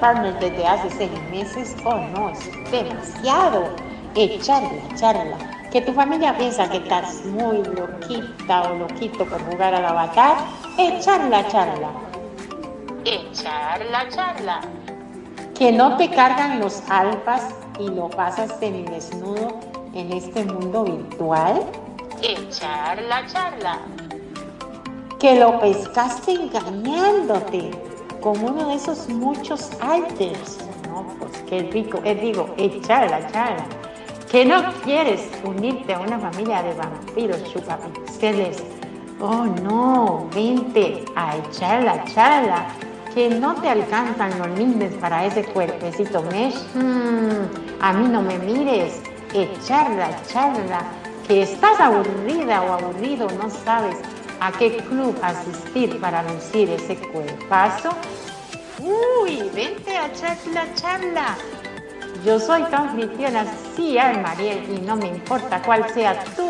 partners desde hace seis meses, oh no, es demasiado. Echar la charla. Que tu familia piensa que estás muy loquita o loquito por jugar al avatar, echar la charla. Echar la charla. Que no te cargan los alfas y lo pasas desnudo en este mundo virtual. Echar la charla. Que lo pescaste engañándote con uno de esos muchos alters. No, pues qué rico. Es digo, echar la charla. Que no quieres unirte a una familia de vampiros chupapixeles. Oh no, vente a echar la charla. Que no te alcanzan los lindes para ese cuerpecito mesh. Hmm, a mí no me mires. Echar la charla. Que estás aburrida o aburrido, no sabes a qué club asistir para lucir ese cuerpazo. Uy, vente a echar la charla. Yo soy tu anfitriona, sí, Mariel, y no me importa cuál sea tu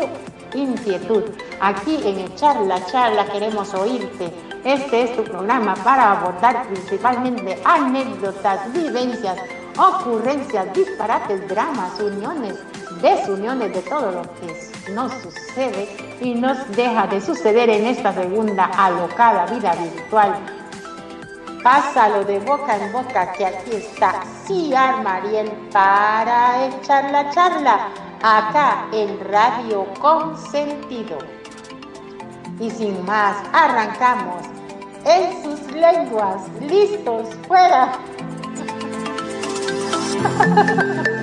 inquietud. Aquí en Echar la Charla queremos oírte. Este es tu programa para abordar principalmente anécdotas, vivencias, ocurrencias, disparates, dramas, uniones, desuniones de todo lo que nos sucede y nos deja de suceder en esta segunda alocada vida virtual Pásalo de boca en boca que aquí está Ciar Mariel para echar la charla acá en Radio Consentido. Y sin más, arrancamos en sus lenguas, listos, fuera.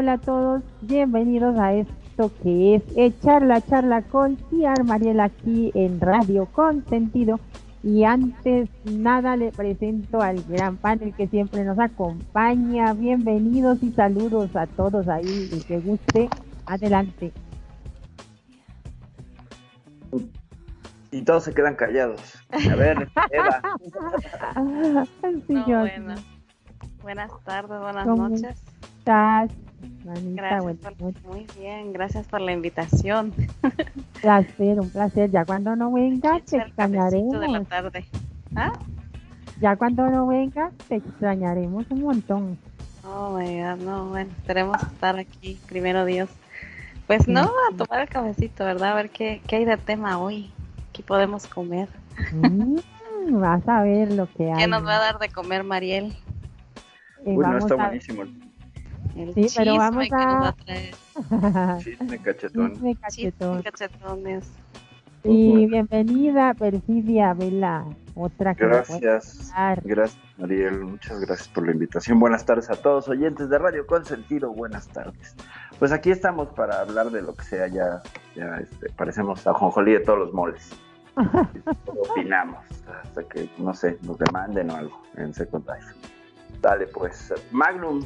Hola, a todos, bienvenidos a esto que es Echar la charla con Ciar Mariel aquí en Radio Consentido. Y antes nada le presento al gran panel que siempre nos acompaña. Bienvenidos y saludos a todos ahí, y que guste. Adelante. Y todos se quedan callados. A ver, Eva. Buenas tardes, buenas noches estás? Gracias muy bien, gracias por la invitación. Placer, un placer. Ya cuando no vengas, te extrañaremos. De la tarde. ¿Ah? Ya cuando no vengas, te extrañaremos un montón. Oh my god, no, bueno, esperemos estar aquí, primero Dios. Pues no, a tomar el cafecito, ¿verdad? A ver qué, qué hay de tema hoy, qué podemos comer. Mm, vas a ver lo que hay. ¿Qué nos va a dar de comer Mariel? Eh, bueno, está buenísimo sí, pero vamos a... Chisme cachetón. Chisme cachetón. cachetones. Y bienvenida, Perfidia Vela. Otra que Gracias. Gracias, Mariel. Muchas gracias por la invitación. Buenas tardes a todos, oyentes de Radio Consentido. Buenas tardes. Pues aquí estamos para hablar de lo que sea. Ya, ya este, parecemos a Jonjolí de todos los moles. opinamos hasta que, no sé, nos demanden o algo en Second Life. Dale, pues, Magnum,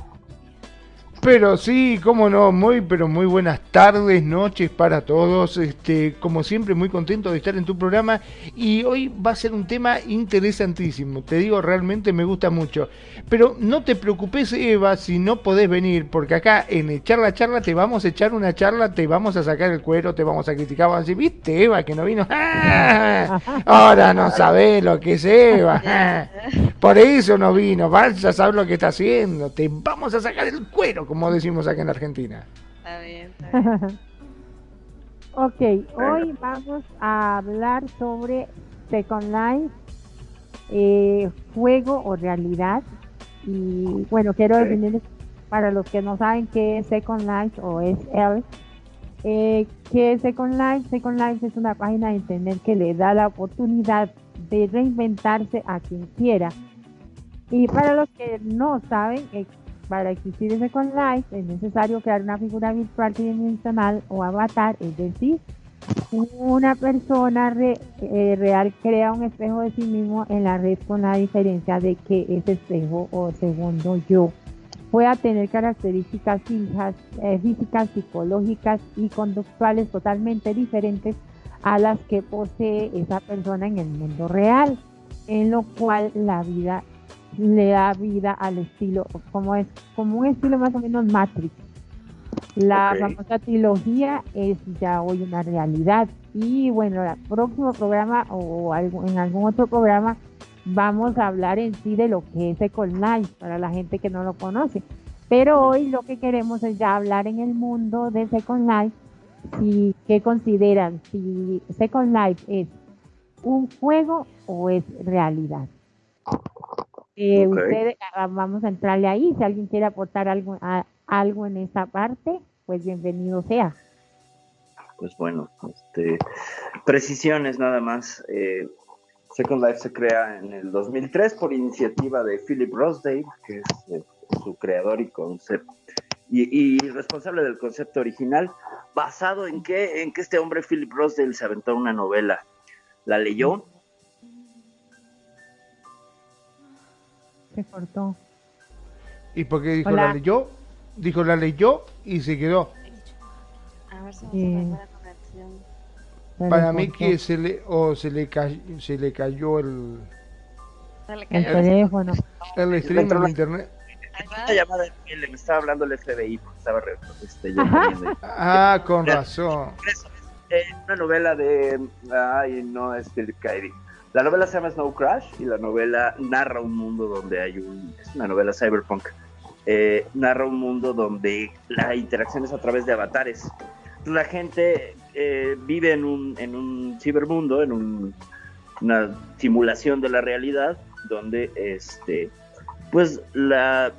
pero sí, cómo no, muy, pero muy buenas tardes, noches para todos. Este, como siempre, muy contento de estar en tu programa. Y hoy va a ser un tema interesantísimo. Te digo, realmente me gusta mucho. Pero no te preocupes, Eva, si no podés venir, porque acá en Echar la Charla te vamos a echar una charla, te vamos a sacar el cuero, te vamos a criticar. Vamos a decir, ¿viste, Eva, que no vino? ¡Ah! Ahora no sabés lo que es Eva. Por eso no vino. Vas a saber lo que está haciendo. Te vamos a sacar el cuero como decimos acá en Argentina. Está bien, está bien. ok, hoy vamos a hablar sobre Second Life, eh, juego o realidad. Y bueno, quiero definir para los que no saben qué es Second Life o es él. Eh, ¿Qué es Second Life? Second Life es una página de internet que le da la oportunidad de reinventarse a quien quiera. Y para los que no saben, para existir ese con Life es necesario crear una figura virtual tridimensional o avatar, es decir, una persona eh, real crea un espejo de sí mismo en la red con la diferencia de que ese espejo o segundo yo pueda tener características físicas, eh, físicas, psicológicas y conductuales totalmente diferentes a las que posee esa persona en el mundo real, en lo cual la vida le da vida al estilo, como es como un estilo más o menos Matrix. La famosa trilogía es ya hoy una realidad y bueno, el próximo programa o en algún otro programa vamos a hablar en sí de lo que es Second Life para la gente que no lo conoce. Pero hoy lo que queremos es ya hablar en el mundo de Second Life si qué consideran si Second Life es un juego o es realidad. Eh, ustedes, ah, vamos a entrarle ahí. Si alguien quiere aportar algo, algo en esa parte, pues bienvenido sea. Pues bueno, este, precisiones nada más. Eh, Second Life se crea en el 2003 por iniciativa de Philip Rosedale, que es eh, su creador y concepto y, responsable del concepto original, basado en que, en que este hombre Philip Rosedale se aventó una novela. La leyó Se cortó. ¿Y por qué dijo la leyó? Dijo la leyó y se quedó. A ver si la conexión. Para mí que se le o se le cayó, se le cayó el el teléfono. El stream en internet. Esta llamada me estaba hablando el FBI porque estaba este, Ah, con razón. Es una novela de ay no es Philip K. La novela se llama Snow Crash y la novela narra un mundo donde hay un... Es una novela cyberpunk. Eh, narra un mundo donde la interacción es a través de avatares. La gente eh, vive en un, en un cibermundo, en una simulación de la realidad, donde este, pues la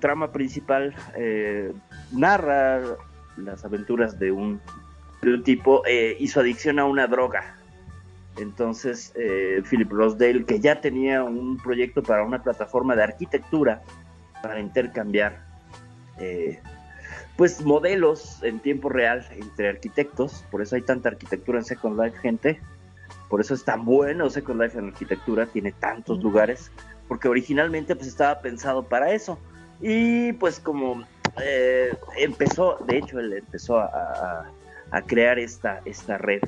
trama principal eh, narra las aventuras de un, de un tipo y su adicción a una droga entonces, eh, Philip Rosedale, que ya tenía un proyecto para una plataforma de arquitectura para intercambiar eh, pues modelos en tiempo real entre arquitectos, por eso hay tanta arquitectura en Second Life, gente, por eso es tan bueno Second Life en arquitectura, tiene tantos lugares, porque originalmente pues estaba pensado para eso, y pues como eh, empezó, de hecho él empezó a, a crear esta, esta red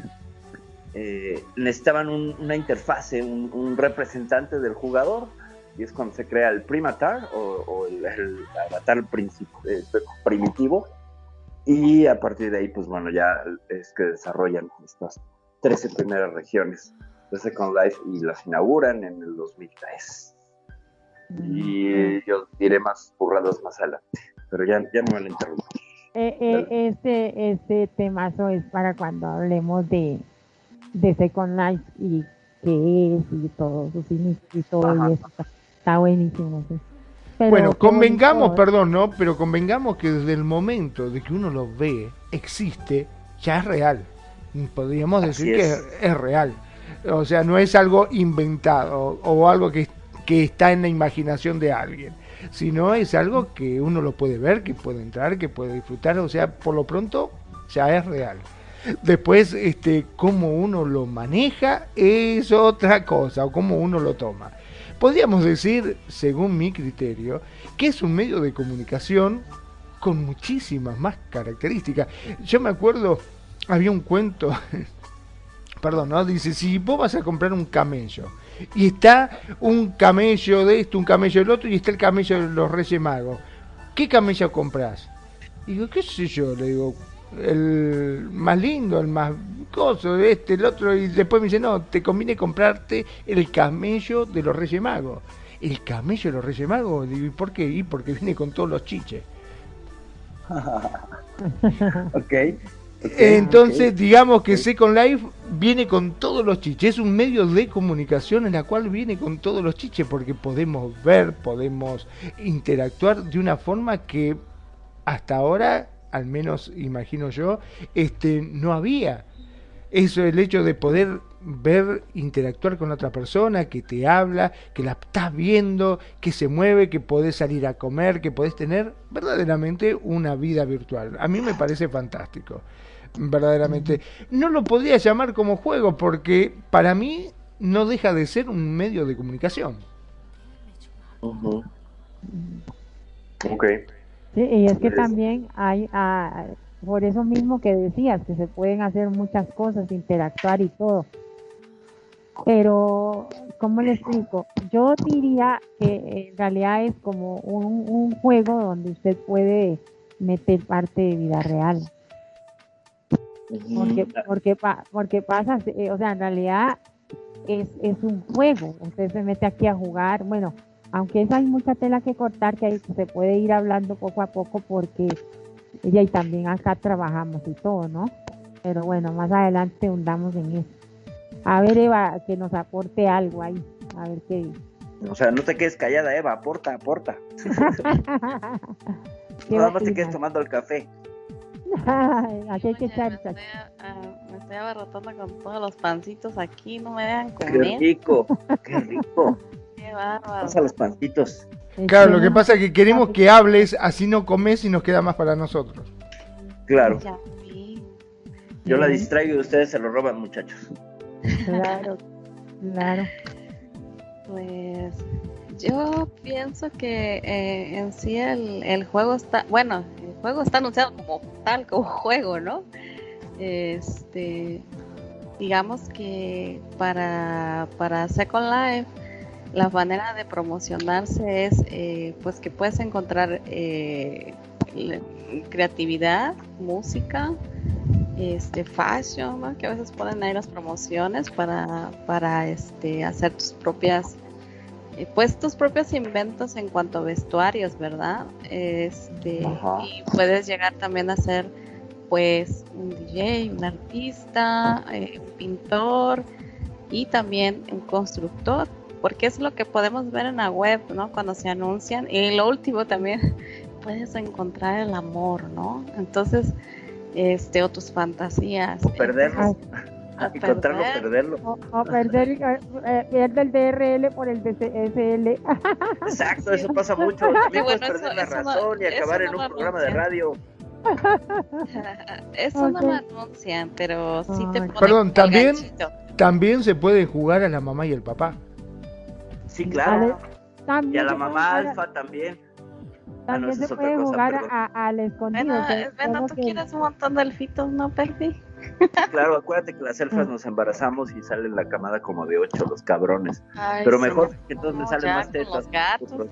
eh, necesitaban una interfase, un, representante del jugador, y es cuando se crea el primatar o, el, avatar eh, primitivo, y a partir de ahí, pues bueno, ya es que desarrollan estas 13 primeras regiones de Second Life y las inauguran en el 2003. Y yo diré más burradas más adelante, pero ya, ya no me lo interrumpo. Eh, este, este temazo es para cuando hablemos de, de Second Life y qué es y todo sus inicios y todo eso. Está, buenísimo. bueno, convengamos, perdón, ¿no? Pero convengamos que desde el momento de que uno lo ve, existe, ya es real. Podríamos decir que es real. O sea, no es algo inventado o algo que, que está en la imaginación de alguien, sino es algo que uno lo puede ver, que puede entrar, que puede disfrutar. O sea, por lo pronto ya es real. Después, este, cómo uno lo maneja es otra cosa, o cómo uno lo toma. Podríamos decir, según mi criterio, que es un medio de comunicación con muchísimas más características. Yo me acuerdo, había un cuento, perdón, ¿no? Dice, si vos vas a comprar un camello, y está un camello de esto, un camello del otro, y está el camello de los Reyes Magos, ¿qué camello compras? Y digo, qué sé yo, le digo, el más lindo, el más coso, este, el otro, y después me dice, no, te conviene comprarte el camello de los Reyes Magos. ¿El camello de los Reyes Magos? ¿Y por qué? Y porque viene con todos los chiches. ok. Entonces, digamos que Second Life viene con todos los chiches. Es un medio de comunicación en la cual viene con todos los chiches porque podemos ver, podemos interactuar de una forma que hasta ahora al menos imagino yo, este, no había. Eso, el hecho de poder ver, interactuar con otra persona que te habla, que la estás viendo, que se mueve, que podés salir a comer, que podés tener verdaderamente una vida virtual. A mí me parece fantástico, verdaderamente. No lo podría llamar como juego porque para mí no deja de ser un medio de comunicación. Ok. Sí, y es que también hay, ah, por eso mismo que decías, que se pueden hacer muchas cosas, interactuar y todo. Pero, ¿cómo le explico? Yo diría que en realidad es como un, un juego donde usted puede meter parte de vida real. Porque, porque, porque pasa, eh, o sea, en realidad es, es un juego. Usted se mete aquí a jugar. Bueno, aunque eso hay mucha tela que cortar, que, hay, se puede ir hablando poco a poco porque ella y también acá trabajamos y todo, ¿no? Pero bueno, más adelante hundamos en eso. A ver, Eva, que nos aporte algo ahí. A ver qué dice. O sea, no te quedes callada, Eva, aporta, aporta. Nada más te quedes tomando el café. Aquí hay que echar. Me, me estoy abarrotando con todos los pancitos aquí, no me dejan comer. Qué rico, qué rico. Qué bárbaro. Pasa los pancitos. Claro, lo que pasa es que queremos que hables, así no comes y nos queda más para nosotros. Claro. Yo la distraigo y ustedes se lo roban, muchachos. Claro, claro. Pues yo pienso que eh, en sí el, el juego está, bueno, el juego está anunciado como tal, como juego, ¿no? Este, digamos que para, para Second Life la manera de promocionarse es eh, pues que puedes encontrar eh, creatividad, música, este fashion, ¿no? que a veces ponen ahí las promociones para, para este hacer tus propias eh, pues tus propios inventos en cuanto a vestuarios, ¿verdad? Este Ajá. y puedes llegar también a ser pues un DJ, un artista, eh, un pintor y también un constructor, porque es lo que podemos ver en la web, ¿no? Cuando se anuncian. Y lo último también, puedes encontrar el amor, ¿no? Entonces, este, o tus fantasías. O perderlo. A Encontrarlo, perder. perderlo. O, o perder, eh, eh, pierde el DRL por el DSL. Exacto, eso pasa mucho. También bueno, puedes perder eso- la eso no- razón y acabar en un programa de radio. Eso no lo anuncian, pero sí te ponen Perdón, también- ganchito. También se puede jugar a la mamá y el papá. Sí, claro. También Y a la mamá jugar a- alfa también. También esa es se puede cosa, jugar al escondido. Bueno, que- eh, bueno, tú que- quieres un montón de elfitos, ¿no, Perfi? Claro, acuérdate que las Ah. elfas nos embarazamos y sale la camada como de ocho, los cabrones. Ay, Pero sí, mejor no. que entonces me No, salen ya más tetas. los gatos.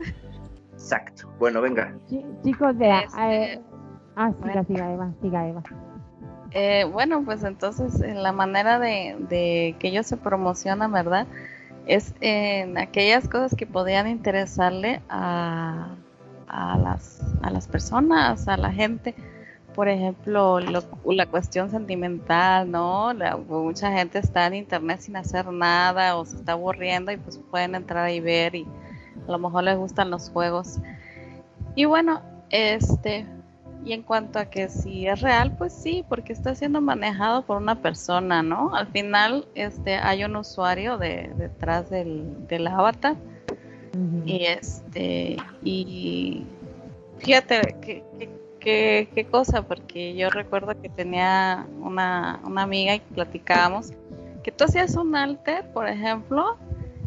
Exacto. Bueno, venga. Chi- Chicos, vea. Este, eh, ah, siga, bueno. siga, Eva, siga, Eva. Eh, bueno, pues entonces la manera de, de que ellos se promocionan, ¿verdad? Es en aquellas cosas que podían interesarle a, a, las, a las personas, a la gente. Por ejemplo, lo- la cuestión sentimental, ¿no? Mucha gente está en internet sin hacer nada o se está aburriendo y pues pueden entrar y ver y a lo mejor les gustan los juegos. Y bueno, este, y en cuanto a que si es real, pues sí, porque está siendo manejado por una persona, ¿no? Al final, este, hay un usuario de, detrás del, del avatar y este, y fíjate qué, qué, qué- qué cosa, porque yo recuerdo que tenía una, una amiga y platicábamos que tú hacías un alter, por ejemplo,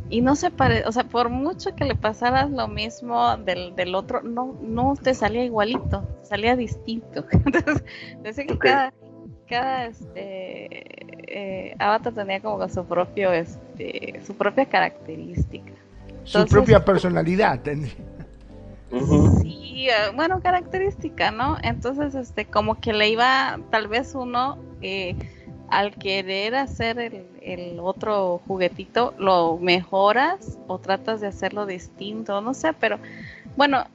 y no se parece, o sea, por mucho que le pasaras lo mismo del, del otro, no, no te salía igualito, salía distinto. Entonces, decía que cada, cada este, eh, avatar tenía como que su propio, este, su propia característica. Su propia personalidad. ten- Ujú. Sí, eh, bueno, característica, ¿no? Entonces, este, como que le iba, tal vez uno, eh, al querer hacer el, el otro juguetito, lo mejoras o tratas de hacerlo distinto, no sé, pero bueno,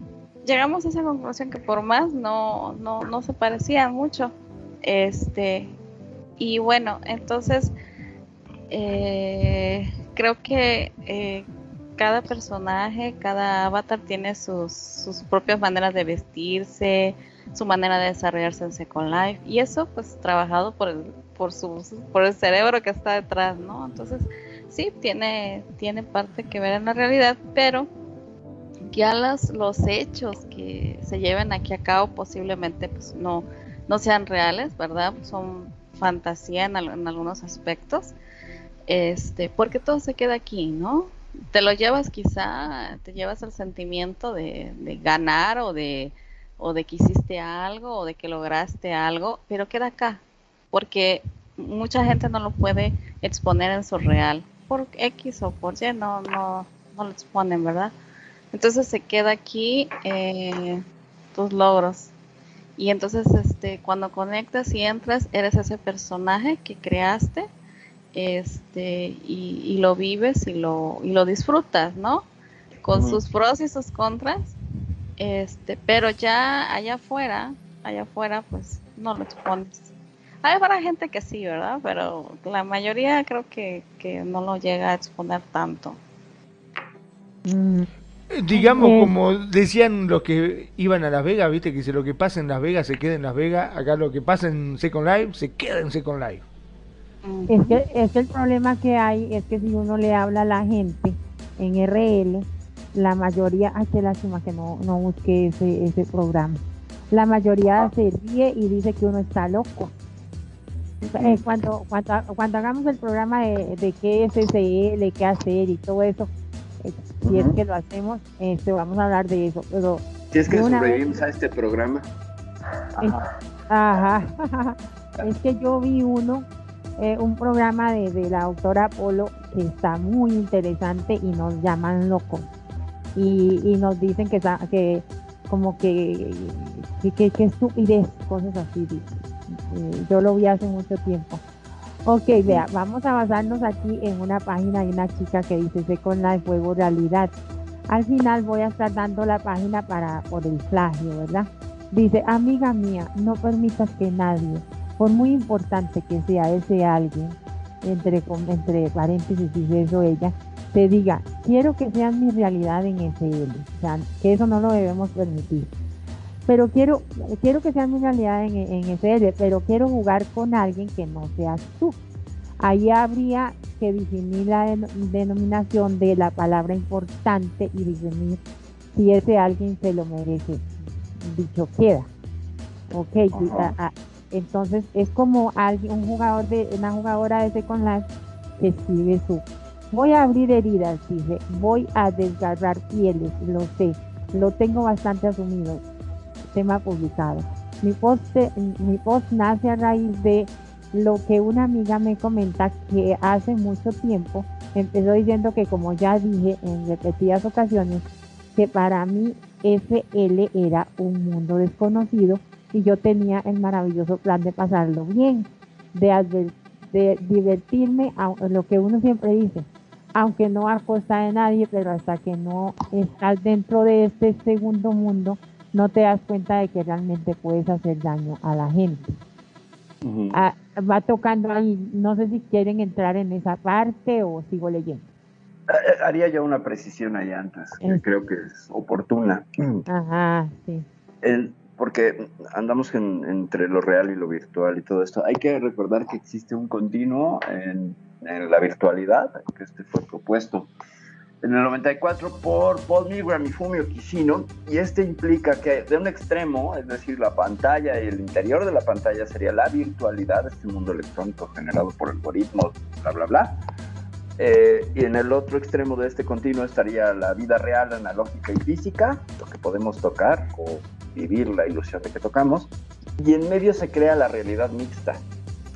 llegamos a esa conclusión que por más no, no, no se parecían mucho. Este, y bueno, entonces, eh, creo que eh, cada personaje, cada avatar tiene sus, sus propias maneras de vestirse, su manera de desarrollarse en Second Life, y eso pues trabajado por el, por su, por el cerebro que está detrás, ¿no? Entonces, sí, tiene, tiene parte que ver en la realidad, pero ya los, los hechos que se lleven aquí a cabo posiblemente pues no, no sean reales, ¿verdad? Son fantasía en, en algunos aspectos. Este, porque todo se queda aquí, ¿no? te lo llevas quizá, te llevas el sentimiento de, de ganar o de, o de que hiciste algo o de que lograste algo, pero queda acá, porque mucha gente no lo puede exponer en su real, por X o por Y, no, no, no lo exponen, ¿verdad? Entonces se queda aquí eh, tus logros. Y entonces este, cuando conectas y entras, eres ese personaje que creaste este, y, lo vives y lo, y lo disfrutas, ¿no? Con sus pros y sus contras. Este, pero ya allá afuera, allá afuera, pues no lo expones. Hay para gente que sí, ¿verdad? Pero la mayoría creo que, no lo llega a exponer tanto. Mm. Eh, digamos, como decían los que iban a Las Vegas, viste que si lo que pasa en Las Vegas se queda en Las Vegas, acá lo que pasa en Second Life se queda en Second Life. Es que, es que el problema que hay es que si uno le habla a la gente en RL, la mayoría, ay, qué lástima que no, no busque ese, ese programa. La mayoría se ríe y dice que uno está loco. Eh, cuando, cuando, cuando hagamos el programa de, de qué es SL, qué hacer y todo eso, eh, si es que lo hacemos, este, vamos a hablar de eso. Pero si es que sobrevivimos a este programa. Ajá. es que yo vi uno eh, un programa de, de, la doctora Polo que está muy interesante y nos llaman locos y, y nos dicen que, que como que, que, que, estupidez, cosas así. Eh, yo lo vi hace mucho tiempo. Ok, vea, vamos a basarnos aquí en una página de una chica que dice con la de Fuego Realidad. Al final voy a estar dando la página para por el plagio, ¿verdad? Dice, amiga mía, no permitas que nadie, por muy importante que sea ese alguien, entre, entre paréntesis dice eso ella, te diga, quiero que seas mi realidad en SL. O sea, que eso no lo debemos permitir. Pero quiero, quiero que seas mi realidad en, en pero quiero jugar con alguien que no seas tú. Ahí habría que definir la denominación de la palabra importante y definir si ese alguien se lo merece. Dicho queda. Ok, entonces es como alguien, un jugador de, una jugadora de Second Life que escribe su Voy a abrir heridas, dice. Voy a desgarrar pieles, lo sé. Lo tengo bastante asumido. Tema publicado. Mi post, mi post nace a raíz de lo que una amiga me comenta que hace mucho tiempo empezó diciendo que como ya dije en repetidas ocasiones, que para mí FL era un mundo desconocido y yo tenía el maravilloso plan de pasarlo bien, de, de divertirme, lo que uno siempre dice, aunque no a costa de nadie, pero hasta que no estás dentro de este segundo mundo, no te das cuenta de que realmente puedes hacer daño a la gente. Ah, va tocando ahí, no sé si quieren entrar en esa parte o sigo leyendo. Eh, eh, haría yo una precisión ahí antes, que creo que es oportuna. Ajá, sí. El, porque andamos entre lo real y lo virtual y todo esto. Hay que recordar que existe un continuo en en la virtualidad, que este fue propuesto en el 94 por Paul Milgram y Fumio Kishino, y este implica que de un extremo, es decir, la pantalla y el interior de la pantalla sería la virtualidad, este mundo electrónico generado por algoritmos, bla, bla, bla, eh, y en el otro extremo de este continuo estaría la vida real, analógica y física, lo que podemos tocar o vivir la ilusión de que tocamos, y en medio se crea la realidad mixta,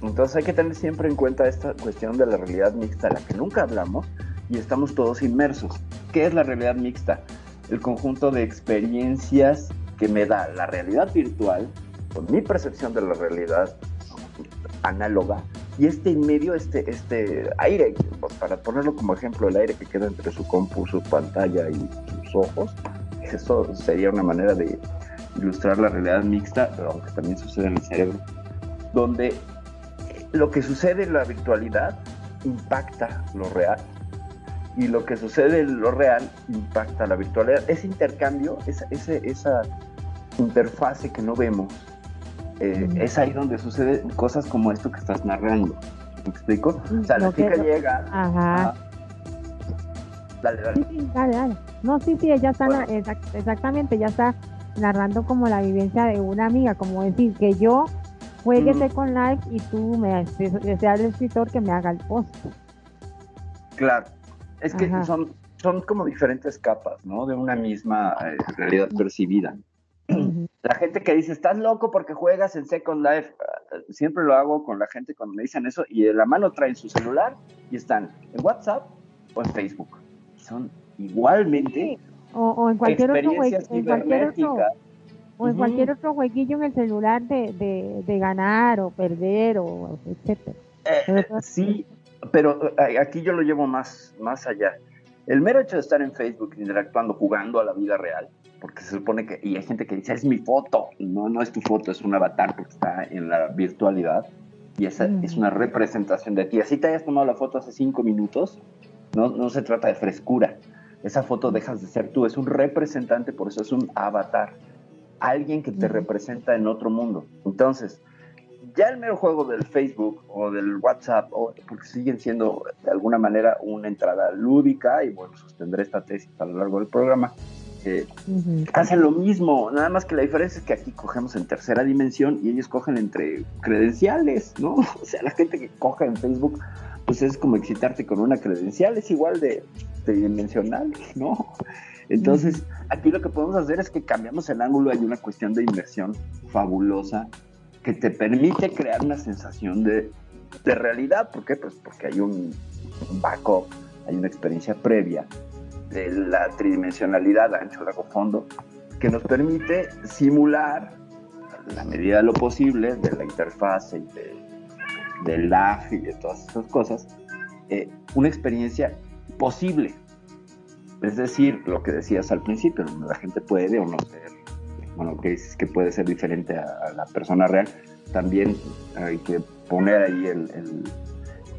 entonces hay que tener siempre en cuenta esta cuestión de la realidad mixta, la que nunca hablamos y estamos todos inmersos. ¿Qué es la realidad mixta? El conjunto de experiencias que me da la realidad virtual, con mi percepción de la realidad análoga, y este en medio, este, este aire, para ponerlo como ejemplo, el aire que queda entre su compu, su pantalla y sus ojos, eso sería una manera de ilustrar la realidad mixta, aunque también sucede en el cerebro, donde lo que sucede en la virtualidad impacta lo real y lo que sucede en lo real impacta la virtualidad. Ese intercambio, esa, esa interfase que no vemos, eh, es ahí donde suceden cosas como esto que estás narrando. ¿Me explico? O sea, la chica llega. Ajá. Dale, dale. Sí, dale, dale. No, sí, sí, ella está, exactamente, ya está narrando como la vivencia de una amiga, como decir que yo jueguese con like y tú me sea el escritor que me haga el post. Claro, es que son, son como diferentes capas, ¿no? De una misma eh, realidad percibida. La gente que dice, estás loco porque juegas en Second Life, ah, siempre lo hago con la gente cuando me dicen eso, y en la mano traen su celular y están en WhatsApp o en Facebook. Son igualmente o, en cualquier otro en cualquier otro, o en cualquier otro jueguillo en el celular de, de, ganar o perder o etcétera. Eh, sí, pero eh, aquí yo lo llevo más, más allá. El mero hecho de estar en Facebook interactuando, jugando a la vida real, porque se supone que, y hay gente que dice, es mi foto, no, no es tu foto, es un avatar porque está en la virtualidad y esa es una representación de ti. Así te hayas tomado la foto hace cinco minutos, no, no se trata de frescura. Esa foto dejas de ser tú, es un representante, por eso es un avatar. Alguien que te representa en otro mundo. Entonces, ya el mero juego del Facebook o del WhatsApp, o, porque siguen siendo de alguna manera una entrada lúdica, y bueno, sostendré esta tesis a lo largo del programa, eh, hacen lo mismo, nada más que la diferencia es que aquí cogemos en tercera dimensión y ellos cogen entre credenciales, ¿no? O sea, la gente que coge en Facebook, pues es como excitarte con una credencial, es igual de tridimensional, ¿no? Entonces, aquí lo que podemos hacer es que cambiamos el ángulo, hay una cuestión de inversión fabulosa que te permite crear una sensación de, de realidad. ¿Por qué? Pues porque hay un, backup, hay una experiencia previa de la tridimensionalidad ancho, largo, fondo, que nos permite simular, la medida de lo posible, de la interfaz y de, del lag y de todas esas cosas, eh, una experiencia posible. Es decir, lo que decías al principio, la gente puede o no ser bueno, que dices que puede ser diferente a, la persona real, también hay que poner ahí el,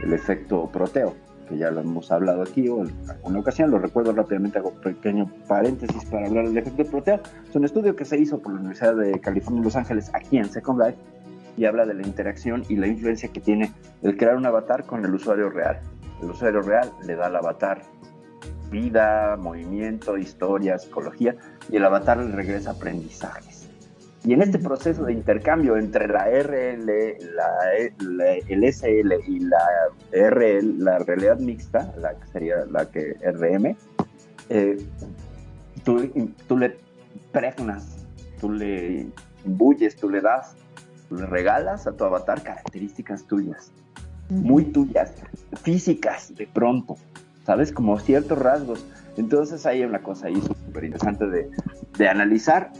el, efecto proteo, que ya lo hemos hablado aquí o en alguna ocasión, lo recuerdo rápidamente, hago un pequeño paréntesis para hablar del efecto proteo. Es un estudio que se hizo por la Universidad de California en Los Ángeles, aquí en Second Life, y habla de la interacción y la influencia que tiene el crear un avatar con el usuario real. El usuario real le da al avatar vida, movimiento, historia, psicología, y el avatar le regresa aprendizajes. Y en este proceso de intercambio entre la RL, la, el SL y la RL, la realidad mixta, la que sería la que RM, eh, tú, tú, le pregnas, tú le imbuyes, tú le das, tú le regalas a tu avatar características tuyas, muy tuyas, físicas de pronto, ¿sabes? Como ciertos rasgos. Entonces hay una cosa ahí súper interesante de, de, analizar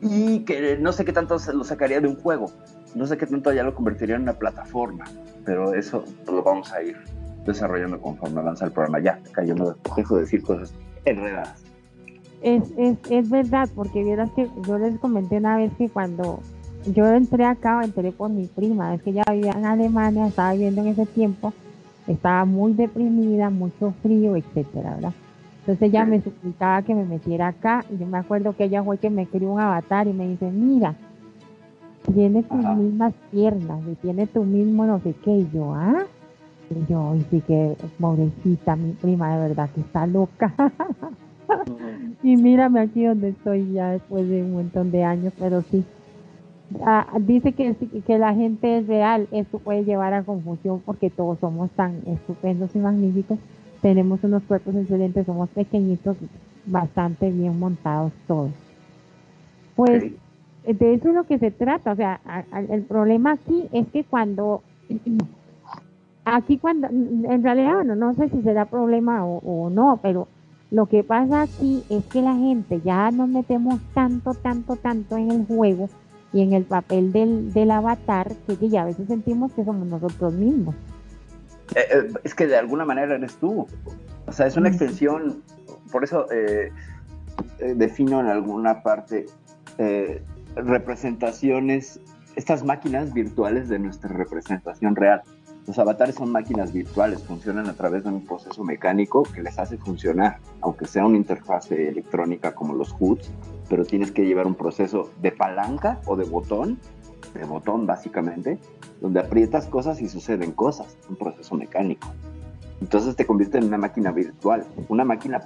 y que no sé qué tanto lo sacaría de un juego, no sé qué tanto ya lo convertiría en una plataforma, pero eso lo vamos a ir desarrollando conforme avanza el programa. Ya, yo no dejo de decir cosas enredadas. Es, es, es verdad, porque vieras que yo les comenté una vez que cuando yo entré acá, entré por mi prima, es que ella vivía en Alemania, estaba viviendo en ese tiempo, estaba muy deprimida, mucho frío, etcétera, ¿verdad? Entonces ella me suplicaba que me metiera acá y yo me acuerdo que ella fue que me crió un avatar y me dice, mira, tiene tus mismas piernas y tiene tu mismo no sé qué. Y yo, ¿ah? Y yo, y sí que, pobrecita, mi prima de verdad que está loca. y mírame aquí donde estoy ya después de un montón de años, pero sí. Ah, dice que, que la gente es real, esto puede llevar a confusión porque todos somos tan estupendos y magníficos tenemos unos cuerpos excelentes, somos pequeñitos, bastante bien montados todos. Pues de eso es lo que se trata, o sea, el problema aquí es que cuando, aquí cuando, en realidad, bueno, no sé si será problema o, no, pero lo que pasa aquí es que la gente ya nos metemos tanto, tanto, tanto en el juego y en el papel del, del avatar que ya a veces sentimos que somos nosotros mismos. Eh, eh, es que de alguna manera eres tú. O sea, es una extensión, por eso eh, defino en alguna parte representaciones, estas máquinas virtuales de nuestra representación real. Los avatares son máquinas virtuales, funcionan a través de un proceso mecánico que les hace funcionar, aunque sea una interfase electrónica como los HUDs, pero tienes que llevar un proceso de palanca o de botón de botón básicamente, donde aprietas cosas y suceden cosas, un proceso mecánico. Entonces te convierte en una máquina virtual, una máquina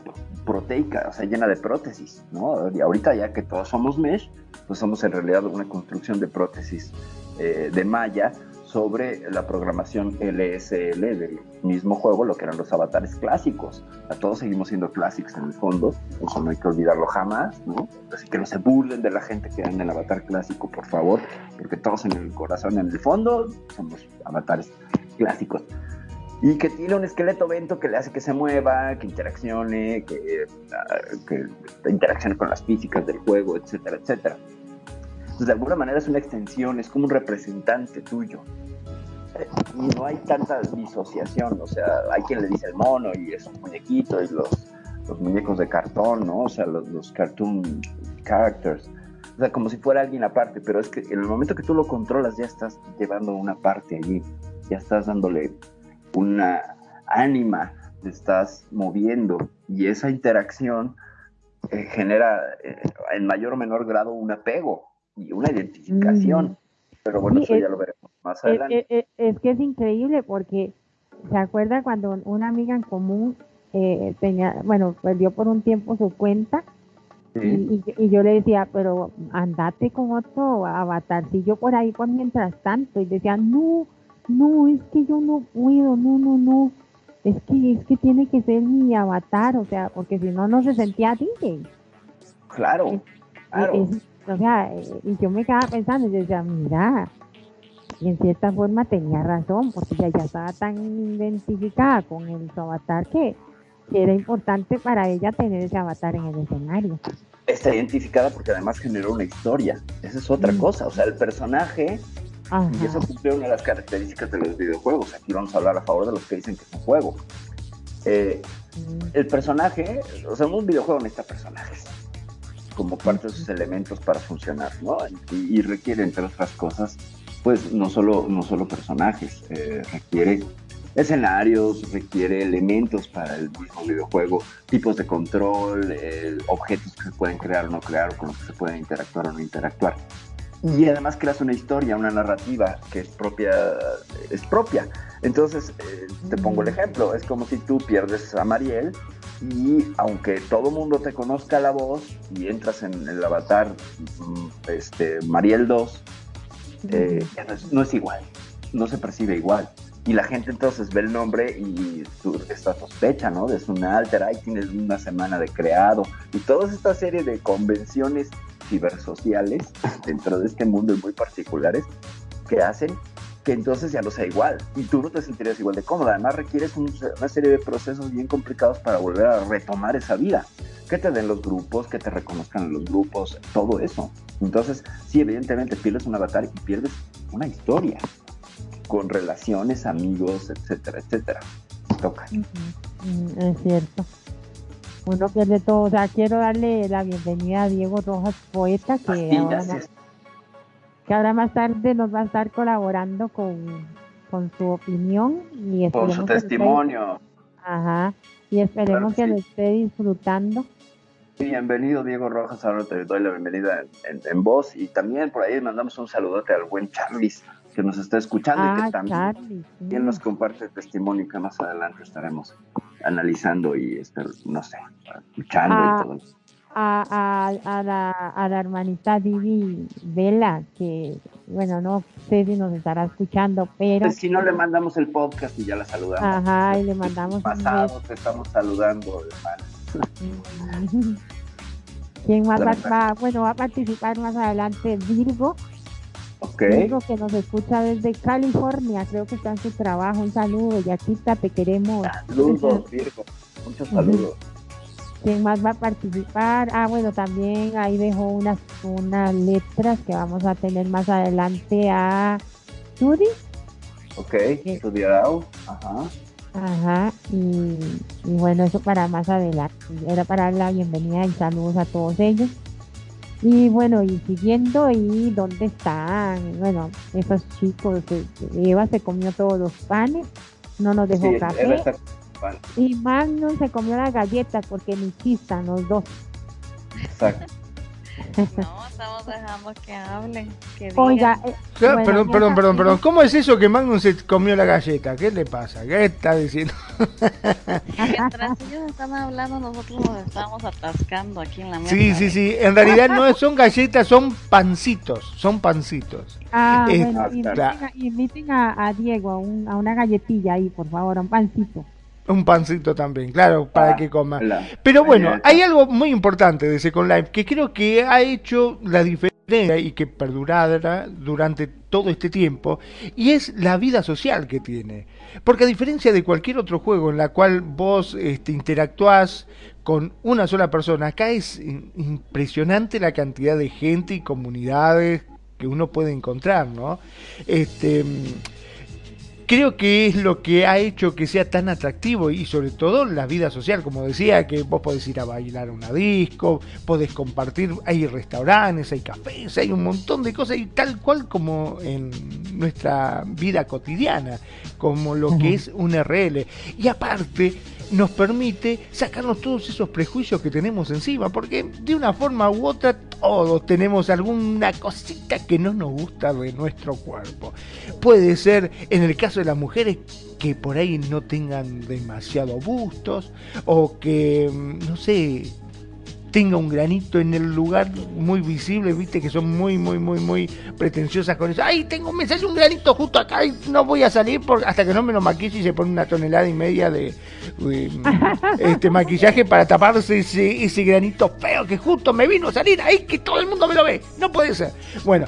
proteica, o sea, llena de prótesis, ¿no? Y ahorita ya que todos somos mesh, pues somos en realidad una construcción de prótesis eh, de malla sobre la programación LSL del mismo juego, lo que eran los avatares clásicos. A todos seguimos siendo clásicos en el fondo, eso no hay que olvidarlo jamás, ¿no? Así que no se burlen de la gente que en el avatar clásico, por favor, porque todos en el corazón, en el fondo, somos avatares clásicos. Y que tiene un esqueleto vento que le hace que se mueva, que interaccione, que, ah, que interaccione con las físicas del juego, etcétera, etcétera. Pues, de alguna manera es una extensión, es como un representante tuyo. Y no hay tanta disociación, o sea, hay quien le dice el mono y es un muñequito y los, los muñecos de cartón, ¿no? O sea, los, los cartoon characters. O sea, como si fuera alguien aparte, pero es que en el momento que tú lo controlas ya estás llevando una parte allí, ya estás dándole una ánima, te estás moviendo y esa interacción eh, genera eh, en mayor o menor grado un apego y una identificación. Mm. Pero bueno, eso ya lo veremos más adelante. Es, que es increíble porque se acuerda cuando una amiga en común eh, tenía, bueno, perdió por un tiempo su cuenta y, yo le decía, pero andate con otro avatarcillo por ahí por mientras tanto. Y decía, no, no, es que yo no puedo, no, no, no. Es que, es que tiene que ser mi avatar, o sea, porque si no, no se sentía DJ. Claro, claro. O sea, y yo me quedaba pensando, yo decía, mira, y en cierta forma tenía razón, porque ella ya estaba tan identificada con el, su avatar que, era importante para ella tener ese avatar en el escenario. Está identificada porque además generó una historia, esa es otra mm. cosa, o sea, el personaje, y eso cumple una de las características de los videojuegos, aquí vamos a hablar a favor de los que dicen que es un juego. Eh, mm. el personaje, o sea, un videojuego necesita personajes como parte de sus elementos para funcionar, ¿no? Y, requiere, entre otras cosas, pues no solo, no solo personajes, eh, requiere escenarios, requiere elementos para el mismo videojuego, tipos de control, eh, objetos que se pueden crear o no crear, o con los que se pueden interactuar o no interactuar. Y además creas una historia, una narrativa que es propia, es propia. Entonces, eh, te pongo el ejemplo, es como si tú pierdes a Mariel y aunque todo mundo te conozca la voz y entras en el avatar mm, este, Mariel 2, eh, no, es, igual, no se percibe igual. Y la gente entonces ve el nombre y tú, esta sospecha, ¿no? Es una alter, ahí tienes una semana de creado. Y toda esta serie de convenciones cibersociales dentro de este mundo muy particulares que hacen que entonces ya no sea igual y tú no te sentirías igual de cómoda. Además requieres una serie de procesos bien complicados para volver a retomar esa vida. Que te den los grupos, que te reconozcan en los grupos, todo eso. Entonces, sí, evidentemente pierdes un avatar y pierdes una historia con relaciones, amigos, etcétera, etcétera. Toca. Es cierto. Uno pierde todo. O sea, quiero darle la bienvenida a Diego Rojas, poeta, que que ahora más tarde nos va a estar colaborando con, su opinión y con su testimonio. ajá, y esperemos que lo esté disfrutando. Bienvenido Diego Rojas, ahora te doy la bienvenida en, voz y también por ahí mandamos un saludote al buen Charlis que nos está escuchando y que ah, también, nos comparte testimonio que más adelante estaremos analizando y este, no sé, escuchando y ah, todo eso a, a, la, a la hermanita Vivi Vela, que bueno, no sé si nos estará escuchando, pero... Si no le mandamos el podcast y ya la saludamos. Ajá, y le mandamos... Pasado te estamos saludando, hermano. ¿Quién más va, bueno, va a participar más adelante Virgo. Okay. Virgo que nos escucha desde California, creo que está en su trabajo. Un saludo, Yaquita, te queremos. Saludos, Virgo. Muchos saludos. ¿Quién más va a participar? Ah, bueno, también ahí dejó unas, unas letras que vamos a tener más adelante a Judy. Ok, estudiado. Ajá. Ajá, y, bueno, eso para más adelante. Era para dar la bienvenida y saludos a todos ellos. Y bueno, y siguiendo, ¿y dónde están? Bueno, esos chicos, Eva se comió todos los panes, no nos dejó café. Y Magnum se comió las galletas porque ni chistan los dos. Exacto. No, estamos dejando que hablen. Que Oiga, eh, perdón, perdón, perdón, perdón. ¿Cómo es eso que Magnum se comió la galleta? ¿Qué le pasa? ¿Qué está diciendo? Mientras ellos están hablando, nosotros nos estamos atascando aquí en la mesa. Sí, sí, sí. En realidad no son galletas, son pancitos. Son pancitos. Ah, bueno, inviten a, a, Diego a, un, a una galletilla ahí, por favor, a un pancito. Un pancito también, claro, para ah, que coma. Pero bueno, hay algo muy importante de Second Life que creo que ha hecho la diferencia y que perdurará durante todo este tiempo, y es la vida social que tiene. Porque a diferencia de cualquier otro juego en la cual vos este, interactuás con una sola persona, acá es impresionante la cantidad de gente y comunidades que uno puede encontrar, ¿no? Este creo que es lo que ha hecho que sea tan atractivo y sobre todo la vida social, como decía, que vos podés ir a bailar a una disco, podés compartir, hay restaurantes, hay cafés, hay un montón de cosas y tal cual como en nuestra vida cotidiana, como lo que es un RL. Y aparte, nos permite sacarnos todos esos prejuicios que tenemos encima, porque de una forma u otra todos tenemos alguna cosita que no nos gusta de nuestro cuerpo. Puede ser en el caso de las mujeres que por ahí no tengan demasiado bustos o que, mm, no sé, tenga un granito en el lugar muy visible, viste que son muy, muy, muy, muy pretenciosas con eso. Ay, tengo me sale un granito justo acá y no voy a salir hasta que no me lo maquille y se pone una tonelada y media de, este maquillaje para taparse ese, ese, granito feo que justo me vino a salir ahí que todo el mundo me lo ve. No puede ser. Bueno,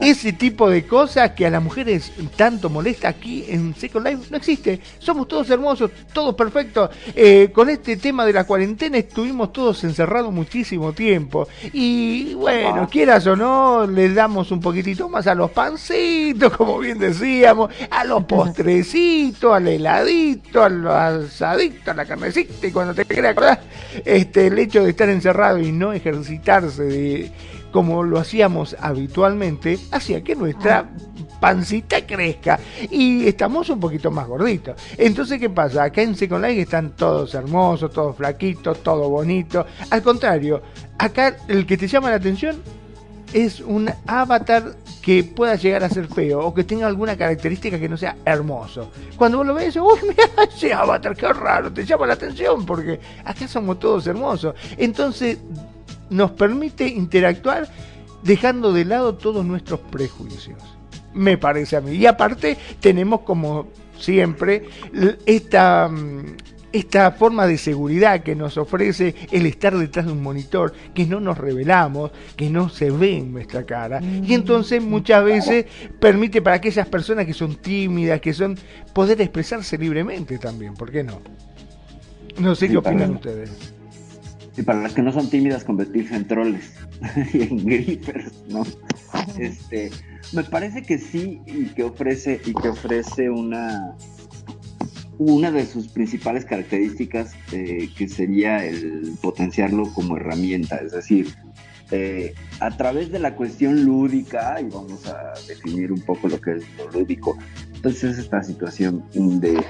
ese tipo de cosas que a las mujeres tanto molesta aquí en Second Life no existe. Somos todos hermosos, todos perfectos. Eh, con este tema de la cuarentena estuvimos todos encerrados muchísimo tiempo. Y bueno, quieras o no, le damos un poquitito más a los pancitos, como bien decíamos, a los postrecitos, al heladito, al asadito, a la carnecita. Y cuando te quieras acordar, este, el hecho de estar encerrado y no ejercitarse de como lo hacíamos habitualmente, hacía que nuestra pancita crezca y estamos un poquito más gorditos. Entonces, ¿qué pasa? Acá en Second Life están todos hermosos, todos flaquitos, todo bonito. Al contrario, acá el que te llama la atención es un avatar que pueda llegar a ser feo o que tenga alguna característica que no sea hermoso. Cuando vos lo ves, uy, mira ese avatar, qué raro, te llama la atención porque acá somos todos hermosos. Entonces, nos permite interactuar dejando de lado todos nuestros prejuicios. Me parece a mí. Y aparte tenemos como siempre esta, mm, esta forma de seguridad que nos ofrece el estar detrás de un monitor, que no nos revelamos, que no se ve en nuestra cara. Y entonces muchas veces permite para aquellas personas que son tímidas, que son, poder expresarse libremente también, ¿por qué no? No sé qué opinan ustedes. Y para las que no son tímidas, convertirse en troles y en grippers, ¿no? Este, me parece que sí y que ofrece, y que ofrece una, una de sus principales características eh, que sería el potenciarlo como herramienta, es decir, eh, a través de la cuestión lúdica, y vamos a definir un poco lo que es lo lúdico, entonces es esta situación de,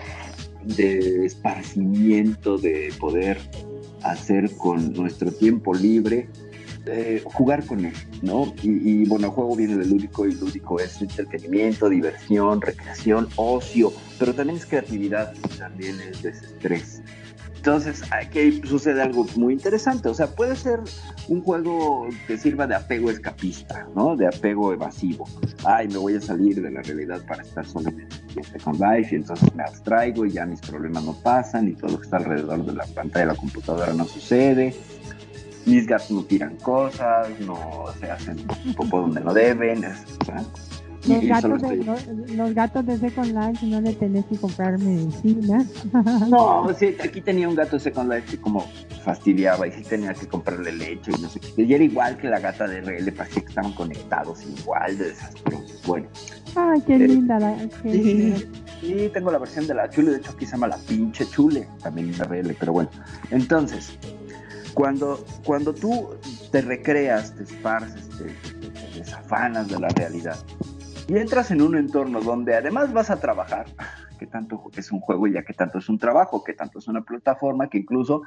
de esparcimiento, de poder hacer con nuestro tiempo libre, eh, jugar con él, ¿no? Y, bueno, el juego viene de lúdico y lúdico es entretenimiento, diversión, recreación, ocio, pero también es creatividad, también es desestrés. Entonces, aquí sucede algo muy interesante. O sea, puede ser un juego que sirva de apego escapista, ¿no? De apego evasivo. Ay, me voy a salir de la realidad para estar solamente en Second Life y entonces me abstraigo y ya mis problemas no pasan y todo lo que está alrededor de la pantalla de la computadora no sucede. Mis gatos no tiran cosas, no se hacen poco donde no deben. Los gatos, de, los, gatos de Second Life no le tenés que comprar medicina. No, sí, aquí tenía un gato de Second Life que como fastidiaba y sí tenía que comprarle leche y no sé qué. Y era igual que la gata de RL, parecía que estaban conectados, igual de desastrosos. Bueno. Ay, qué eh, linda la. sí, sí, tengo la versión de la chule, de hecho aquí se llama la pinche chule, también de RL, pero bueno. Entonces, cuando, cuando tú te recreas, te esparces, te, te desafanas de la realidad y entras en un entorno donde además vas a trabajar, que tanto es un juego ya que tanto es un trabajo, que tanto es una plataforma que incluso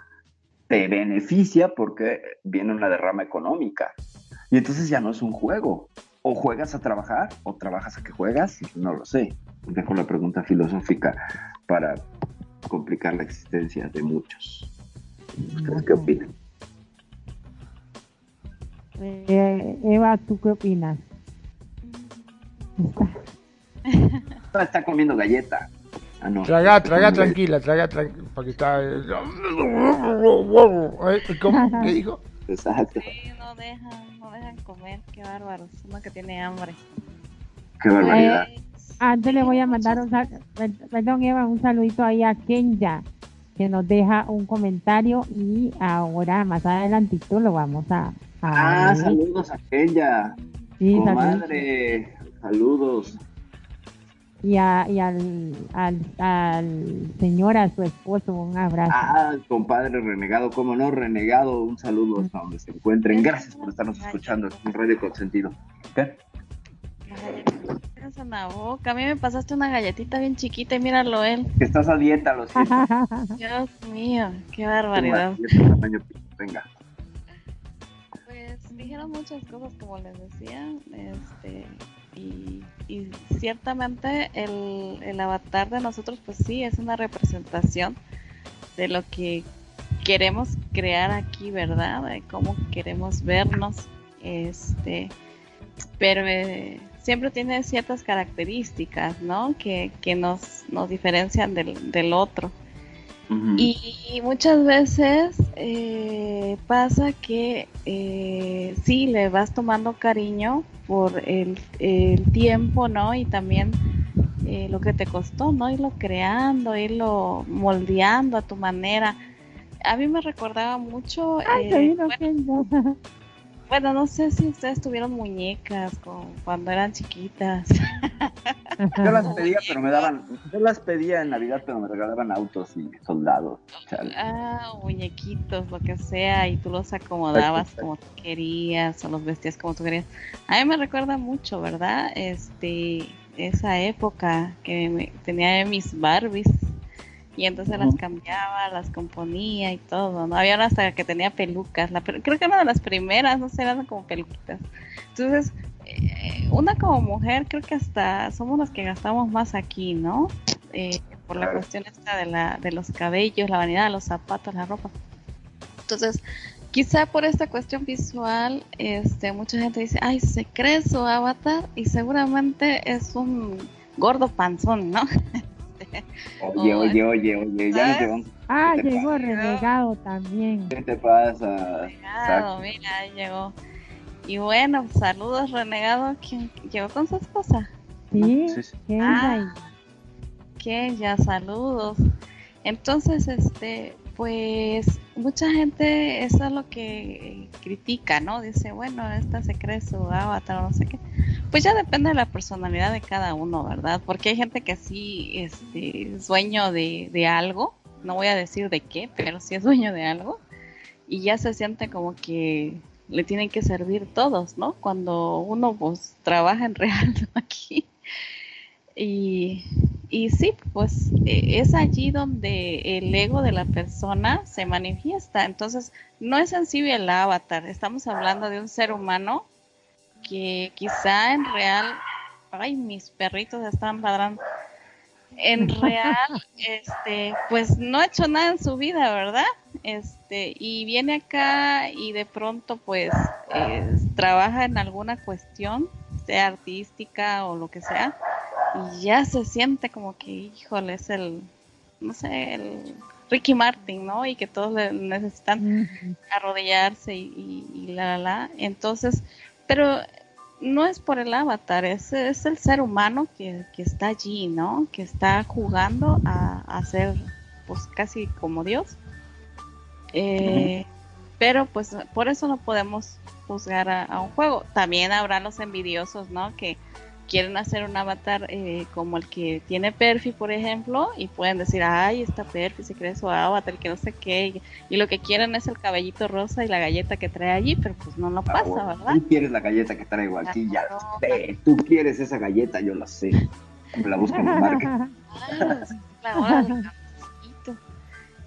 te beneficia porque viene una derrama económica. Y entonces ya no es un juego. O juegas a trabajar o trabajas a que juegas, no lo sé. Dejo la pregunta filosófica para complicar la existencia de muchos. ¿Ustedes qué opinan? Eh, Eva, ¿tú qué opinas? Está comiendo galleta. Ah, no. Traga, traga tranquila, traga tranquila, porque está... ¿Cómo? ¿Qué dijo? Exacto. Sí, no dejan, no dejan comer, qué bárbaro, uno que tiene hambre. Qué barbaridad. Eh, antes le voy a mandar un sal- perdón Eva, un saludito ahí a Kenya que nos deja un comentario y ahora más adelantito lo vamos a, a Ah, saludos a ella. Sí, saludos. Comadre, saludos. y, a, y al, al, al señor, a su esposo, un abrazo. Ah, compadre renegado, cómo no, renegado, un saludo hasta donde se encuentren. Gracias por estarnos escuchando en Radio Consentido. ¿Qué? En la boca. A mí me pasaste una galletita bien chiquita y míralo él. Que estás a dieta, lo siento. Dios mío, qué barbaridad. Venga. Pues dijeron muchas cosas como les decía, este y, ciertamente el, el avatar de nosotros pues sí es una representación de lo que queremos crear aquí, ¿verdad? De cómo queremos vernos, este, pero eh, siempre tiene ciertas características, ¿no? Que, que nos, nos diferencian del, del otro. Y muchas veces eh, pasa que eh, sí le vas tomando cariño por el, el tiempo, ¿no? Y también eh, lo que te costó, ¿no? Irlo creando, irlo moldeando a tu manera. A mí me recordaba mucho. Ay, eh, bueno. bueno, no sé si ustedes tuvieron muñecas con- cuando eran chiquitas. Yo las pedía, pero me daban. Yo las pedía en Navidad, pero me regalaban autos y soldados. Chale. Ah, muñequitos, lo que sea, y tú los acomodabas como tú querías o los vestías como tú querías. A mí me recuerda mucho, ¿verdad? Este, esa época que me- tenía mis Barbies y entonces las cambiaba, las componía y todo, ¿no? Había una hasta que tenía pelucas, la, pe- creo que una de las primeras, no sé, eran como peluquitas. Entonces, eh, una como mujer, creo que hasta somos las que gastamos más aquí, ¿no? Eh, por la cuestión esta de, la, de los cabellos, la vanidad, los zapatos, la ropa. Entonces, quizá por esta cuestión visual, este, mucha gente dice, ay, se cree su avatar y seguramente es un gordo panzón, ¿no? Oye, oye, oye, oye, ya nos. Ah, ¿Qué te llegó renegado también. ¿Qué te pasa? Renegado, mira, llegó. Y bueno, saludos, renegado. ¿Quién llegó con su esposa? Sí, Sí, sí. Kenya. Que ya saludos. Entonces, este, pues mucha gente eso es lo que critica, ¿no? Dice, bueno, esta se cree su avatar o no sé qué. Pues ya depende de la personalidad de cada uno, ¿verdad? Porque hay gente que sí este, es dueño de, algo, no voy a decir de qué, pero sí es dueño de algo, y ya se siente como que le tienen que servir todos, ¿no? Cuando uno pues trabaja en real aquí. Y, y sí, pues eh, es allí donde el ego de la persona se manifiesta. Entonces, no es sensible el avatar, estamos hablando de un ser humano que quizá en real, ay, mis perritos están ladrando. En real, este, pues no ha hecho nada en su vida, ¿verdad? Este, y viene acá y de pronto, pues, eh, trabaja en alguna cuestión, sea artística o lo que sea, y ya se siente como que, híjole, es el, no sé, el Ricky Martin, ¿no? Y que todos necesitan arrodillarse y, y, y la, la, la. Entonces, pero no es por el avatar, es, es el ser humano que, que está allí, ¿no? Que está jugando a, a ser, pues, casi como Dios. Eh, Pero, pues, por eso no podemos juzgar a, a un juego. También habrá los envidiosos, ¿no? Que quieren hacer un avatar eh, como el que tiene Perfi, por ejemplo, y pueden decir, ay, está Perfi, se cree su avatar, que no sé qué, y, y lo que quieren es el cabellito rosa y la galleta que trae allí, pero pues no lo Ah, pasa, bueno, ¿verdad? Tú quieres la galleta que traigo aquí, ya Claro. lo sé. Tú quieres esa galleta, yo la sé. La busco en la cafecito.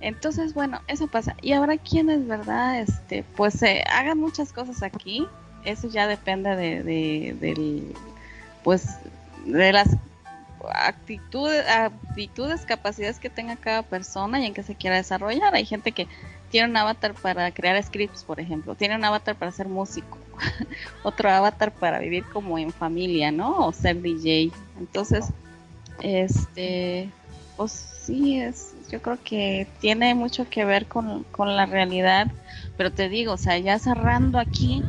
Entonces, bueno, eso pasa. Y ahora quienes, ¿verdad? Este, pues se hagan muchas cosas aquí, eso ya depende de, de, del, pues, de las actitudes, actitudes, capacidades que tenga cada persona y en que se quiera desarrollar. Hay gente que tiene un avatar para crear scripts, por ejemplo, tiene un avatar para ser músico, otro avatar para vivir como en familia, ¿no? O ser DJ. Entonces, este, pues sí, es, yo creo que tiene mucho que ver con, con la realidad, pero te digo, o sea, ya cerrando aquí,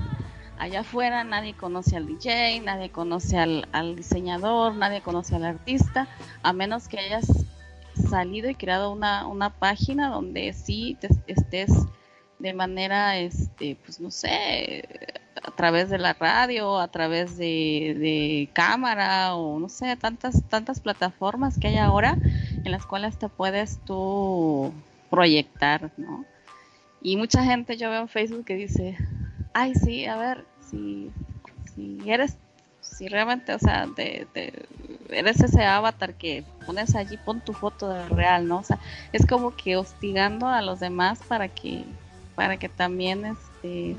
allá afuera nadie conoce al DJ, nadie conoce al, diseñador, nadie conoce al artista, a menos que hayas salido y creado una, una página donde sí estés de manera, este, pues no sé, a través de la radio, a través de, de, cámara o no sé, tantas, tantas plataformas que hay ahora en las cuales te puedes tú proyectar, ¿no? Y mucha gente yo veo en Facebook que dice, ay, sí, a ver, si, si eres, si realmente, o sea, de, eres ese avatar que pones allí, pon tu foto de real, ¿no? O sea, es como que hostigando a los demás para que, para que también, este,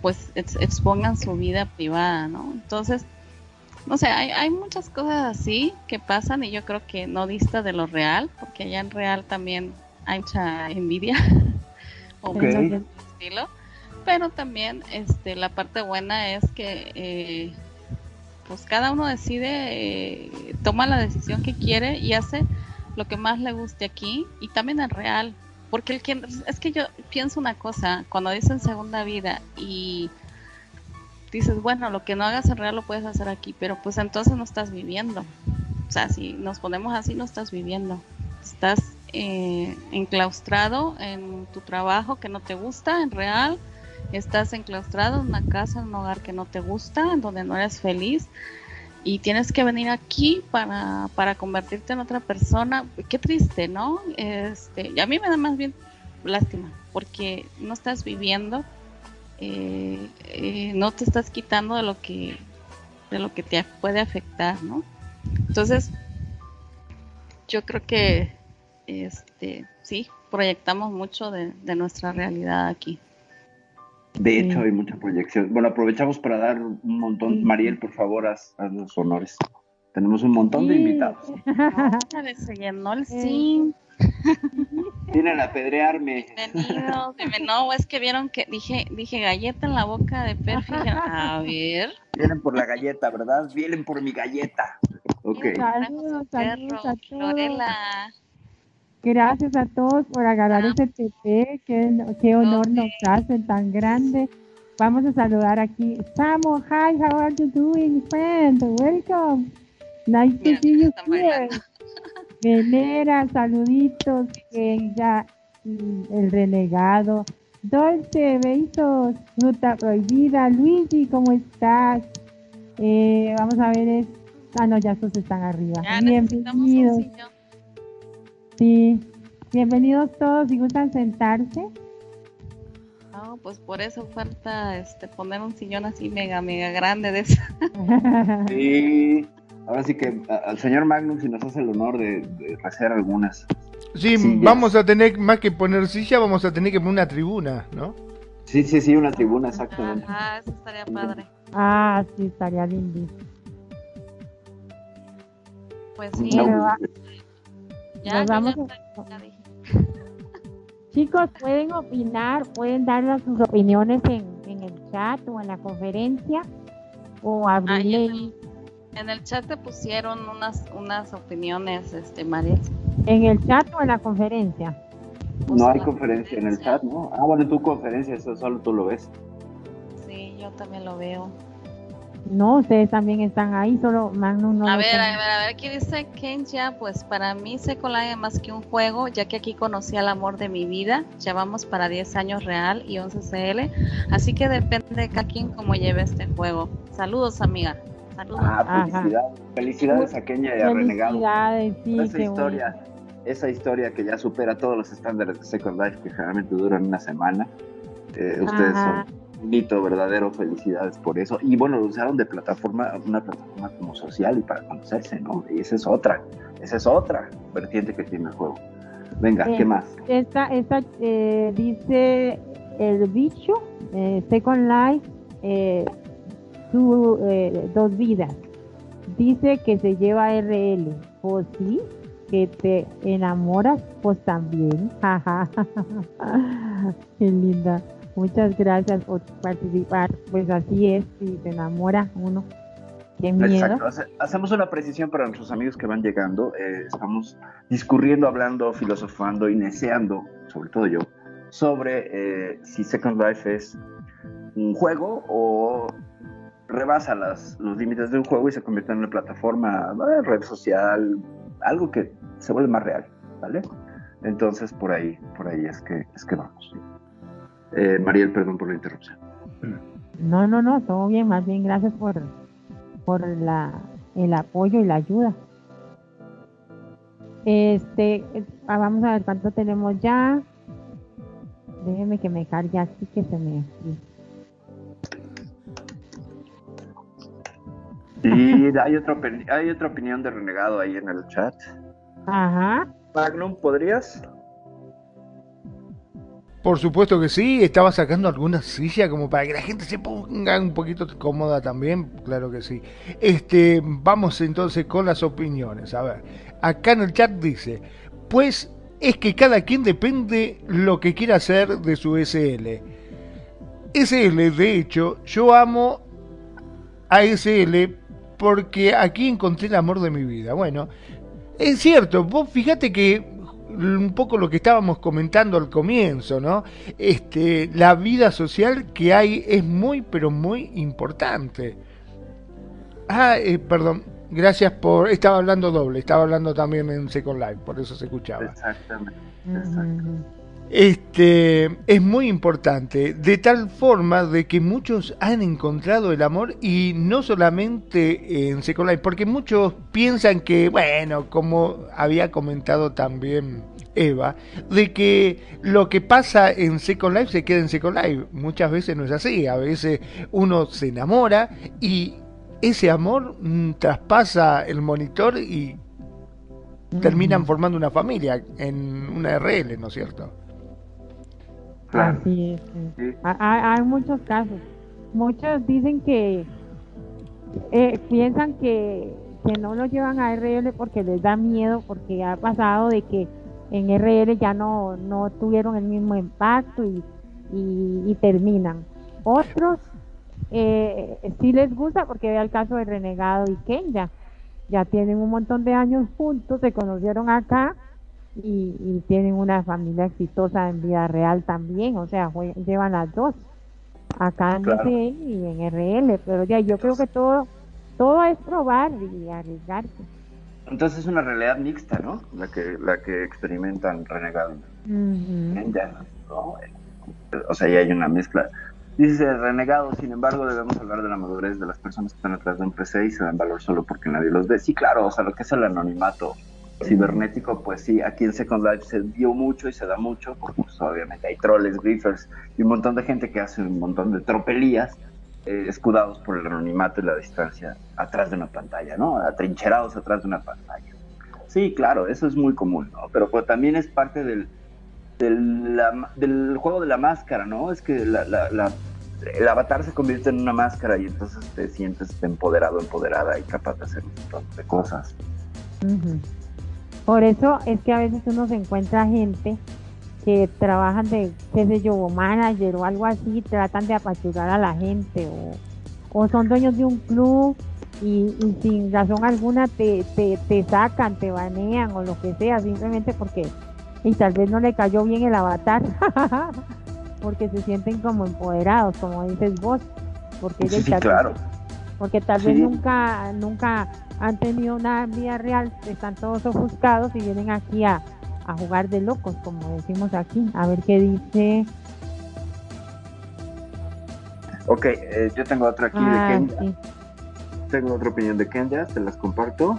pues expongan su vida privada, ¿no? Entonces, no sé, hay, hay muchas cosas así que pasan y yo creo que no dista de lo real, porque allá en real también hay mucha envidia o estilo pero también este la parte buena es que eh, pues cada uno decide eh, toma la decisión que quiere y hace lo que más le guste aquí y también en real. Porque el que es que yo pienso una cosa cuando dicen segunda vida y dices bueno lo que no hagas en real lo puedes hacer aquí pero pues entonces no estás viviendo. O sea si nos ponemos así no estás viviendo. Estás eh, enclaustrado en tu trabajo que no te gusta en real estás enclaustrado en una casa, en un hogar que no te gusta, donde no eres feliz y tienes que venir aquí para, para convertirte en otra persona. Qué triste, ¿no? Este, y a mí me da más bien lástima, porque no estás viviendo, eh, eh, no te estás quitando de lo que de lo que te puede afectar, ¿no? Entonces, yo creo que este sí, proyectamos mucho de nuestra realidad aquí. De hecho, hay mucha proyección. Bueno, aprovechamos para dar un montón. Mariel, por favor, haz, los honores. Tenemos un montón de invitados. se llenó el sí. Vienen a apedrearme. Bienvenidos, no, es que vieron que dije, dije galleta en la boca de Perfi. A ver. Vienen por la galleta, ¿verdad? Vienen por mi galleta. Ok. Saludos, saludos a todos. Gracias a todos por agarrar ese TP, qué, honor nos hacen tan grande. Vamos a saludar aquí. Samo, hi, how are you doing, friend? Welcome. Nice to see you here. Venera, saluditos, ya el renegado. Dolce, besos, fruta prohibida. Luigi, ¿cómo estás? Eh, vamos a ver, ah, no, ya estos están arriba. Bienvenidos. Sí, bienvenidos todos, si gustan sentarse. No, pues por eso falta este poner un sillón así mega, mega grande de eso. sí, ahora sí que al señor Magnus si nos hace el honor de, hacer algunas. Sí, vamos a tener, más que poner silla, vamos a tener que poner una tribuna, ¿no? Sí, sí, sí, una tribuna, exactamente. Ah, eso estaría padre. Ah, sí, estaría lindo. Pues sí. No, vamos Chicos, pueden opinar, pueden dar sus opiniones en, en, el chat o en la conferencia o abrirle. en, el, chat te pusieron unas unas opiniones, este María. ¿En el chat o en la conferencia? no hay conferencia en el chat, ¿no? Ah, bueno, en tu conferencia, eso solo tú lo ves. Sí, yo también lo veo. No, ustedes también están ahí, solo Magnum no. A ver, a ver, a ver, aquí dice Kenya, pues para mí es más que un juego, ya que aquí conocí al amor de mi vida, ya vamos para 10 años real y 11 CL, así que depende de cada quien cómo lleve este juego. Saludos, amiga. Saludos. Ah, felicidades, felicidades a Kenya y a Renegado. Sí, esa historia, esa historia que ya supera todos los estándares de Second Life que generalmente duran una semana. Eh, ustedes son bonito, verdadero, felicidades por eso. Y bueno, lo usaron de plataforma, una plataforma como social y para conocerse, ¿no? Y esa es otra, esa es otra vertiente que tiene el juego. Venga, ¿qué más? Esta, esta eh, dice el bicho, eh, Second Life, eh, su, eh, dos vidas. Dice que se lleva RL. Pues sí, que te enamoras, pues también. Qué linda. Muchas gracias por participar. Pues así es, si se enamora uno. Qué miedo. Exacto. Hacemos una precisión para nuestros amigos que van llegando. Eh, estamos discurriendo, hablando, filosofando y neceando, sobre todo yo, sobre eh, si Second Life es un juego o rebasa las, los límites de un juego y se convierte en una plataforma, red social, algo que se vuelve más real, ¿vale? Entonces por ahí, por ahí es que, es que vamos. Eh, Mariel, perdón por la interrupción. No, no, no, todo bien, más bien gracias por, por la, el apoyo y la ayuda. Este, ah, vamos a ver cuánto tenemos ya. Déjeme que me cargue así que se me... Y hay otra, hay otra opinión de renegado ahí en el chat. Ajá. Magnum, ¿podrías? Por supuesto que sí, estaba sacando alguna silla como para que la gente se ponga un poquito cómoda también, claro que sí. Este, vamos entonces con las opiniones. A ver, acá en el chat dice, pues es que cada quien depende lo que quiera hacer de su SL. SL, de hecho, yo amo a SL porque aquí encontré el amor de mi vida. Bueno, es cierto, vos fíjate que un poco lo que estábamos comentando al comienzo, ¿no? Este, la vida social que hay es muy, pero muy importante. Ah, eh, perdón, gracias por. Estaba hablando doble, estaba hablando también en Second Life, por eso se escuchaba. Exactamente. Este es muy importante, de tal forma de que muchos han encontrado el amor y no solamente en Second Life, porque muchos piensan que, bueno, como había comentado también Eva, de que lo que pasa en Second Life se queda en Second Life. Muchas veces no es así, a veces uno se enamora y ese amor mm, traspasa el monitor y terminan formando una familia en una RL, ¿no es cierto? Así es. Hay, muchos casos. Muchos dicen que eh, piensan que, que no lo llevan a RL porque les da miedo, porque ha pasado de que en RL ya no, no tuvieron el mismo impacto y, y, terminan. Otros eh, sí les gusta porque ve el caso de Renegado y Kenya. Ya tienen un montón de años juntos, se conocieron acá y, tienen una familia exitosa en vida real también, o sea, llevan las dos, acá en claro. y en RL, pero ya yo creo que todo, todo es probar y arriesgarse. Entonces es una realidad mixta, ¿no? La que, la que experimentan renegados. O sea, ya hay una mezcla. Dice renegado, sin embargo, debemos hablar de la madurez de las personas que están atrás de un PC y se dan valor solo porque nadie los ve. Sí, claro, o sea, lo que es el anonimato cibernético, pues sí, aquí en Second Life se dio mucho y se da mucho, porque pues, obviamente hay troles, griffers y un montón de gente que hace un montón de tropelías eh, escudados por el anonimato y la distancia atrás de una pantalla, ¿no? Atrincherados atrás de una pantalla. Sí, claro, eso es muy común, ¿no? Pero pues, también es parte del, del, juego de la máscara, ¿no? Es que el avatar se convierte en una máscara y entonces te sientes empoderado, empoderada y capaz de hacer un montón de cosas. Por eso es que a veces uno se encuentra gente que trabajan de, qué sé yo, manager o algo así, tratan de apachurrar a la gente o, son dueños de un club y, sin razón alguna te, te, te, sacan, te banean o lo que sea, simplemente porque y tal vez no le cayó bien el avatar, porque se sienten como empoderados, como dices vos, porque sí, claro. porque tal vez nunca, nunca han tenido una vida real, están todos ofuscados y vienen aquí a, jugar de locos, como decimos aquí. A ver qué dice. Ok, eh, yo tengo otra aquí de ah, Kenya. Tengo otra opinión de Kenya, te las comparto.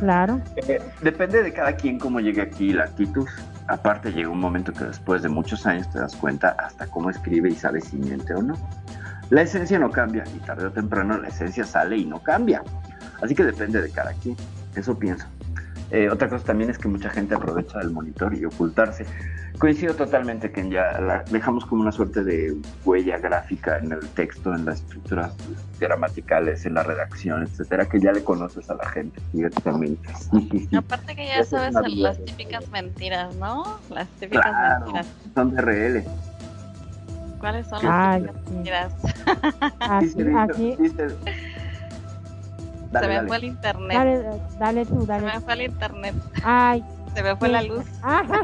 Claro. Eh, depende de cada quien cómo llegue aquí la actitud. Aparte llega un momento que después de muchos años te das cuenta hasta cómo escribe y sabes si miente o no. La esencia no cambia y tarde o temprano la esencia sale y no cambia. Así que depende de cada quien, eso pienso. Eh, otra cosa también es que mucha gente aprovecha el monitor y ocultarse. Coincido totalmente, que ya la dejamos como una suerte de huella gráfica en el texto, en las estructuras gramaticales, en la redacción, etcétera, que ya le conoces a la gente directamente. Aparte que ya sabes las típicas mentiras, ¿no? Las típicas mentiras. Son de RL. ¿Cuáles son las típicas mentiras? aquí, se me fue el internet. Dale, dale tú, dale. Se me fue el internet. Ay. Se me fue la luz.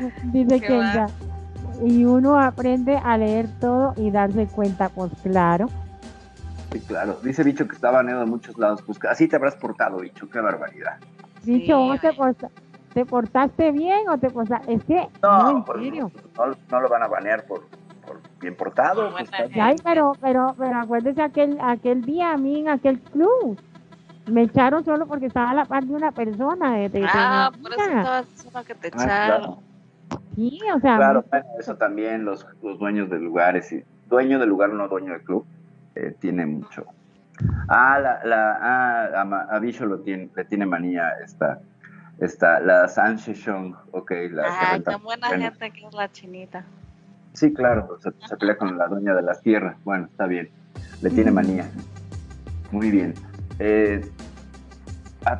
Dice que ya. Y uno aprende a leer todo y darse cuenta, pues claro. Sí, claro. Dice Bicho que está baneado de muchos lados. Pues así te habrás portado, Bicho. Qué barbaridad. Bicho, te, portaste bien o te portaste? Es que, no, pues, no, lo van a banear por, bien portado. Pues, Ay, pero, pero, pero acuérdese aquel, aquel día a mí en aquel club. Me echaron solo porque estaba a la par de una persona. De, ah, por eso estaba que te ah, echaron. Sí, o sea. Claro, eso también, los, los dueños de lugares, y dueño del lugar, no dueño del club, eh, tiene mucho. Ah, la, la, ah, a, Bicho lo tiene, le tiene manía esta, esta, la San Shishong, ok. La ah, qué buena gente que es la chinita. Sí, claro, se, se, pelea con la dueña de las tierras. Bueno, está bien. Le tiene manía. Muy bien. Eh,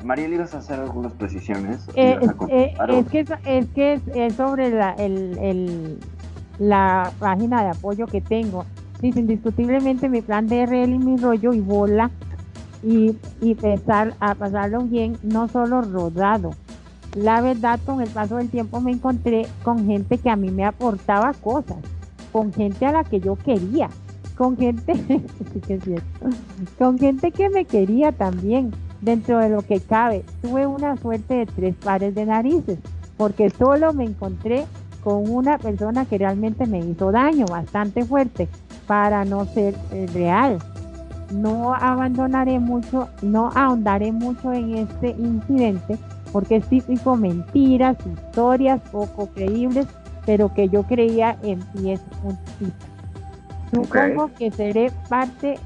María, ¿ibas a hacer algunas precisiones? Eh, eh, es, que, es que es, sobre la, el, la página de apoyo que tengo. Dice, indiscutiblemente mi plan de RL y mi rollo y bola y, y empezar a pasarlo bien, no solo rodado. La verdad, con el paso del tiempo me encontré con gente que a mí me aportaba cosas, con gente a la que yo quería, con gente, con gente que me quería también dentro de lo que cabe. Tuve una suerte de tres pares de narices, porque solo me encontré con una persona que realmente me hizo daño bastante fuerte para no ser eh, real. No abandonaré mucho, no ahondaré mucho en este incidente porque es típico mentiras, historias poco creíbles, pero que yo creía en pies Supongo que seré parte,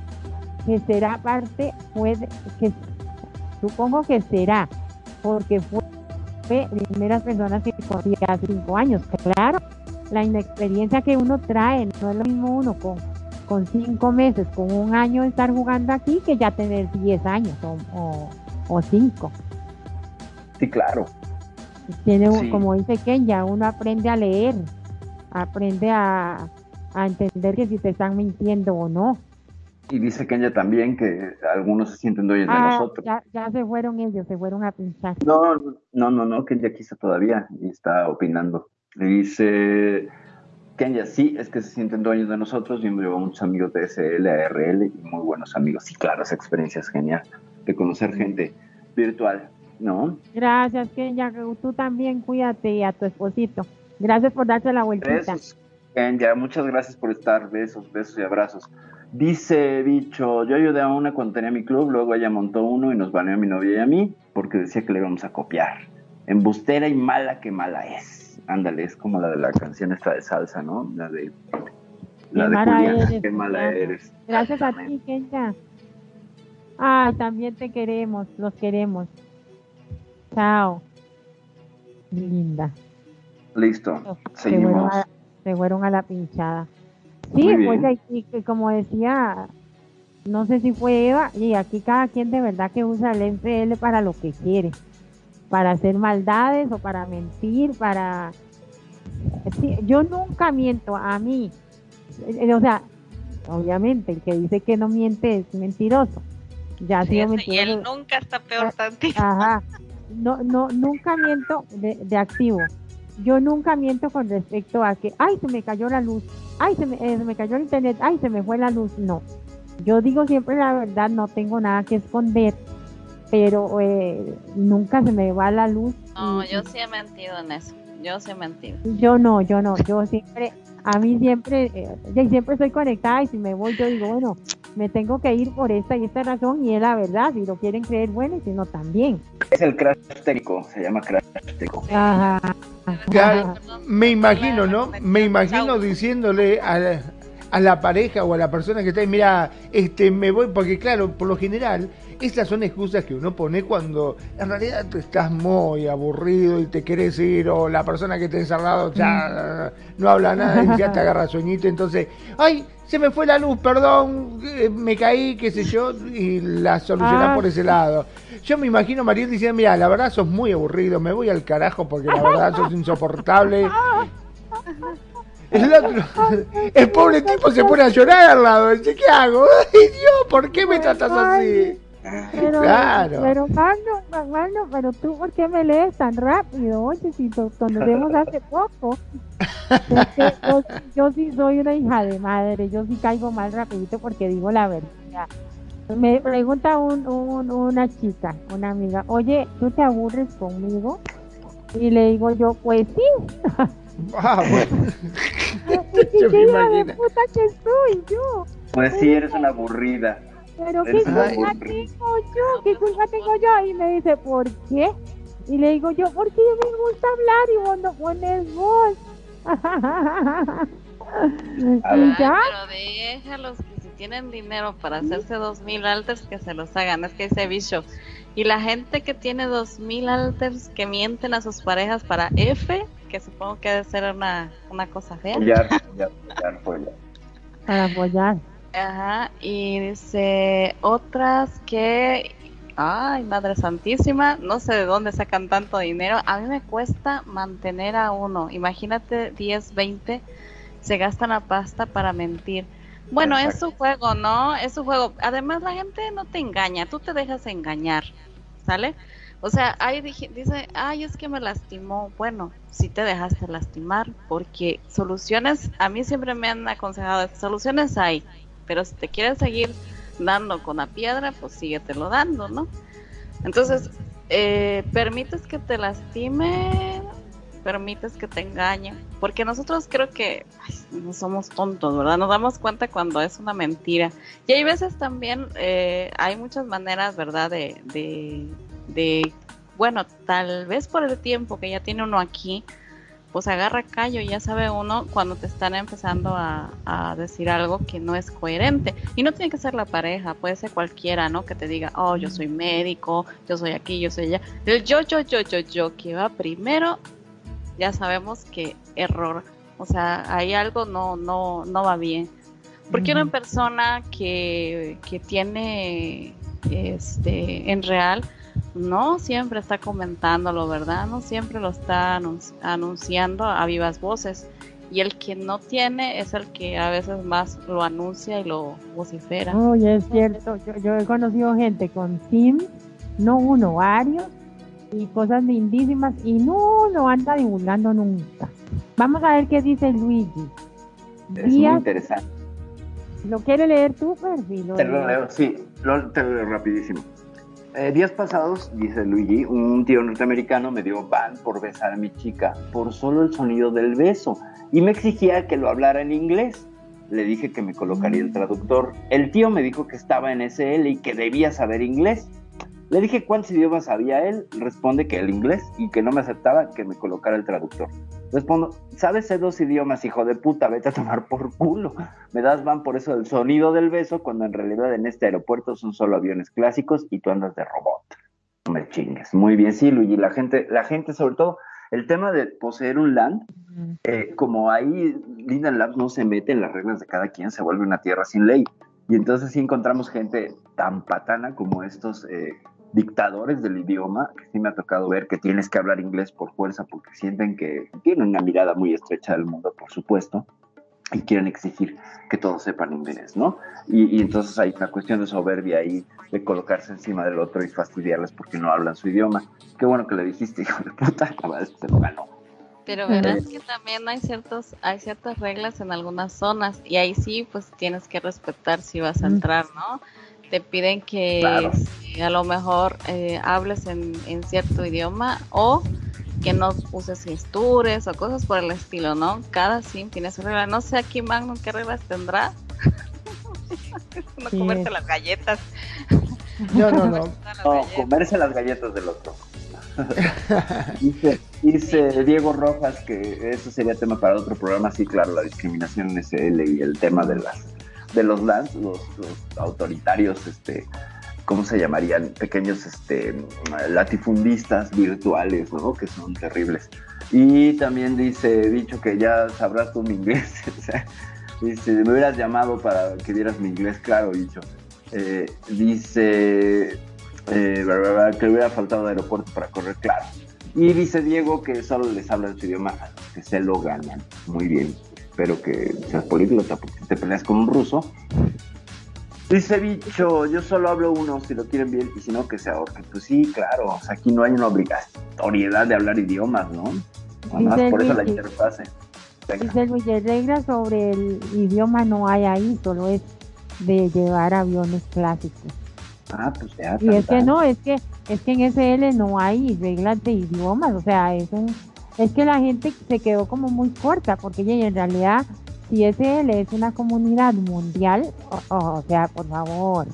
que será parte, puede, que Supongo que será, porque fue de primeras personas que conocí hace cinco años. Claro, la inexperiencia que uno trae, no es lo mismo uno con, con cinco meses, con un año de estar jugando aquí, que ya tener diez años o, o, cinco. Sí, claro. Tiene, como dice Ken, ya uno aprende a leer, aprende a, a entender que si te están mintiendo o no. Y dice Kenya también que algunos se sienten dueños de ah, nosotros. Ya, ya, se fueron ellos, se fueron a pensar. No, no, no, no, Kenya aquí está todavía y está opinando. Le dice Kenya, sí, es que se sienten dueños de nosotros. Yo me llevo muchos amigos de SL, ARL y muy buenos amigos. Sí, claro, esa experiencia es genial de conocer gente virtual, ¿no? Gracias, Kenya. Tú también cuídate y a tu esposito. Gracias por darte la vueltita. Besos, Kenya. Muchas gracias por estar. Besos, besos y abrazos. Dice Bicho, yo ayudé a una cuando tenía mi club, luego ella montó uno y nos baneó a mi novia y a mí porque decía que le íbamos a copiar. Embustera y mala que mala es. Ándale, es como la de la canción esta de salsa, ¿no? La de la de Juliana, qué mala eres. Gracias a ti, Kenya. Ay, también te queremos, los queremos. Chao. Linda. Listo, seguimos. Se fueron a la pinchada. Sí, pues y, como decía, no sé si fue Eva, y aquí cada quien de verdad que usa el MPL para lo que quiere, para hacer maldades o para mentir, para... yo nunca miento a mí, eh, o sea, obviamente el que dice que no miente es mentiroso. Ya sí, Y él nunca está peor ah, tantito. Ajá. No, no, nunca miento de, de activo yo nunca miento con respecto a que, ay, se me cayó la luz, ay, se me, eh, se me cayó el internet, ay, se me fue la luz. No, yo digo siempre la verdad, no tengo nada que esconder, pero eh, nunca se me va la luz. No, yo sí he mentido en eso, yo sí he mentido. Yo no, yo no, yo siempre, a mí siempre, eh, siempre estoy conectada y si me voy yo digo, bueno, me tengo que ir por esta y esta razón y es la verdad, si lo quieren creer bueno y si no también. Es el crash técnico, se llama crash técnico. me imagino, ¿no? Me imagino diciéndole a, a la pareja o a la persona que está ahí, mira, este, me voy, porque claro, por lo general, esas son excusas que uno pone cuando en realidad tú estás muy aburrido y te querés ir, o la persona que te encerrado ya no habla nada y ya te agarra sueñito, entonces, ay, se me fue la luz, perdón, eh, me caí, qué sé yo, y la solucionás ah. por ese lado. Yo me imagino Mariel diciendo, mira, la verdad sos muy aburrido, me voy al carajo porque la verdad sos insoportable. El, otro, el pobre tipo se pone a llorar al lado, dice, ¿qué hago? Ay Dios, ¿por qué me tratas así? Pero, claro. pero Magno, pero tú, ¿por qué me lees tan rápido? Oye, si nos conocemos hace poco. yo, sí soy una hija de madre, yo sí caigo mal rapidito porque digo la verdad. Me pregunta un, una chica, una amiga, oye, ¿tú te aburres conmigo? Y le digo yo, pues sí. Ah, yo me imagino. puta que soy yo? Pues sí, eres una aburrida. Pero ¿qué culpa tengo yo? ¿Qué culpa tengo yo? Y me dice, ¿por qué? Y le digo yo, porque me gusta hablar y vos no pones voz. ya. Pero déjalos que si tienen dinero para hacerse dos mil alters, que se los hagan. Es que ese bicho. Y la gente que tiene dos mil alters que mienten a sus parejas para F, que supongo que debe ser una, una cosa fea. Para apoyar. Ajá, y dice otras que, ay, Madre Santísima, no sé de dónde sacan tanto dinero. A mí me cuesta mantener a uno. Imagínate 10, 20, se gastan la pasta para mentir. Bueno, es su juego, ¿no? Es su juego. Además, la gente no te engaña, tú te dejas engañar, ¿sale? O sea, ahí dice, ay, es que me lastimó. Bueno, si te dejaste lastimar, porque soluciones, a mí siempre me han aconsejado, soluciones hay, pero si te quieres seguir dando con la piedra, pues síguetelo dando, ¿no? Entonces, eh, permites que te lastime, permites que te engañe, porque nosotros creo que no somos tontos, ¿verdad? Nos damos cuenta cuando es una mentira. Y hay veces también, eh, hay muchas maneras, ¿verdad? De, de, de, bueno, tal vez por el tiempo que ya tiene uno aquí, pues agarra callo, ya sabe uno cuando te están empezando a, decir algo que no es coherente. Y no tiene que ser la pareja, puede ser cualquiera, ¿no? Que te diga, oh, yo soy médico, yo soy aquí, yo soy allá. El yo, yo, yo, yo, yo, que va primero, ya sabemos que error. O sea, ahí algo no, no, no va bien. Porque una persona que, que tiene este en real no siempre está comentándolo, ¿verdad? No siempre lo está anunciando a vivas voces. Y el que no tiene es el que a veces más lo anuncia y lo vocifera. Oye, es cierto. Yo, he conocido gente con Sims, no uno, varios, y cosas lindísimas, y no lo anda divulgando nunca. Vamos a ver qué dice Luigi. Es muy interesante. ¿Lo quiere leer tú, perfil? Te lo leo, sí, lo, te lo leo rapidísimo. Eh, días pasados, dice Luigi, un tío norteamericano me dio ban por besar a mi chica por solo el sonido del beso y me exigía que lo hablara en inglés. Le dije que me colocaría el traductor. El tío me dijo que estaba en SL y que debía saber inglés. Le dije cuántos idiomas sabía él, responde que el inglés y que no me aceptaba que me colocara el traductor. Respondo, ¿sabes dos idiomas, hijo de puta? Vete a tomar por culo. Me das van por eso del sonido del beso, cuando en realidad en este aeropuerto son solo aviones clásicos y tú andas de robot. No me chingues. Muy bien, sí, Luigi. La gente, la gente, sobre todo, el tema de poseer un land, eh, como ahí Linda Labs no se mete en las reglas de cada quien, se vuelve una tierra sin ley. Y entonces sí encontramos gente tan patana como estos eh, dictadores del idioma, que sí me ha tocado ver que tienes que hablar inglés por fuerza porque sienten que tienen una mirada muy estrecha del mundo, por supuesto, y quieren exigir que todos sepan inglés, ¿no? Y, entonces hay una cuestión de soberbia ahí, de colocarse encima del otro y fastidiarles porque no hablan su idioma. Qué bueno que le dijiste, hijo de puta, se lo ganó. Pero verás que también hay ciertos, hay ciertas reglas en algunas zonas y ahí sí, pues tienes que respetar si vas a entrar, ¿no? Te piden que a lo mejor eh, hables en, cierto idioma o que no uses gestures o cosas por el estilo, ¿no? Cada sim tiene su regla. No sé aquí Magnum qué reglas tendrá. no comerse las galletas. No, no, no. no comerse las galletas del otro. dice, Diego Rojas que eso sería tema para otro programa, sí, claro, la discriminación en SL y el tema de las de los LANs, los, autoritarios, este, ¿cómo se llamarían? Pequeños este, latifundistas virtuales, ¿no? Que son terribles. Y también dice, dicho que ya sabrás tú mi inglés. dice, me hubieras llamado para que dieras mi inglés, claro, dicho. Eh, dice eh, que le hubiera faltado aeropuerto para correr, claro. Y dice Diego que solo les habla su idioma que se lo ganan. Muy bien. Espero que seas políglota porque te peleas con un ruso. Dice Bicho, yo solo hablo uno si lo quieren bien y si no que se ahorquen. Pues sí, claro, aquí no hay una obligatoriedad de hablar idiomas, ¿no? Además, por eso la interfase. Dice Luis, reglas sobre el idioma no hay ahí, solo es de llevar aviones clásicos. Ah, pues ya. Y es que no, es que, es que en SL no hay reglas de idiomas, o sea, es un, es que la gente se quedó como muy corta, porque en realidad, si SL es una comunidad mundial, o, sea, por favor.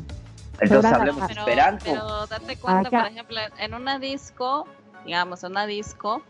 Entonces hablemos esperanto. Pero date cuenta, por ejemplo, en una disco, digamos, en una disco,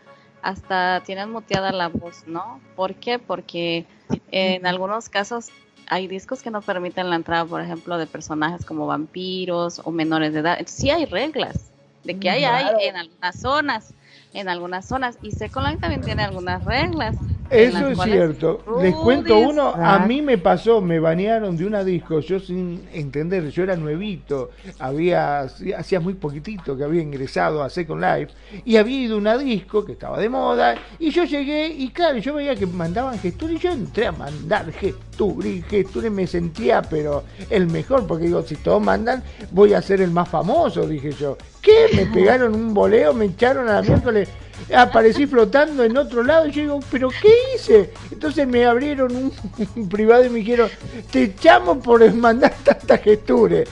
hasta tienen muteada la voz, ¿no? ¿Por qué? Porque en algunos casos hay discos que no permiten la entrada, por ejemplo, de personajes como vampiros o menores de edad. Entonces, sí hay reglas de que hay, hay en algunas zonas, en algunas zonas. Y Second Life también tiene algunas reglas. Eso es cierto. Les cuento uno, a mí me pasó, me banearon de una disco, yo sin entender, yo era nuevito, había hacía muy poquitito que había ingresado a Second Life y había ido a una disco que estaba de moda y yo llegué y claro, yo veía que mandaban gestura y yo entré a mandar gestura y gestura y me sentía pero el mejor porque digo, si todos mandan, voy a ser el más famoso, dije yo. ¿Qué? Me pegaron un boleo, me echaron a la miércoles aparecí flotando en otro lado y yo digo, ¿pero qué hice? Entonces me abrieron un, privado y me dijeron, te echamos por mandar tantas gesturas.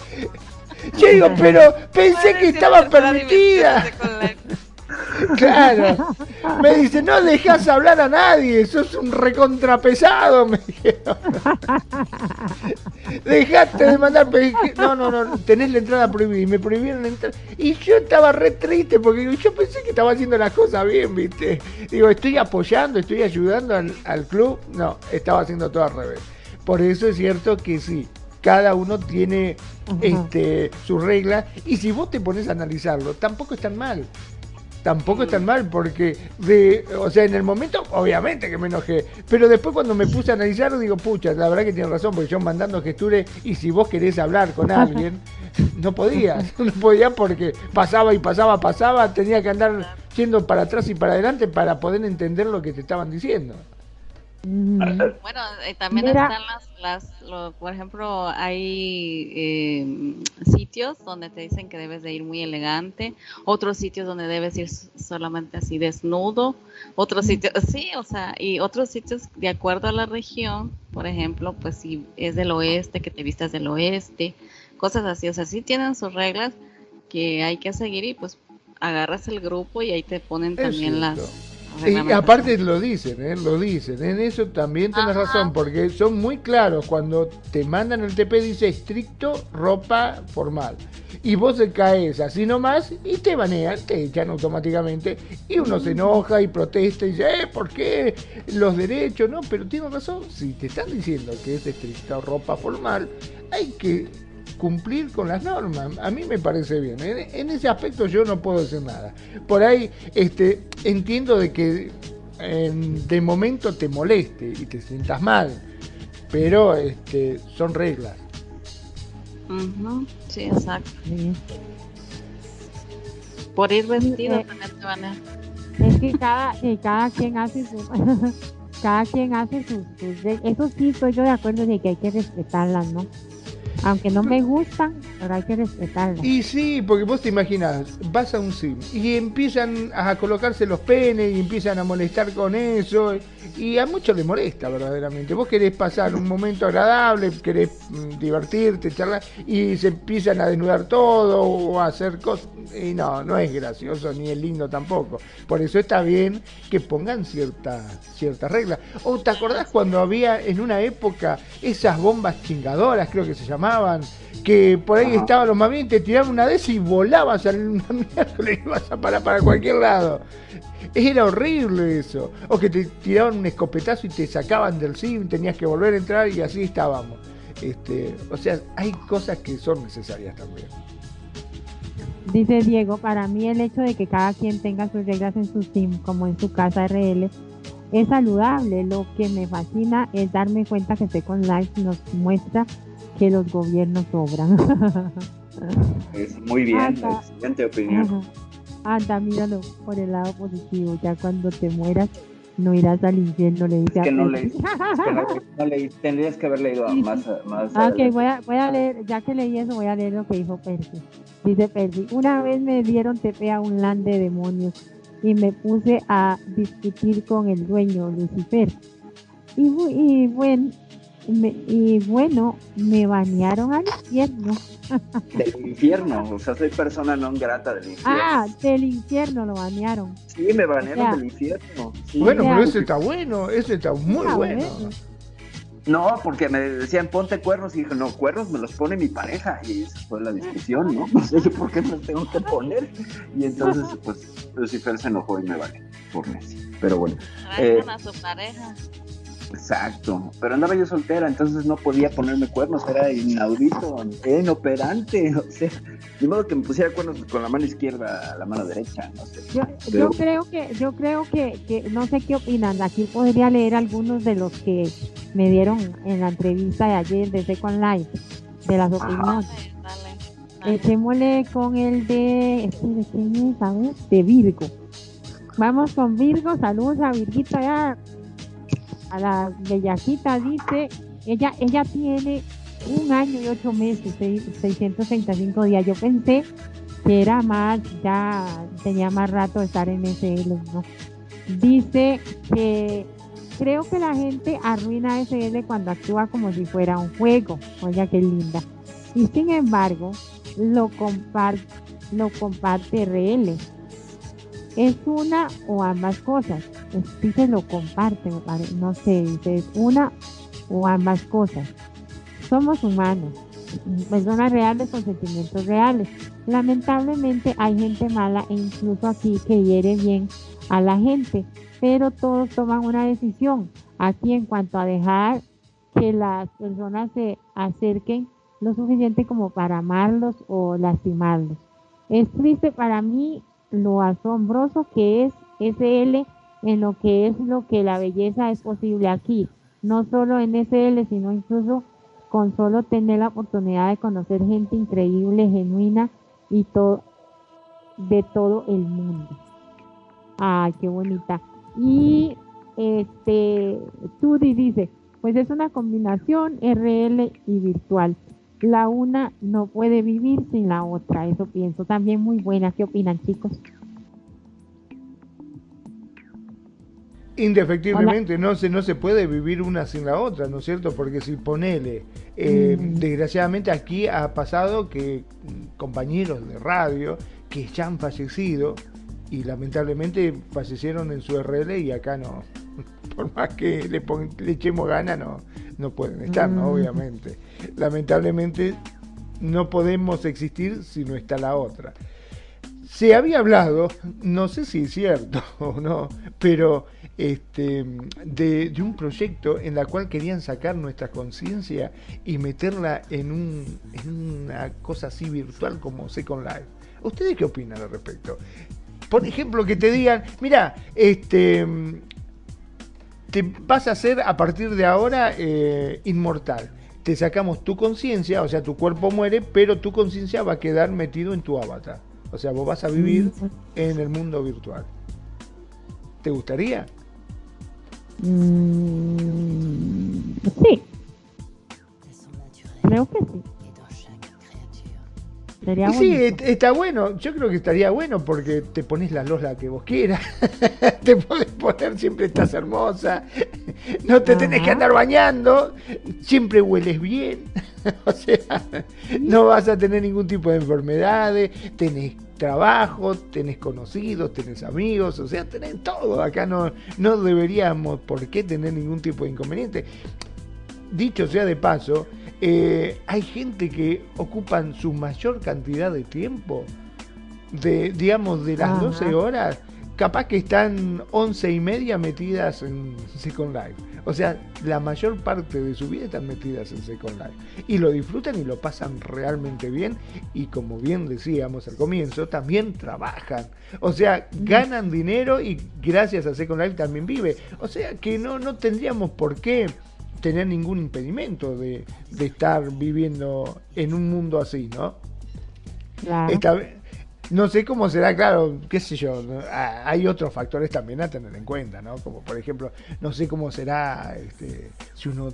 Yo digo, pero pensé que estaba permitida. Claro. Me dice, no dejas hablar a nadie, sos un recontrapesado, me dijeron. Dejaste de mandar, no, no, no, tenés la entrada prohibida y me prohibieron entrar. Y yo estaba re triste porque yo pensé que estaba haciendo las cosas bien, viste. Digo, estoy apoyando, estoy ayudando al, al club. No, estaba haciendo todo al revés. Por eso es cierto que sí, cada uno tiene este, sus reglas y si vos te pones a analizarlo, tampoco es tan mal tampoco es tan mal, porque, de, o sea, en el momento, obviamente que me enojé, pero después cuando me puse a analizarlo, digo, pucha, la verdad que tiene razón, porque yo mandando gesture y si vos querés hablar con alguien, no podías, no podía porque pasaba y pasaba, pasaba, tenía que andar yendo para atrás y para adelante para poder entender lo que te estaban diciendo. Bueno, eh, también están las, por ejemplo, hay eh, sitios donde te dicen que debes de ir muy elegante, otros sitios donde debes ir solamente así desnudo, otros sitios, sí, o sea, y otros sitios de acuerdo a la región, por ejemplo, pues si es del oeste, que te vistas del oeste, cosas así, o sea, sí tienen sus reglas que hay que seguir y pues agarras el grupo y ahí te ponen también las y aparte lo dicen, ¿eh? lo dicen. En eso también tienes razón, porque son muy claros. Cuando te mandan el TP dice estricto ropa formal. Y vos te caes así nomás y te banean, te echan automáticamente. Y uno se enoja y protesta y dice, eh, ¿por qué los derechos? No, pero tienes razón. Si te están diciendo que es estricta ropa formal, hay que cumplir con las normas. A mí me parece bien. En, ese aspecto yo no puedo decir nada. Por ahí este, entiendo de que de momento te moleste y te sientas mal, pero este, son reglas. Sí, exacto. Por ir vestido eh, también te van a... Es que cada, cada quien hace su... cada quien hace sus, Eso sí estoy yo de acuerdo de que hay que respetarlas, ¿no? Aunque no me gustan, pero hay que respetarlas. Y sí, porque vos te imaginas, vas a un sim y empiezan a colocarse los penes y empiezan a molestar con eso. Y a muchos les molesta verdaderamente. Vos querés pasar un momento agradable, querés mm, divertirte, charlar, y se empiezan a desnudar todo o a hacer cosas. Y no, no es gracioso ni es lindo tampoco. Por eso está bien que pongan ciertas cierta reglas. ¿O te acordás cuando había en una época esas bombas chingadoras, creo que se llamaban? Que por ahí estaban los más bien, te tiraban una de esas y volabas al miércoles y ibas a parar para cualquier lado. Era horrible eso. O que te tiraban un escopetazo y te sacaban del sim, tenías que volver a entrar y así estábamos. Este, o sea, hay cosas que son necesarias también. Dice Diego, para mí el hecho de que cada quien tenga sus reglas en su sim, como en su casa RL, es saludable. Lo que me fascina es darme cuenta que Second Life nos muestra que los gobiernos sobran. es muy bien, excelente opinión. Anda, míralo por el lado positivo. Ya cuando te mueras, no irás al infierno, le dice. Es que no leí, no leí, tendrías que haber leído más. más ah, ok, voy a, voy a leer, ya que leí eso, voy a leer lo que dijo Percy. Dice Percy: Una vez me dieron TP a un land de demonios y me puse a discutir con el dueño, Lucifer. Y, y bueno, y bueno, me banearon al infierno. Del infierno, o sea, soy persona no grata del infierno. Ah, del infierno lo banearon. Sí, me banearon del infierno. Bueno, pero ese está bueno, ese está muy bueno. No, porque me decían ponte cuernos y dije, no, cuernos me los pone mi pareja. Y esa fue la discusión, ¿no? No sé por qué me los tengo que poner. Y entonces, pues, Lucifer se enojó y me vale por Messi. Pero bueno. Eh, a su pareja. Exacto, pero andaba yo soltera, entonces no podía ponerme cuernos, era inaudito, inoperante, o sea, de modo que me pusiera cuernos con la mano izquierda a la mano derecha, no sé. Yo, creo que, yo creo que, que, no sé qué opinan, aquí podría leer algunos de los que me dieron en la entrevista de ayer de Second Life, de las opiniones. Echémosle con el de, este, ¿de quién es? De Virgo. Vamos con Virgo, saludos a Virgita ya a la bellacita dice, ella, ella tiene un año y ocho meses, 635 días. Yo pensé que era más, ya tenía más rato de estar en SL, ¿no? Dice que creo que la gente arruina SL cuando actúa como si fuera un juego. Oye, qué linda. Y sin embargo, lo comparte, lo comparte RL. Es una o ambas cosas dice lo comparte, no sé, dice es una o ambas cosas. Somos humanos, personas reales con sentimientos reales. Lamentablemente hay gente mala e incluso aquí que hiere bien a la gente, pero todos toman una decisión aquí en cuanto a dejar que las personas se acerquen lo suficiente como para amarlos o lastimarlos. Es triste para mí lo asombroso que es SL en lo que es lo que la belleza es posible aquí, no solo en SL, sino incluso con solo tener la oportunidad de conocer gente increíble, genuina y todo de todo el mundo. Ay, qué bonita. Y este Tudi dice, pues es una combinación RL y virtual. La una no puede vivir sin la otra, eso pienso. También muy buena. ¿Qué opinan, chicos? Indefectiblemente no se, no se puede vivir una sin la otra, ¿no es cierto? Porque si ponele, eh, mm. desgraciadamente aquí ha pasado que compañeros de radio que ya han fallecido y lamentablemente fallecieron en su RL y acá no, por más que le, le echemos gana, no, no pueden estar, ¿no? Mm. Obviamente. Lamentablemente no podemos existir si no está la otra. Se había hablado, no sé si es cierto o no, pero este, de, un proyecto en la cual querían sacar nuestra conciencia y meterla en, un, en una cosa así virtual como Second Life. ¿Ustedes qué opinan al respecto? Por ejemplo, que te digan, mira, este, te vas a hacer a partir de ahora eh, inmortal. Te sacamos tu conciencia, o sea, tu cuerpo muere, pero tu conciencia va a quedar metido en tu avatar. O sea, vos vas a vivir en el mundo virtual. ¿Te gustaría? Mm, sí. Creo que sí. Sí, está bueno. Yo creo que estaría bueno porque te pones la lola que vos quieras. te podés poner, siempre estás hermosa. No te tenés que andar bañando. Siempre hueles bien. o sea, no vas a tener ningún tipo de enfermedades. Tenés trabajo, tenés conocidos, tenés amigos, o sea, tenés todo. Acá no, no deberíamos por qué tener ningún tipo de inconveniente. Dicho sea de paso, eh, hay gente que ocupan su mayor cantidad de tiempo, de, digamos, de las 12 horas, capaz que están 11 y media metidas en Second Life. O sea, la mayor parte de su vida están metidas en Second Life. Y lo disfrutan y lo pasan realmente bien. Y como bien decíamos al comienzo, también trabajan. O sea, ganan dinero y gracias a Second Life también vive. O sea que no, no tendríamos por qué tener ningún impedimento de, estar viviendo en un mundo así, ¿no? Claro. No sé cómo será, claro, qué sé yo, hay otros factores también a tener en cuenta, ¿no? Como por ejemplo, no sé cómo será este, si uno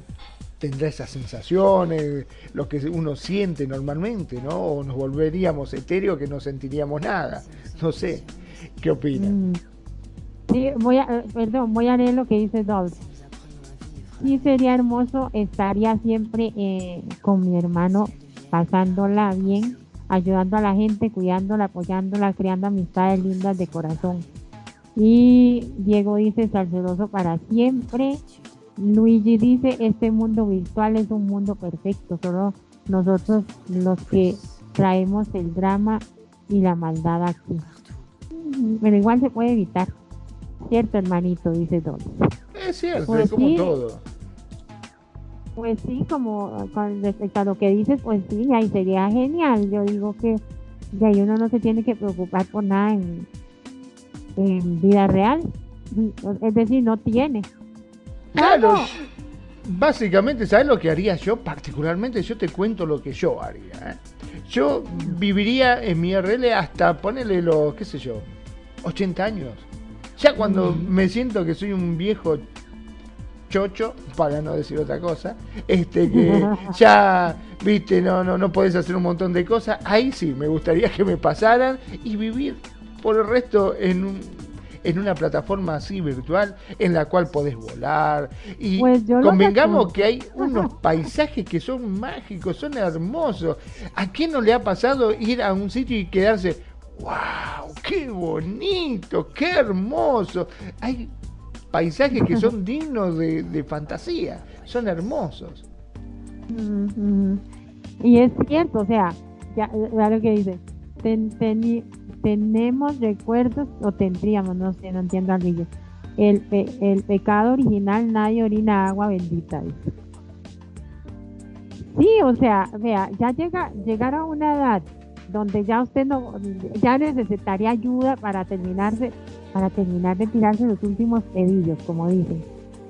tendrá esas sensaciones, lo que uno siente normalmente, ¿no? O nos volveríamos etéreos que no sentiríamos nada. No sé, ¿qué opinan? Mm. Sí, voy a, eh, perdón, voy a leer lo que dice Dolph. Sí, sería hermoso, estaría siempre eh, con mi hermano pasándola bien ayudando a la gente, cuidándola, apoyándola, creando amistades lindas de corazón. Y Diego dice, salcedoso para siempre. Luigi dice, este mundo virtual es un mundo perfecto, solo nosotros los que traemos el drama y la maldad aquí. Pero igual se puede evitar. Cierto, hermanito, dice Don. Es cierto, pues es como todo. Pues sí, como con respecto a lo que dices, pues sí, ahí sería genial. Yo digo que de ahí uno no se tiene que preocupar por nada en, vida real. Es decir, no tiene. Claro. Básicamente, ¿sabes lo que haría yo? Particularmente, yo te cuento lo que yo haría. ¿eh? Yo viviría en mi RL hasta ponerle los, qué sé yo, 80 años. Ya cuando mm. me siento que soy un viejo chocho, para no decir otra cosa, este que ya, viste, no, no, no podés hacer un montón de cosas, ahí sí, me gustaría que me pasaran y vivir por el resto en un, en una plataforma así virtual en la cual podés volar y pues convengamos que hay unos paisajes que son mágicos, son hermosos. ¿A quién no le ha pasado ir a un sitio y quedarse, wow, qué bonito, qué hermoso? Hay paisajes que son dignos de, fantasía, son hermosos. Y es cierto, o sea, ya, lo que dice, tenemos recuerdos, o tendríamos, no sé, no entiendo al El, el pecado original, nadie orina agua bendita. Sí, o sea, vea, ya llega, llegar a una edad donde ya usted no, ya necesitaría ayuda para terminarse, para terminar de tirarse los últimos pedillos, como dicen.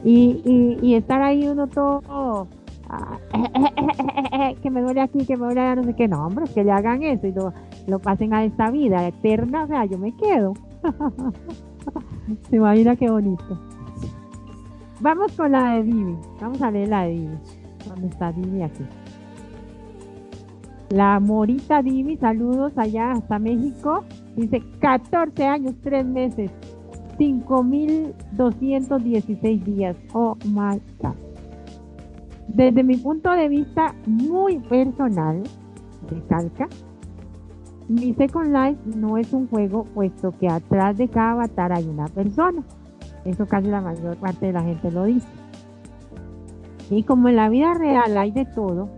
Y, y, estar ahí uno todo, ah, que me duele aquí, que me duele allá, no sé qué, no, hombre, que le hagan eso y lo, lo pasen a esta vida eterna, o sea, yo me quedo. Se imagina qué bonito. Vamos con la de Divi, vamos a leer la de Divi. ¿Dónde está Divi aquí? La Morita Divi, saludos allá hasta México. Dice 14 años, 3 meses, 5.216 días. Oh my God. Desde mi punto de vista muy personal, calca, mi Second Life no es un juego, puesto que atrás de cada avatar hay una persona. Eso casi la mayor parte de la gente lo dice. Y como en la vida real hay de todo,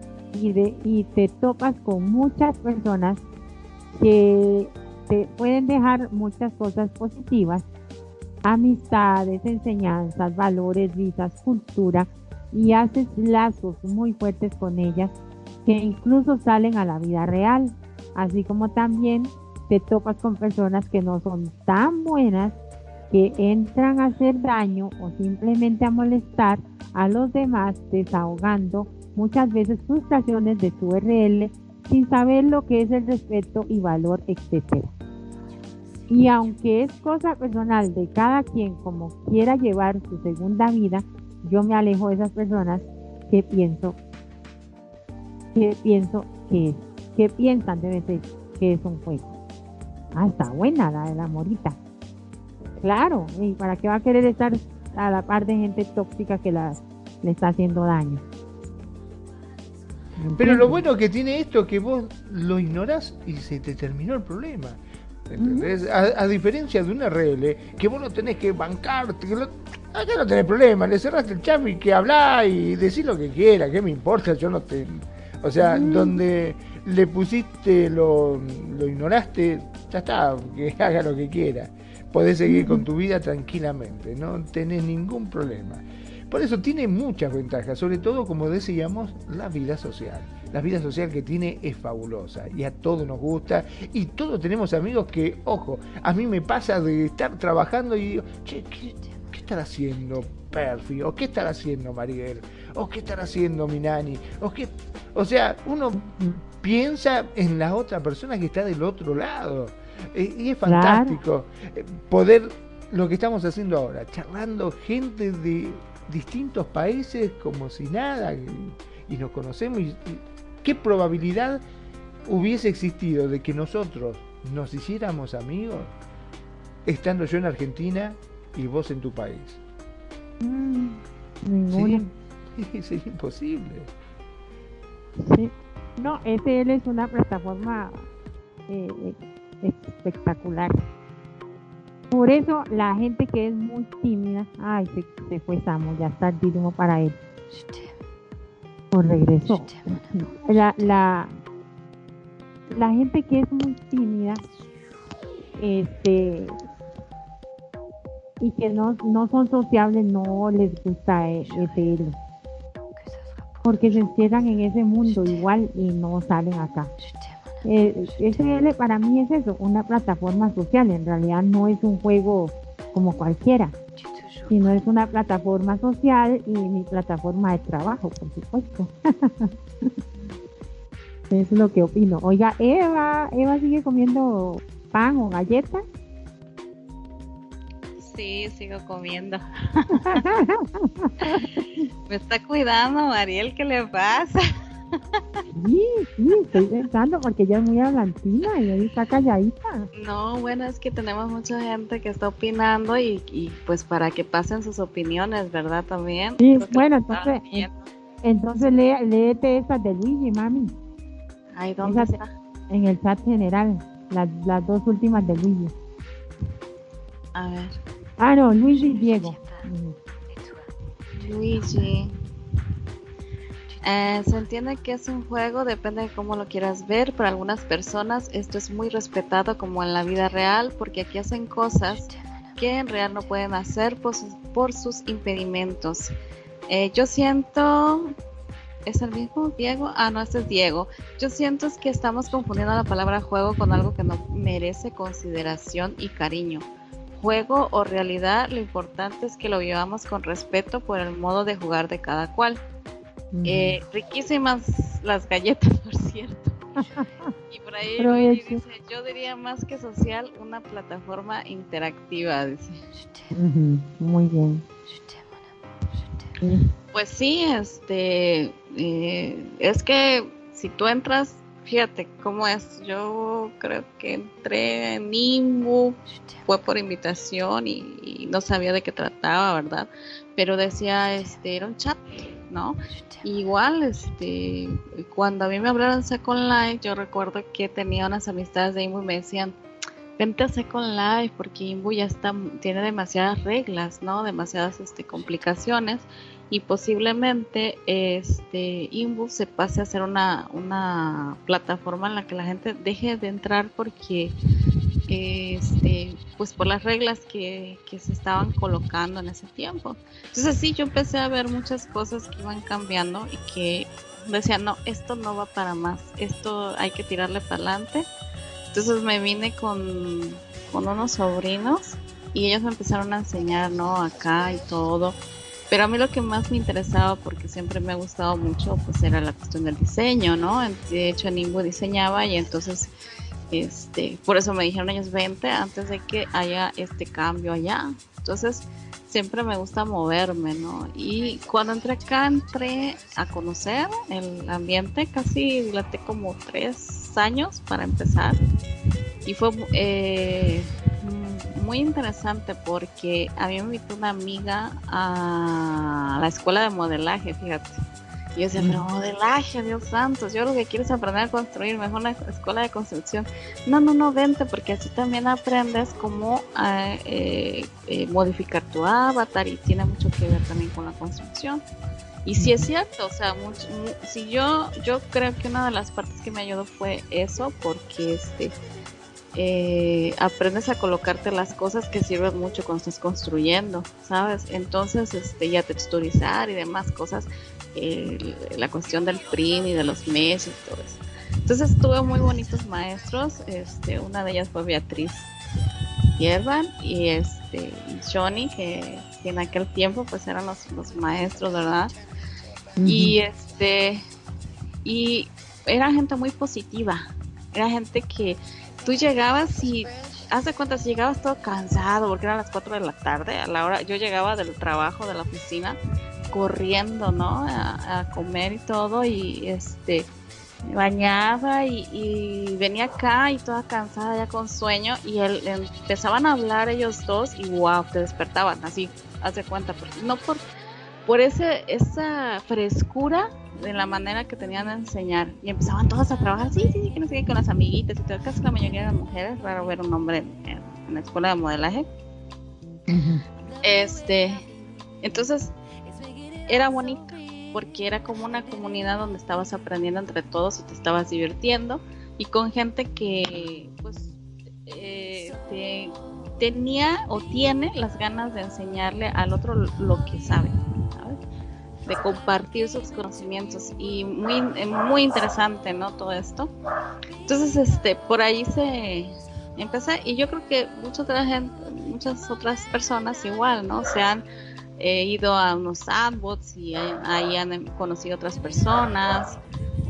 y, de, y te topas con muchas personas que te pueden dejar muchas cosas positivas, amistades, enseñanzas, valores, risas, cultura, y haces lazos muy fuertes con ellas que incluso salen a la vida real, así como también te topas con personas que no son tan buenas, que entran a hacer daño o simplemente a molestar a los demás desahogando muchas veces frustraciones de tu RL sin saber lo que es el respeto y valor, etc. Y aunque es cosa personal de cada quien como quiera llevar su segunda vida, yo me alejo de esas personas que pienso que pienso que que piensan debe ser que es un juego. Ah, está buena la de la morita. Claro, ¿y para qué va a querer estar a la par de gente tóxica que la, le está haciendo daño? Pero lo bueno que tiene esto es que vos lo ignorás y se te terminó el problema. A, diferencia de un RL, que vos no tenés que bancarte, acá no tenés problema, le cerraste el chami que habla y decís lo que quiera, que me importa, yo no te... O sea, donde le pusiste, lo, lo ignoraste, ya está, que haga lo que quiera. Podés seguir con tu vida tranquilamente, no tenés ningún problema. Por eso tiene muchas ventajas, sobre todo, como decíamos, la vida social. La vida social que tiene es fabulosa y a todos nos gusta y todos tenemos amigos que, ojo, a mí me pasa de estar trabajando y digo, che, ¿qué, qué estará haciendo Perfi? ¿O qué estará haciendo Mariel? ¿O qué estará haciendo Minani? ¿O, qué? o sea, uno piensa en la otra persona que está del otro lado. Eh, y es fantástico eh, poder lo que estamos haciendo ahora, charlando gente de distintos países como si nada y, nos conocemos. Y, ¿Qué probabilidad hubiese existido de que nosotros nos hiciéramos amigos estando yo en Argentina y vos en tu país? Mm, Sería, imposible. Sí. No, SL es una plataforma eh, eh, espectacular. Por eso la gente que es muy tímida, ay, se, fue Samu, ya está el para él. Por regreso. La, la, la gente que es muy tímida, este, y que no, no son sociables, no les gusta el Porque se encierran en ese mundo igual y no salen acá. Eh, SL para mí es eso, una plataforma social. En realidad no es un juego como cualquiera, sino es una plataforma social y mi plataforma de trabajo, por supuesto. es lo que opino. Oiga, Eva, Eva sigue comiendo pan o galletas. Sí, sigo comiendo. Me está cuidando, Mariel, ¿qué le pasa? Sí, sí, estoy pensando porque ella es muy hablantina y ahí está calladita. No, bueno, es que tenemos mucha gente que está opinando y, pues para que pasen sus opiniones, ¿verdad? También. Sí, bueno, entonces, entonces léete esas de Luigi, mami. Ay, ¿dónde está? En el chat general, las, las dos últimas de Luigi. A ver. Ah, no, Luigi y Diego. Luigi. Eh, se entiende que es un juego, depende de cómo lo quieras ver. Para algunas personas esto es muy respetado como en la vida real porque aquí hacen cosas que en real no pueden hacer por sus, por sus impedimentos. Eh, yo siento... ¿Es el mismo Diego? Ah, no, este es Diego. Yo siento es que estamos confundiendo la palabra juego con algo que no merece consideración y cariño. Juego o realidad, lo importante es que lo vivamos con respeto por el modo de jugar de cada cual. Eh, riquísimas las galletas, por cierto. y por ahí dice, yo diría más que social, una plataforma interactiva, dice. Muy bien. Pues sí, este, eh, es que si tú entras, fíjate cómo es. Yo creo que entré en Nimbu, fue por invitación y, y, no sabía de qué trataba, ¿verdad? Pero decía, este, era un chat ¿no? Igual, este, cuando a mí me hablaron Second Life, yo recuerdo que tenía unas amistades de Imbu y me decían, vente a Second Life porque Imbu ya está, tiene demasiadas reglas, ¿no? Demasiadas este, complicaciones y posiblemente este Imbu se pase a ser una, una plataforma en la que la gente deje de entrar porque este, pues por las reglas que, se estaban colocando en ese tiempo. Entonces sí, yo empecé a ver muchas cosas que iban cambiando y que decían, no, esto no va para más, esto hay que tirarle para adelante. Entonces me vine con, con unos sobrinos y ellos me empezaron a enseñar, ¿no? Acá y todo. Pero a mí lo que más me interesaba, porque siempre me ha gustado mucho, pues era la cuestión del diseño, ¿no? De hecho, Nimbo diseñaba y entonces este, por eso me dijeron ellos 20 antes de que haya este cambio allá. Entonces, siempre me gusta moverme, ¿no? Y cuando entré acá, entré a conocer el ambiente, casi dilaté como tres años para empezar. Y fue eh, muy interesante porque a mí me invitó una amiga a la escuela de modelaje, fíjate. Y yo decía, pero modelaje, Dios santo, yo lo que quiero es aprender a construir, mejor una escuela de construcción. No, no, no, vente, porque así también aprendes cómo eh, eh, modificar tu avatar y tiene mucho que ver también con la construcción. Y sí es cierto, o sea, si yo, yo creo que una de las partes que me ayudó fue eso, porque este eh, aprendes a colocarte las cosas que sirven mucho cuando estás construyendo, ¿sabes? Entonces, este, ya texturizar y demás cosas, la cuestión del print y de los meses y todo eso. Entonces tuve muy bonitos maestros, este, una de ellas fue Beatriz Hierban y este Johnny, que, en aquel tiempo pues eran los, los maestros, ¿verdad? Y este y era gente muy positiva, era gente que tú llegabas y haz de cuenta, si llegabas todo cansado, porque eran las 4 de la tarde, a la hora, yo llegaba del trabajo, de la oficina, corriendo, ¿no? A, comer y todo, y este, me bañaba y, venía acá y toda cansada, ya con sueño, y él, empezaban a hablar ellos dos, y wow, te despertaban, así, haz de cuenta, porque, no por, por ese, esa frescura de la manera que tenían de enseñar. Y empezaban todas a trabajar, sí, sí, sí, que no sé qué, con las amiguitas y todo. Casi la mayoría de mujeres, raro ver un hombre en, la escuela de modelaje. Este, entonces, era bonito porque era como una comunidad donde estabas aprendiendo entre todos y te estabas divirtiendo y con gente que, pues, eh, tenía o tiene las ganas de enseñarle al otro lo que sabe de compartir sus conocimientos y muy eh, muy interesante no todo esto. Entonces este por ahí se empecé y yo creo que mucha otra gente muchas otras personas igual no se han eh, ido a unos adbots y ahí han conocido otras personas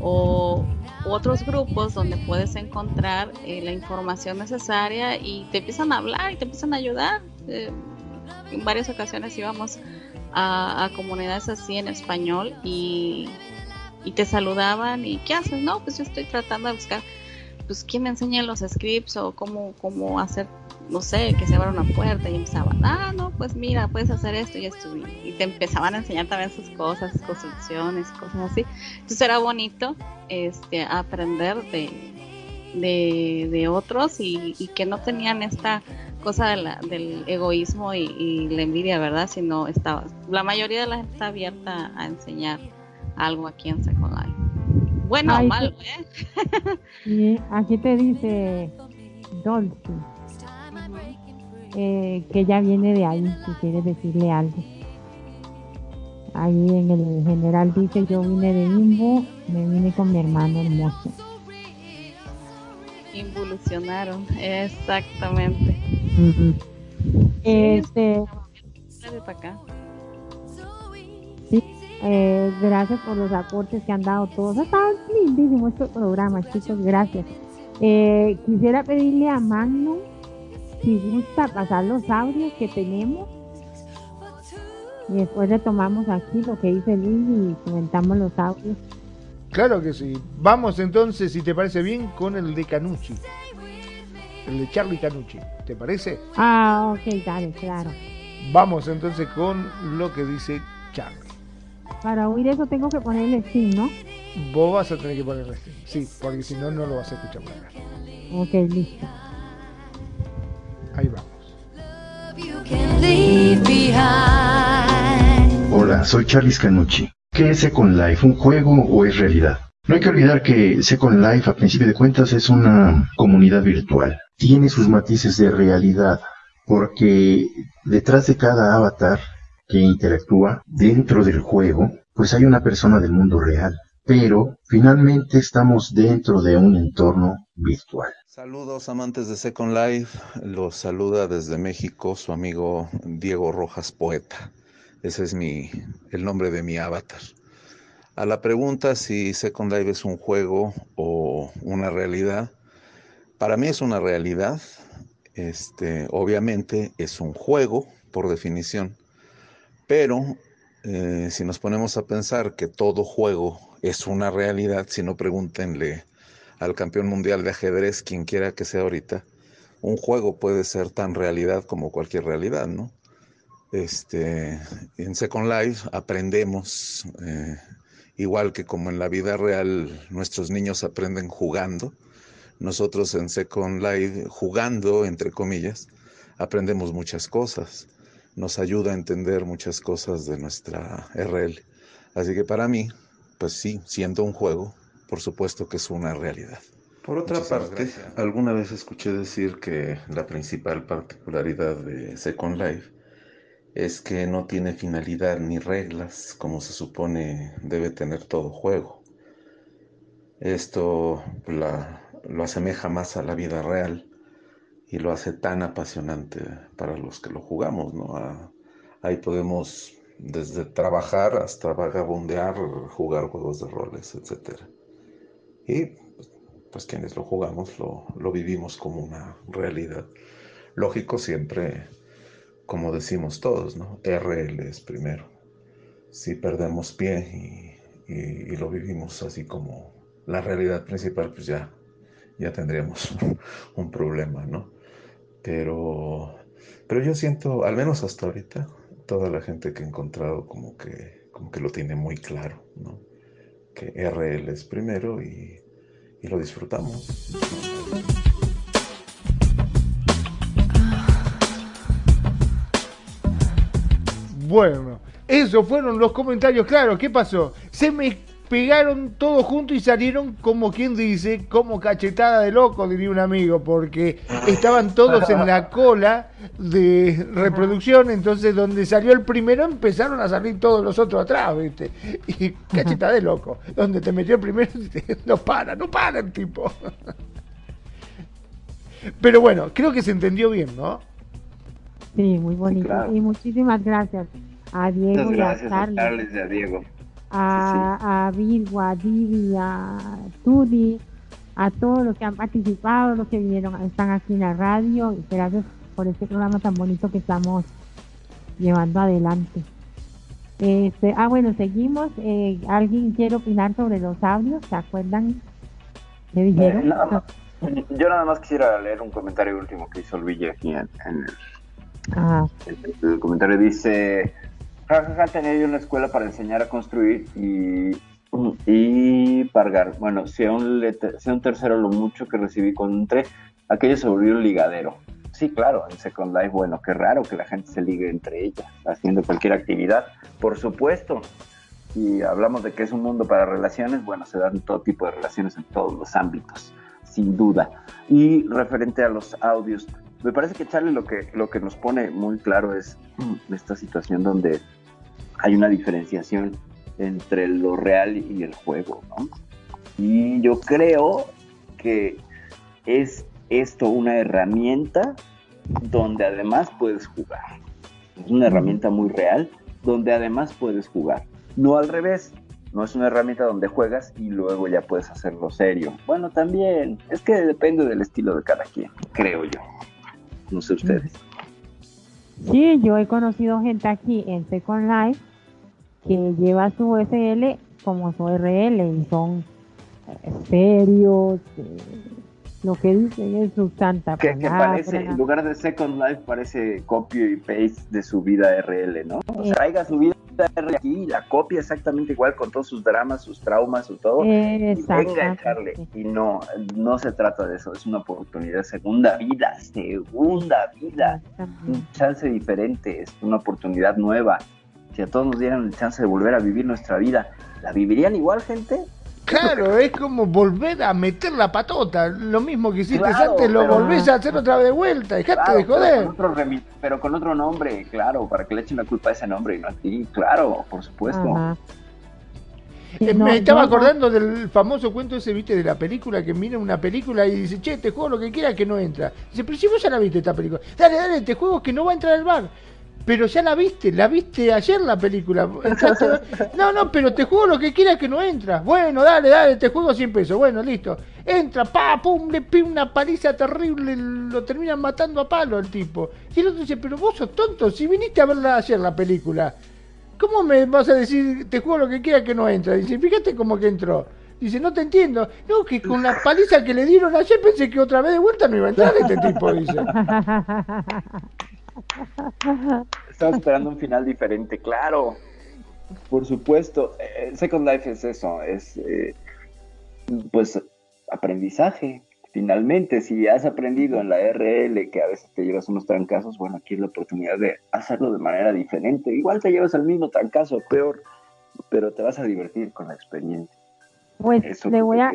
o otros grupos donde puedes encontrar eh, la información necesaria y te empiezan a hablar y te empiezan a ayudar. En varias ocasiones íbamos a, comunidades así en español y, te saludaban y ¿qué haces? No, pues yo estoy tratando de buscar, pues quién me enseña los scripts o cómo, cómo hacer, no sé, que se abra una puerta y empezaban, ah, no, pues mira, puedes hacer esto y esto. Y te empezaban a enseñar también sus cosas, construcciones, cosas así. Entonces era bonito este, aprender de, de, de otros y, que no tenían esta cosa del egoísmo y, la envidia, ¿verdad? Sino estaba, la mayoría de la gente está abierta a enseñar algo aquí en Second Bueno o malo, ¿eh? aquí te dice Dolce, eh, que ya viene de ahí, si quieres decirle algo. Ahí en el general dice, yo vine de Limbo, me vine con mi hermano hermoso. Involucionaron, exactamente. Este. Sí, eh, gracias por los aportes que han dado todos. Está lindísimo este programa, chicos, gracias. Eh, quisiera pedirle a Magno si gusta pasar los audios que tenemos. Y después retomamos aquí lo que dice Luis y comentamos los audios. Claro que sí. Vamos entonces, si te parece bien, con el de Canucci el de Charlie Canucci. ¿Te parece? Ah, ok, dale, claro. Vamos entonces con lo que dice Charlie. Para oír eso tengo que ponerle sí, ¿no? Vos vas a tener que ponerle sí, sí, porque si no, no lo vas a escuchar por Ok, listo. Ahí vamos. Hola, soy Charlie Canucci. ¿Qué es Second Life? ¿Un juego o es realidad? No hay que olvidar que Second Life, a principio de cuentas, es una comunidad virtual. Tiene sus matices de realidad, porque detrás de cada avatar que interactúa dentro del juego, pues hay una persona del mundo real. Pero finalmente estamos dentro de un entorno virtual. Saludos amantes de Second Life, los saluda desde México su amigo Diego Rojas Poeta. Ese es mi, el nombre de mi avatar. A la pregunta si Second Life es un juego o una realidad, para mí es una realidad. Este, obviamente es un juego por definición, pero eh, si nos ponemos a pensar que todo juego es una realidad, si no pregúntenle al campeón mundial de ajedrez, quien quiera que sea ahorita, un juego puede ser tan realidad como cualquier realidad, ¿no? Este, en Second Life aprendemos eh, igual que como en la vida real nuestros niños aprenden jugando, nosotros en Second Life, jugando, entre comillas, aprendemos muchas cosas. Nos ayuda a entender muchas cosas de nuestra RL. Así que para mí, pues sí, siendo un juego, por supuesto que es una realidad. Por otra parte, alguna vez escuché decir que la principal particularidad de Second Life es que no tiene finalidad ni reglas como se supone debe tener todo juego. Esto lo asemeja más a la vida real y lo hace tan apasionante para los que lo jugamos, ¿no? ahí podemos desde trabajar hasta vagabundear, jugar juegos de roles, etc. Y pues quienes lo jugamos lo, lo vivimos como una realidad. Lógico siempre como decimos todos, ¿no? RL es primero. Si perdemos pie y, lo vivimos así como la realidad principal, pues ya, ya tendríamos un problema, ¿no? Pero, pero yo siento, al menos hasta ahorita, toda la gente que he encontrado como que, como que lo tiene muy claro, ¿no? Que RL es primero y, y lo disfrutamos. Bueno, esos fueron los comentarios. Claro, ¿qué pasó? Se me pegaron todos juntos y salieron como quien dice, como cachetada de loco, diría un amigo, porque estaban todos en la cola de reproducción, entonces donde salió el primero empezaron a salir todos los otros atrás, ¿viste? Y cachetada de loco, donde te metió el primero, no para, no para el tipo. Pero bueno, creo que se entendió bien, ¿no? Sí, muy bonito. Y muchísimas gracias a Diego y a Carles. a Diego. A, a Virgo, a Divi, a Tudi, a todos los que han participado, los que vinieron, están aquí en la radio. Y gracias por este programa tan bonito que estamos llevando adelante. Este, ah, bueno, seguimos. Eh, ¿Alguien quiere opinar sobre los audios? ¿Se acuerdan? ¿Qué dijeron? Eh, yo nada más quisiera leer un comentario último que hizo Luigi aquí en, el el, comentario dice, jajaja, tenía yo una escuela para enseñar a construir y, y pargar. Bueno, sea un, sea un tercero lo mucho que recibí con un 3, aquello se volvió un ligadero. Sí, claro, en Second Life, bueno, qué raro que la gente se ligue entre ellas, haciendo cualquier actividad, por supuesto. Y hablamos de que es un mundo para relaciones, bueno, se dan todo tipo de relaciones en todos los ámbitos, sin duda. Y referente a los audios, me parece que Charlie lo que, lo que nos pone muy claro es mm, esta situación donde hay una diferenciación entre lo real y el juego, ¿no? Y yo creo que es esto una herramienta donde además puedes jugar. Es una herramienta muy real donde además puedes jugar. No al revés, no es una herramienta donde juegas y luego ya puedes hacerlo serio. Bueno, también, es que depende del estilo de cada quien, creo yo no sé ustedes. Sí, yo he conocido gente aquí en Second Life que lleva su SL como su RL y son eh, serios, eh, lo que dicen es su santa que, que parece, en lugar de Second Life parece copio y paste de su vida RL, ¿no? O sea, traiga su vida aquí, la copia exactamente igual con todos sus dramas, sus traumas, su todo, y venga a echarle. Y no, no se trata de eso, es una oportunidad, segunda vida, segunda vida, un chance diferente, es una oportunidad nueva. Si a todos nos dieran el chance de volver a vivir nuestra vida, ¿la vivirían igual, gente? Claro, es como volver a meter la patota. Lo mismo que hiciste antes, lo volvés a hacer otra vez de vuelta. Dejate de joder. Pero con, otro, nombre, claro, para que le echen la culpa a ese nombre y no a ti. Claro, por supuesto. Eh, me estaba acordando del famoso cuento ese, viste, de la película, que mira una película y dice, che, te juego lo que quieras que no entra. Dice, pero si vos ya la viste esta película. Dale, dale, te juego que no va a entrar al bar pero ya la viste, la viste ayer la película. No, no, pero te juego lo que quieras que no entra. Bueno, dale, dale, te juego 100 pesos. Bueno, listo. Entra, pa, pum, le pide una paliza terrible, lo terminan matando a palo el tipo. Y el otro dice, pero vos sos tonto, si viniste a verla ayer la película. ¿Cómo me vas a decir, te juego lo que quieras que no entra? Dice, fíjate cómo que entró. Dice, no te entiendo. No, que con la paliza que le dieron ayer pensé que otra vez de vuelta no iba a entrar este tipo, dice. Estaba esperando un final diferente, claro. Por supuesto, eh, Second Life es eso, es eh, pues aprendizaje. Finalmente, si has aprendido en la RL que a veces te llevas unos trancazos, bueno, aquí es la oportunidad de hacerlo de manera diferente. Igual te llevas el mismo trancazo, peor, pero te vas a divertir con la experiencia. Pues le voy a...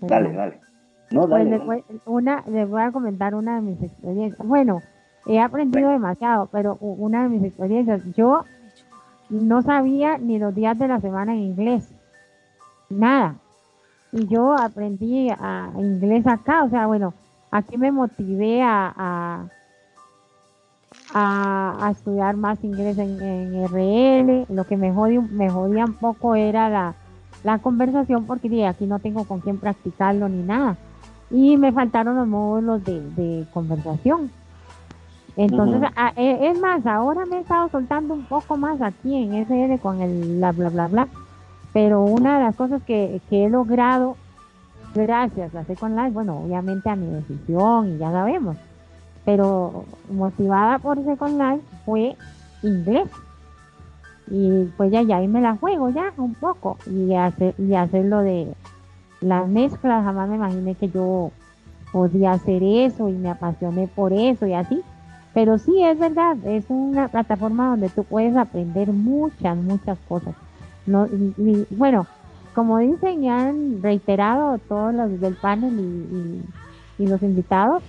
Dale, dale. No, pues Voy, una, les voy a comentar una de mis experiencias. Bueno, he aprendido demasiado, pero una de mis experiencias, yo no sabía ni los días de la semana en inglés, nada. Y yo aprendí a, inglés acá, o sea, bueno, aquí me motivé a, a, estudiar más inglés en, RL. Lo que me jodía, me jodía un poco era la, la conversación porque aquí no tengo con quién practicarlo ni nada. Y me faltaron los módulos de, conversación. Entonces, e, es más, ahora me he estado soltando un poco más aquí en SL con el bla, bla, bla, bla. Pero una de las cosas que, he logrado, gracias a Second Life, bueno, obviamente a mi decisión y ya sabemos, pero motivada por Second Life fue inglés y pues ya, ya ahí me la juego ya un poco y hacer, y hacer lo de las mezclas, jamás me imaginé que yo podía hacer eso y me apasioné por eso y así. Pero sí, es verdad, es una plataforma donde tú puedes aprender muchas, muchas cosas. No, y, bueno, como dicen y han reiterado todos los del panel y, y los invitados,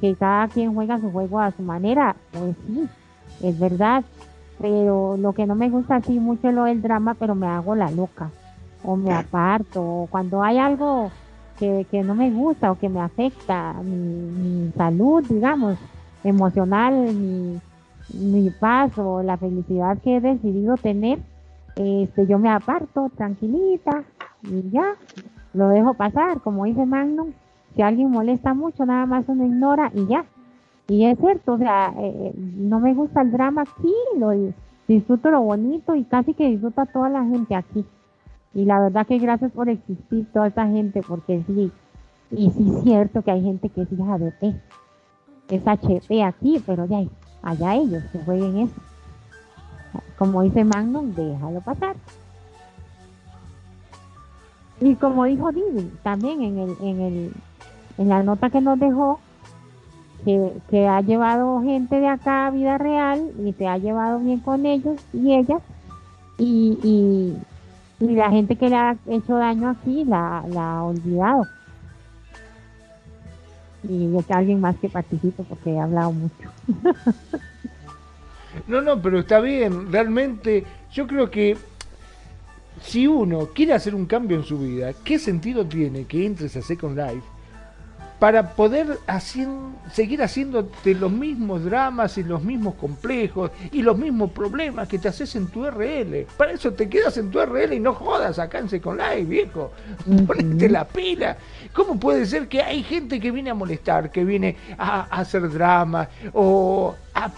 que cada quien juega su juego a su manera, pues sí, es verdad, pero lo que no me gusta así mucho es lo del drama, pero me hago la loca, o me aparto, o cuando hay algo que, no me gusta o que me afecta mi, salud, digamos, emocional, mi, mi paz o la felicidad que he decidido tener, este, yo me aparto tranquilita y ya, lo dejo pasar, como dice Magnum, si alguien molesta mucho, nada más uno ignora y ya, y es cierto, o sea, eh, no me gusta el drama aquí, lo disfruto lo bonito y casi que disfruta toda la gente aquí. Y la verdad que gracias por existir toda esa gente, porque sí, y sí es cierto que hay gente que es hija de P, es HP aquí, pero ya allá ellos que jueguen eso. Como dice Magnum, déjalo pasar. Y como dijo Didi, también en el, en el, en la nota que nos dejó, que, ha llevado gente de acá a vida real y se ha llevado bien con ellos y ellas y, la gente que le ha hecho daño aquí la, la ha olvidado. Y es alguien más que participe porque he hablado mucho. no, no, pero está bien. Realmente yo creo que si uno quiere hacer un cambio en su vida, ¿qué sentido tiene que entres a Second Life para poder seguir haciéndote los mismos dramas y los mismos complejos y los mismos problemas que te haces en tu RL. Para eso te quedas en tu RL y no jodas acá en Second Life, viejo. Ponete la pila. ¿Cómo puede ser que hay gente que viene a molestar, que viene a, hacer drama o a,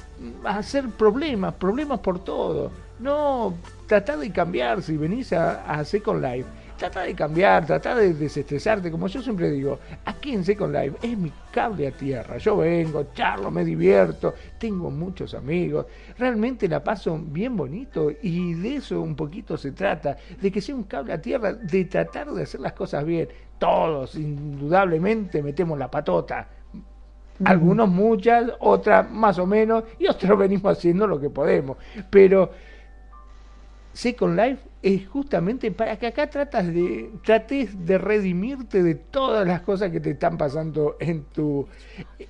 hacer problemas, problemas por todo? No, trata de cambiar si venís a, a Second Life trata de cambiar, trata de desestresarte, como yo siempre digo, aquí en Second Life es mi cable a tierra, yo vengo, charlo, me divierto, tengo muchos amigos, realmente la paso bien bonito y de eso un poquito se trata, de que sea un cable a tierra, de tratar de hacer las cosas bien, todos indudablemente metemos la patota, algunos muchas, otras más o menos, y otros venimos haciendo lo que podemos. Pero Second Life es justamente para que acá tratas de, trates de redimirte de todas las cosas que te están pasando en tu,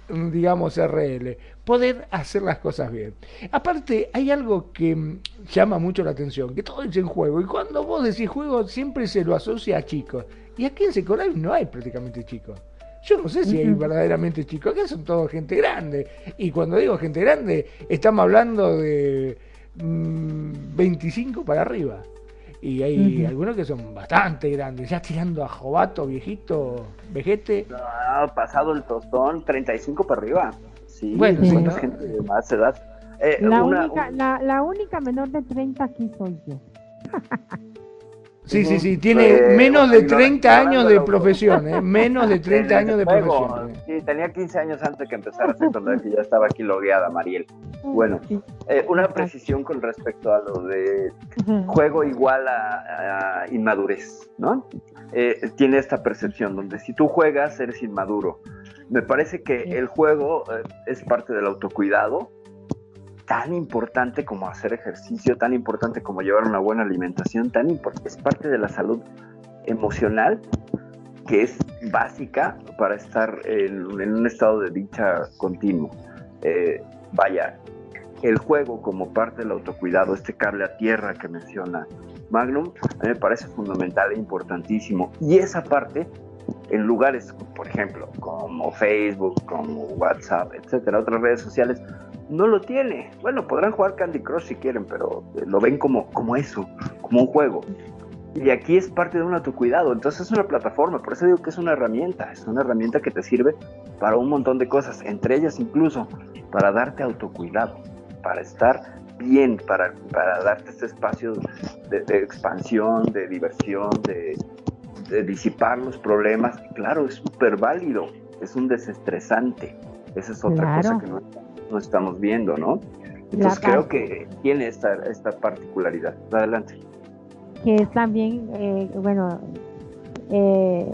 digamos, RL. Poder hacer las cosas bien. Aparte, hay algo que llama mucho la atención, que todo es en juego. Y cuando vos decís juego, siempre se lo asocia a chicos. Y aquí en Second Life no hay prácticamente chicos. Yo no sé si hay verdaderamente chicos, acá son todos gente grande. Y cuando digo gente grande, estamos hablando de 25 mm, para arriba. Y hay algunos que son bastante grandes, ya tirando a Jovato, viejito, vejete. No, pasado el tostón, 35 para arriba. Sí, bueno, gente de más edad. Eh, la, única, la, la, única menor de 30 aquí soy yo. Sí, sí, sí, tiene menos de 30 años de profesión, ¿eh? menos de 30 años de profesión. Sí, tenía 15 años antes que empezara a secundaria y ya estaba aquí logueada, Mariel. Bueno, eh, una precisión con respecto a lo de juego igual a, inmadurez, ¿no? Eh, tiene esta percepción donde si tú juegas eres inmaduro. Me parece que el juego eh, es parte del autocuidado, tan importante como hacer ejercicio, tan importante como llevar una buena alimentación, tan importante, es parte de la salud emocional que es básica para estar en, un estado de dicha continuo. vaya, el juego como parte del autocuidado, este cable a tierra que menciona Magnum, a mí me parece fundamental e importantísimo. Y esa parte, en lugares, por ejemplo, como Facebook, como WhatsApp, etcétera, otras redes sociales, no lo tiene. Bueno, podrán jugar Candy Crush si quieren, pero lo ven como, como eso, como un juego. Y aquí es parte de un autocuidado, entonces es una plataforma, por eso digo que es una herramienta, es una herramienta que te sirve para un montón de cosas, entre ellas incluso para darte autocuidado para estar bien, para, para darte este espacio de, expansión, de diversión, de, disipar los problemas. Claro, es súper válido, es un desestresante. Esa es otra cosa que no, estamos viendo, ¿no? Entonces creo que tiene esta, esta particularidad. Adelante. Que es también, eh, bueno, eh,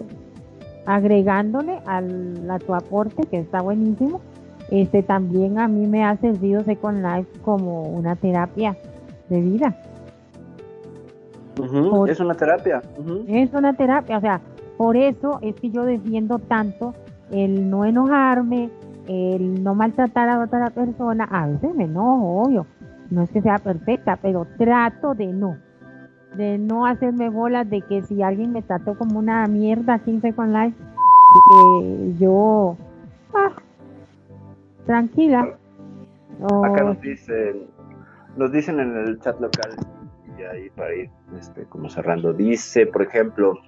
agregándole al, a tu aporte, que está buenísimo, este también a mí me ha servido Second Life como una terapia de vida. Es una terapia. Es una terapia, o sea, por eso es que yo defiendo tanto el no enojarme, el no maltratar a otra persona. A veces me enojo, obvio. No es que sea perfecta, pero trato de no. De no hacerme bolas de que si alguien me trató como una mierda aquí en Second Life, eh, yo ah, tranquila. Acá nos dicen, nos dicen en el chat local, y ahí para ir este, como cerrando, dice, por ejemplo,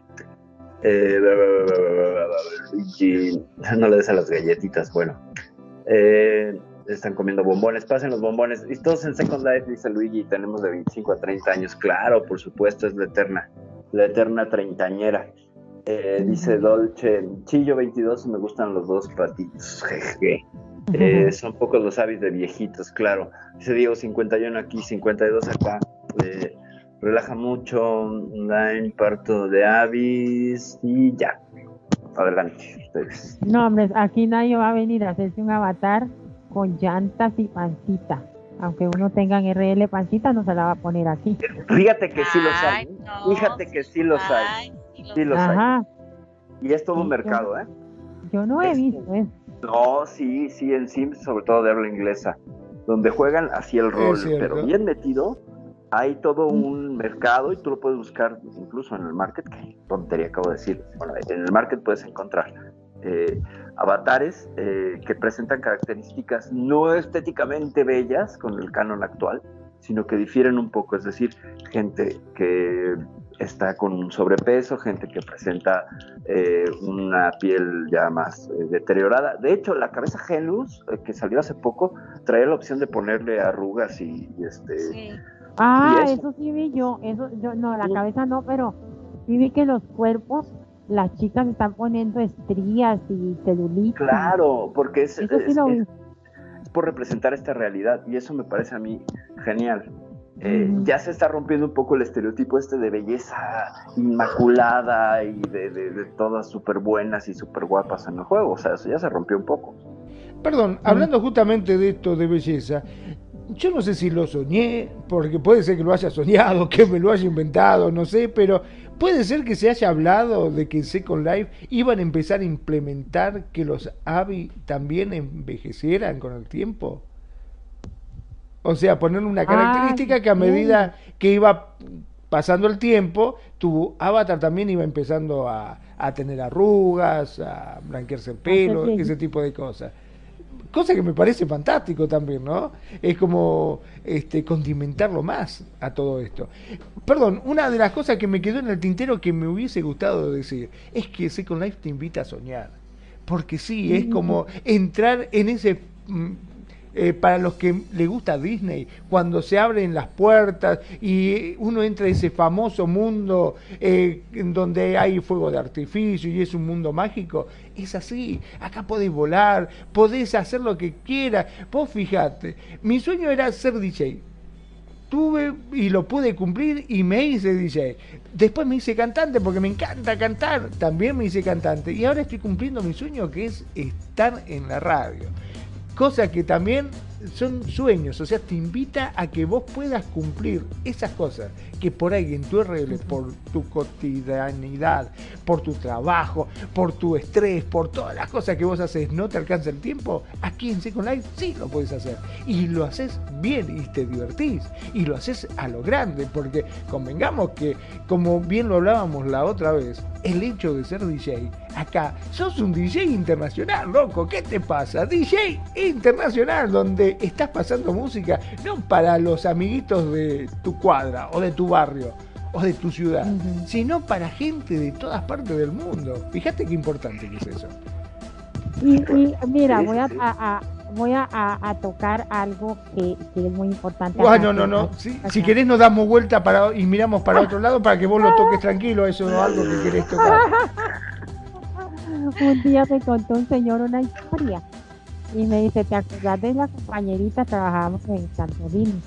eh, no le des a las galletitas, bueno, eh, están comiendo bombones, pasen los bombones, y todos en Second Life, dice Luigi, tenemos de 25 a 30 años, claro, por supuesto, es la eterna, la eterna treintañera. Eh, dice Dolce, Chillo 22 y me gustan los dos patitos. Jeje. Eh, son pocos los avis de viejitos, claro. Dice Diego, 51 aquí, 52 acá. Eh, relaja mucho, online, parto de avis y ya. Adelante, ustedes. No, hombre, aquí nadie va a venir a hacerse un avatar con llantas y pancita. Aunque uno tenga en RL pancita, no se la va a poner aquí. Fíjate que sí los hay. Fíjate que sí los hay. Sí los hay. Y es todo un mercado, ¿eh? Yo no he visto eso. No, sí, sí, en Sims, sobre todo de habla inglesa, donde juegan así el rol, pero bien metido, hay todo un mercado y tú lo puedes buscar incluso en el market, que tontería acabo de decir, bueno, en el market puedes encontrar eh, avatares eh, que presentan características no estéticamente bellas con el canon actual, sino que difieren un poco, es decir, gente que está con sobrepeso, gente que presenta eh, una piel ya más eh, deteriorada. De hecho, la cabeza Genus, eh, que salió hace poco, traía la opción de ponerle arrugas y, este... Ah, eso. sí vi yo, eso, yo, no, la cabeza no, pero sí vi que los cuerpos, las chicas están poniendo estrías y celulitis. Claro, porque es, es por representar esta realidad y eso me parece a mí genial. Eh, ya se está rompiendo un poco el estereotipo este de belleza inmaculada y de, todas súper buenas y súper guapas en el juego. O sea, eso ya se rompió un poco. Perdón, hablando justamente de esto de belleza, yo no sé si lo soñé, porque puede ser que lo haya soñado, que me lo haya inventado, no sé, pero puede ser que se haya hablado de que Second Life iban a empezar a implementar que los AVI también envejecieran con el tiempo. O sea, poner una ah, característica que a medida que iba pasando el tiempo, tu avatar también iba empezando a, tener arrugas, a blanquearse el pelo, ese tipo de cosas. Cosa que me parece fantástico también, ¿no? Es como este, condimentarlo más a todo esto. Perdón, una de las cosas que me quedó en el tintero que me hubiese gustado decir es que Second Life te invita a soñar. Porque sí, es como entrar en ese mm, eh, para los que le gusta Disney, cuando se abren las puertas y uno entra a ese famoso mundo eh, donde hay fuego de artificio y es un mundo mágico, es así. Acá podés volar, podés hacer lo que quieras. Vos fijate, mi sueño era ser DJ tuve y lo pude cumplir y me hice DJ. Después me hice cantante porque me encanta cantar, también me hice cantante y ahora estoy cumpliendo mi sueño que es estar en la radio. Cosa que también son sueños, o sea, te invita a que vos puedas cumplir esas cosas que por ahí en tu RL, por tu cotidianidad, por tu trabajo, por tu estrés, por todas las cosas que vos haces, no te alcanza el tiempo, aquí en Second Life sí lo puedes hacer. Y lo haces bien y te divertís. Y lo haces a lo grande, porque convengamos que, como bien lo hablábamos la otra vez, el hecho de ser DJ, acá sos un DJ internacional, loco, ¿qué te pasa? DJ internacional, donde estás pasando música no para los amiguitos de tu cuadra o de tu barrio o de tu ciudad, sino para gente de todas partes del mundo. Fíjate qué importante que es eso. Y, mira, voy a, voy a, tocar algo que, es muy importante. no, no, no. Si, querés nos damos vuelta para y miramos para otro lado para que vos lo toques tranquilo, eso no es algo que querés tocar. un día me contó un señor una historia y me dice, ¿te acordás de la compañerita? Trabajábamos en Santorini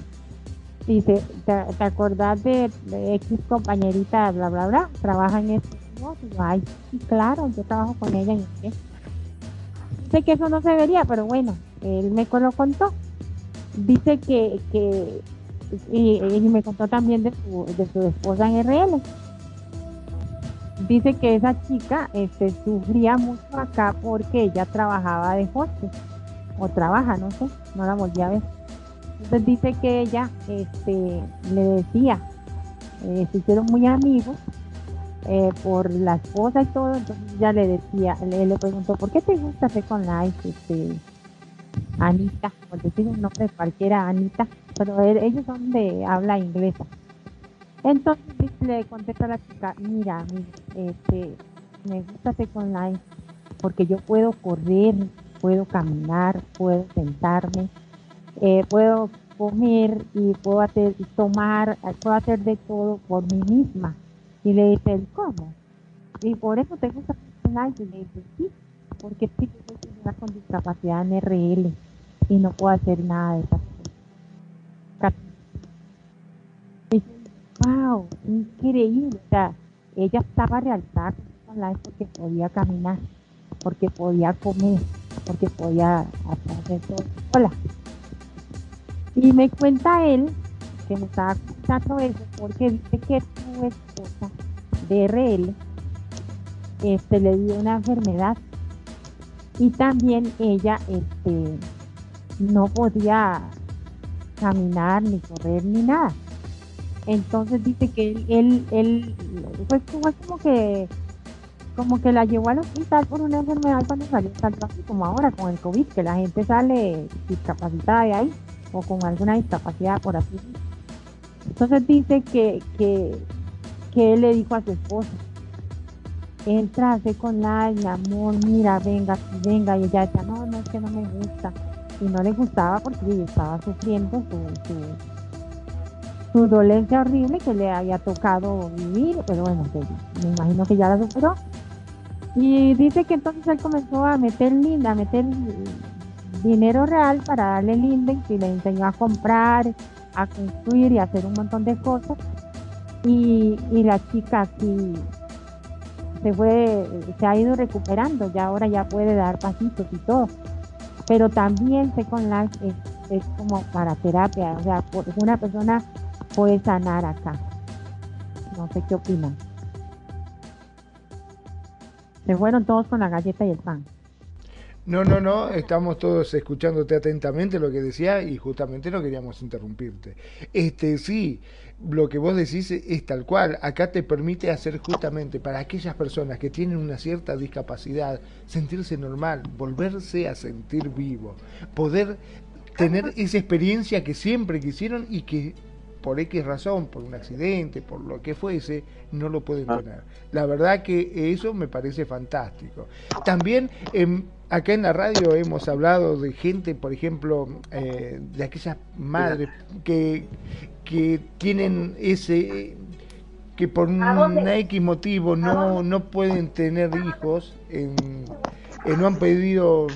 dice, ¿te, te acordás de, X compañerita, bla, bla, bla? Trabaja en este Ay, claro, yo trabajo con ella en este. Sé que eso no se vería, pero bueno, él me lo contó. Dice que, que y, me contó también de su, de su esposa en RL. Dice que esa chica este, sufría mucho acá porque ella trabajaba de hostes, o trabaja, no sé, no la volví a ver entonces dice que ella este, le decía, eh, se hicieron muy amigos eh, por la esposa y todo, entonces ella le decía, le, le preguntó, ¿por qué te gusta con Life, este, Anita? Por decir un nombre cualquiera, Anita, pero ellos son de habla inglesa. Entonces le contesta a la chica, mira, este, me gusta con Life porque yo puedo correr, puedo caminar, puedo sentarme, eh, puedo comer y puedo hacer, tomar, puedo hacer de todo por mí misma. Y le dice, ¿cómo? Y por eso tengo gusta Y le dice, sí, porque sí, soy una con discapacidad en RL y no puedo hacer nada de esas cosas. Y wow, increíble. O sea, ella estaba realzada con porque podía caminar, porque podía comer, porque podía hacer todo. Hola. Y me cuenta él que me estaba contando eso porque dice que su esposa de RL este, le dio una enfermedad y también ella este, no podía caminar ni correr ni nada. Entonces dice que él, él, él pues como que como que la llevó al hospital por una enfermedad cuando salió tanto así como ahora con el COVID, que la gente sale discapacitada de ahí o con alguna discapacidad por así Entonces dice que, que, que él le dijo a su esposa, entra con la mi amor, mira, venga, venga, y ella decía, no, no, es que no me gusta. Y no le gustaba porque estaba sufriendo su, su, dolencia horrible que le había tocado vivir, pero bueno, me imagino que ya la superó. Y dice que entonces él comenzó a meter linda, a meter dinero real para darle el y le enseñó a comprar, a construir y hacer un montón de cosas. Y, la chica aquí se fue, se ha ido recuperando, ya ahora ya puede dar pasitos y todo. Pero también Second Life es, es como para terapia, o sea, una persona puede sanar acá. No sé qué opinan. Se fueron todos con la galleta y el pan. No, no, no, estamos todos escuchándote atentamente lo que decía y justamente no queríamos interrumpirte. Este, sí, lo que vos decís es tal cual. Acá te permite hacer justamente para aquellas personas que tienen una cierta discapacidad, sentirse normal, volverse a sentir vivo, poder tener esa experiencia que siempre quisieron y que por X razón, por un accidente, por lo que fuese, no lo pueden tener. La verdad que eso me parece fantástico. También acá en la radio hemos hablado de gente, por ejemplo, eh, de aquellas madres que, que tienen ese que por un X motivo no, no pueden tener hijos, en, no han pedido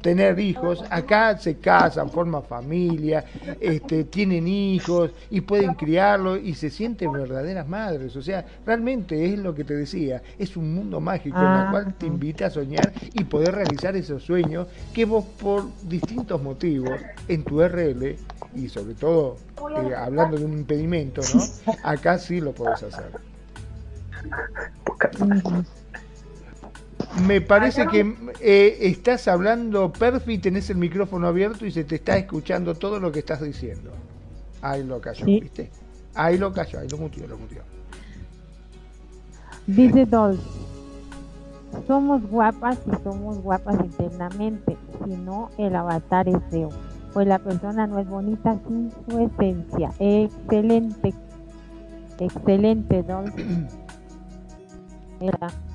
tener hijos, acá se casan, forman familia, este, tienen hijos y pueden criarlos y se sienten verdaderas madres. O sea, realmente es lo que te decía, es un mundo mágico en el ah. cual te invita a soñar y poder realizar esos sueños que vos por distintos motivos en tu RL y sobre todo eh, hablando de un impedimento, ¿no? Acá sí lo podés hacer. Me parece que eh, estás hablando, Perfi, tenés el micrófono abierto y se te está escuchando todo lo que estás diciendo. Ahí lo cayó, ¿viste? Ahí lo cayó, ahí lo mutió, lo mutió. Dice Dolph, somos guapas y somos guapas internamente, si no el avatar es feo, pues la persona no es bonita sin su esencia. Excelente, excelente Dolph.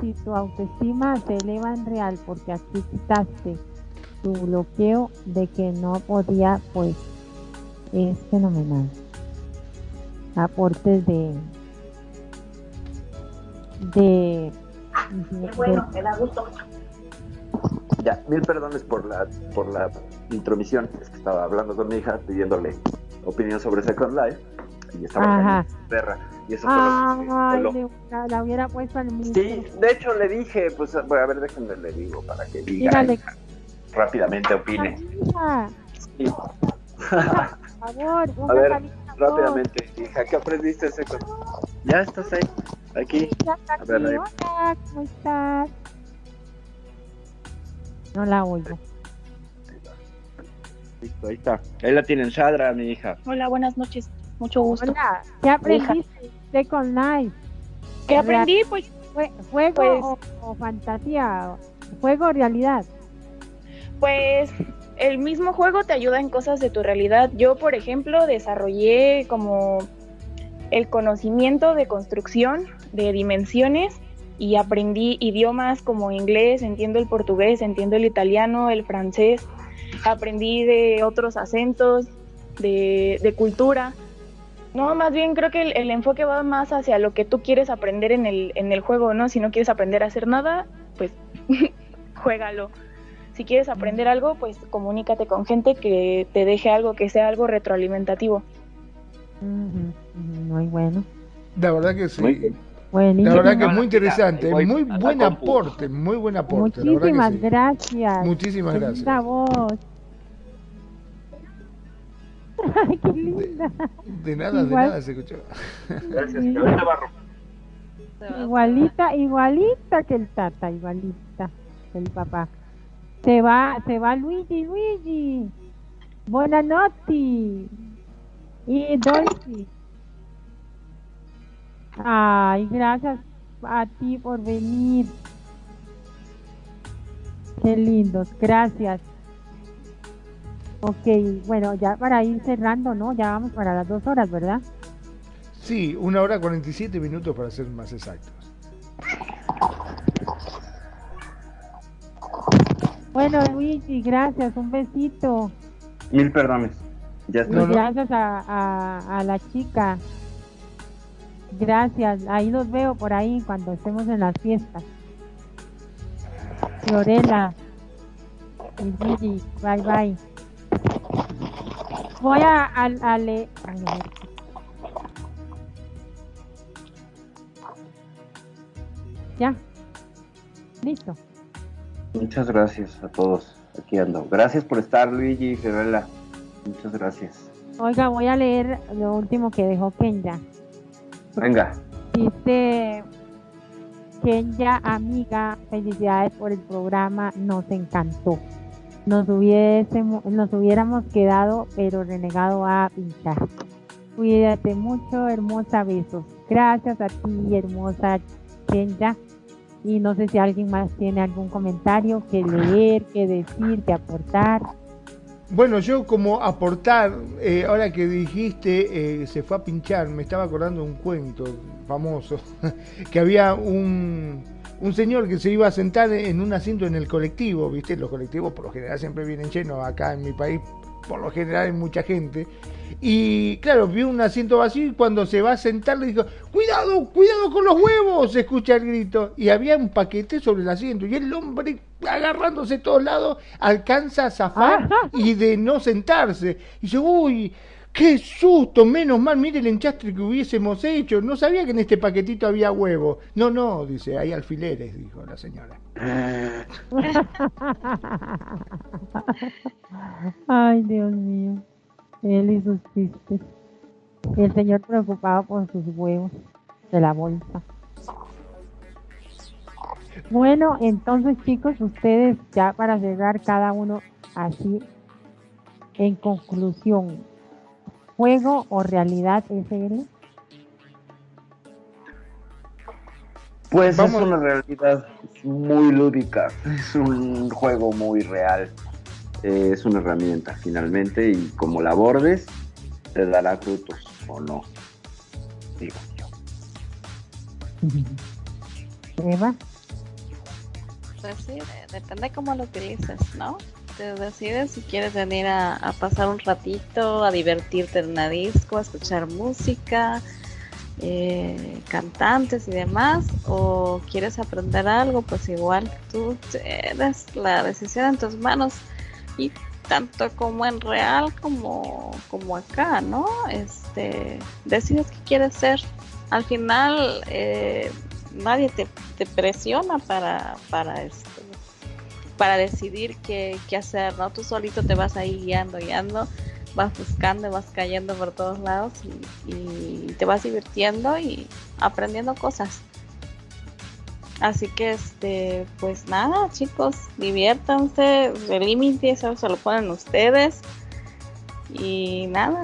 si tu autoestima se eleva en real porque aquí quitaste tu bloqueo de que no podía, pues es fenomenal. Aportes de de, bueno, me da gusto. Ya, mil perdones por la por la intromisión, es que estaba hablando con mi hija pidiéndole opinión sobre Second Life y estaba perra y eso fue lo, la hubiera puesto al mismo. Sí, de hecho le dije, pues a ver, déjenme le digo para que diga rápidamente opine. Sí. Por favor, a ver, rápidamente, hija, ¿qué aprendiste ese Ya estás ahí, aquí. A ver, ahí. Hola, ¿cómo estás? No la oigo. Listo, ahí está. Ahí la tienen, Shadra, mi hija. Hola, buenas noches. Mucho gusto. Hola, ¿qué aprendiste? Second Life. ¿Qué aprendí? Pues. ¿Juego pues o, fantasía? ¿Juego o realidad? Pues el mismo juego te ayuda en cosas de tu realidad. Yo, por ejemplo, desarrollé como el conocimiento de construcción, de dimensiones, y aprendí idiomas como inglés, entiendo el portugués, entiendo el italiano, el francés, aprendí de otros acentos, de, de cultura. No, más bien creo que el, enfoque va más hacia lo que tú quieres aprender en el, en el juego, ¿no? Si no quieres aprender a hacer nada, pues juégalo. Si quieres aprender algo, pues comunícate con gente que te deje algo que sea algo retroalimentativo. Muy bueno. La verdad que sí. La verdad que es muy interesante, muy buen aporte, muy buen aporte. Muchísimas gracias. Muchísimas gracias. Ay, qué linda. De, nada, de nada se escuchó. Gracias, Igualita, igualita que el tata, igualita que el papá. Se va, se va Luigi, Luigi. Buenas noches. Y Dolce. Ay, gracias a ti por venir. Qué lindos, gracias. Ok, bueno, ya para ir cerrando, ¿no? Ya vamos para las dos horas, ¿verdad? Sí, una hora 47 minutos para ser más exactos. Bueno, Luigi, gracias, un besito. Mil perdones. Ya estoy. Gracias a, a la chica. Gracias, ahí los veo por ahí cuando estemos en las fiestas. Florela y Gigi, bye bye. Voy a, a, leer. Ya. Listo. Muchas gracias a todos. Aquí ando. Gracias por estar, Luigi y Fiorella. Muchas gracias. Oiga, voy a leer lo último que dejó Kenya. Venga. Dice Kenya, amiga, felicidades por el programa, nos encantó nos, hubiésemos, nos hubiéramos quedado, pero renegado a pinchar. Cuídate mucho, hermosa, besos. Gracias a ti, hermosa Kenya. Y no sé si alguien más tiene algún comentario que leer, que decir, que aportar. Bueno, yo como aportar, eh, ahora que dijiste, eh, se fue a pinchar, me estaba acordando un cuento famoso, que había un, un señor que se iba a sentar en un asiento en el colectivo, ¿viste? Los colectivos por lo general siempre vienen llenos, acá en mi país por lo general hay mucha gente. Y claro, vio un asiento vacío y cuando se va a sentar le dijo, cuidado, cuidado con los huevos, se escucha el grito. Y había un paquete sobre el asiento y el hombre agarrándose a todos lados alcanza a zafar y de no sentarse. Y dice, uy, qué susto, menos mal, mire el enchastre que hubiésemos hecho. No sabía que en este paquetito había huevos. No, no, dice, hay alfileres, dijo la señora. Ay, Dios mío. Él y sus. El señor preocupado por sus huevos de la bolsa. Bueno, entonces chicos, ustedes ya para cerrar cada uno así, en conclusión, ¿juego o realidad SL? Pues es una realidad muy lúdica, es un juego muy real, eh, es una herramienta finalmente y como la abordes te dará frutos o no, digo yo. Eva. Pues sí, depende cómo lo utilices, ¿no? Te decides si quieres venir a, pasar un ratito, a divertirte en una disco, a escuchar música, eh, cantantes y demás, o quieres aprender algo, pues igual tú tienes la decisión en tus manos y tanto como en real como, como acá, ¿no? Este, decides qué quieres ser. Al final eh, nadie te, presiona para, para esto para decidir qué, qué hacer, ¿no? Tú solito te vas ahí guiando, guiando vas buscando, vas cayendo por todos lados y, te vas divirtiendo y aprendiendo cosas. Así que, este, pues nada, chicos, diviértanse, el límite eso se lo ponen ustedes. Y nada,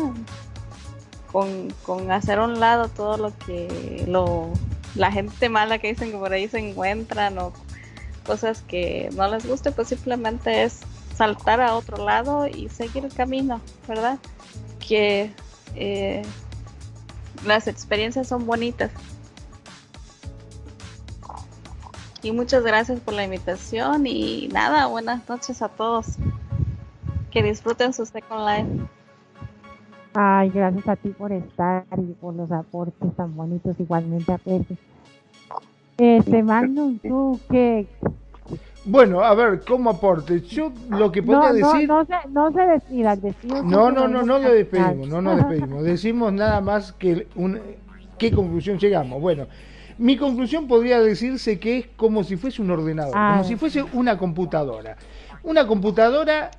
con, con hacer a un lado todo lo que lo, la gente mala que dicen que por ahí se encuentran o cosas que no les guste, pues simplemente es saltar a otro lado y seguir el camino, ¿verdad? Que eh, las experiencias son bonitas. Y muchas gracias por la invitación y nada, buenas noches a todos. Que disfruten su Second Life. Ay, gracias a ti por estar y por los aportes tan bonitos, igualmente a Percy. Este, Magnum, tú, ¿qué, bueno, a ver, ¿cómo aporte? Yo lo que podría decir... No, se, no se despida, No, no, no, no lo despedimos, no nos despedimos. Decimos nada más que un, qué conclusión llegamos. Bueno, mi conclusión podría decirse que es como si fuese un ordenador, como ah. si fuese una computadora. Una computadora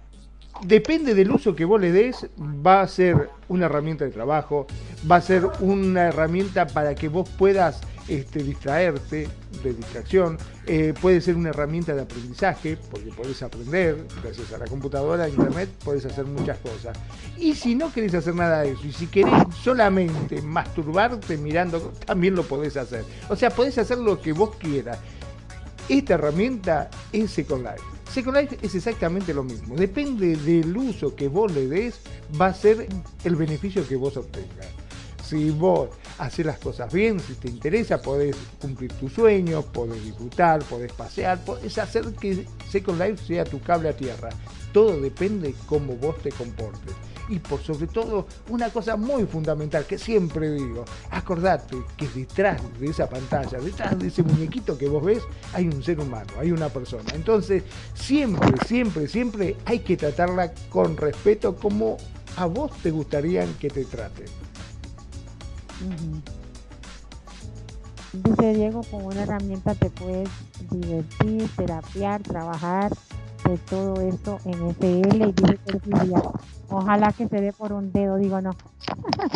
depende del uso que vos le des, va a ser una herramienta de trabajo, va a ser una herramienta para que vos puedas este, distraerte, de distracción, eh, puede ser una herramienta de aprendizaje, porque podés aprender, gracias a la computadora, a internet, podés hacer muchas cosas. Y si no querés hacer nada de eso, y si querés solamente masturbarte mirando, también lo podés hacer. O sea, podés hacer lo que vos quieras. Esta herramienta es Second Life. Second Life es exactamente lo mismo. Depende del uso que vos le des, va a ser el beneficio que vos obtengas. Si vos hacer las cosas bien, si te interesa, podés cumplir tus sueños, podés disfrutar, podés pasear, podés hacer que Second Life sea tu cable a tierra. Todo depende de cómo vos te comportes. Y por sobre todo, una cosa muy fundamental que siempre digo, acordate que detrás de esa pantalla, detrás de ese muñequito que vos ves, hay un ser humano, hay una persona. Entonces, siempre, siempre, siempre hay que tratarla con respeto como a vos te gustaría que te traten. Dice Diego, con una herramienta te puedes divertir, terapiar, trabajar de todo eso en SL y dice Perfidia, ojalá que se dé por un dedo, digo no.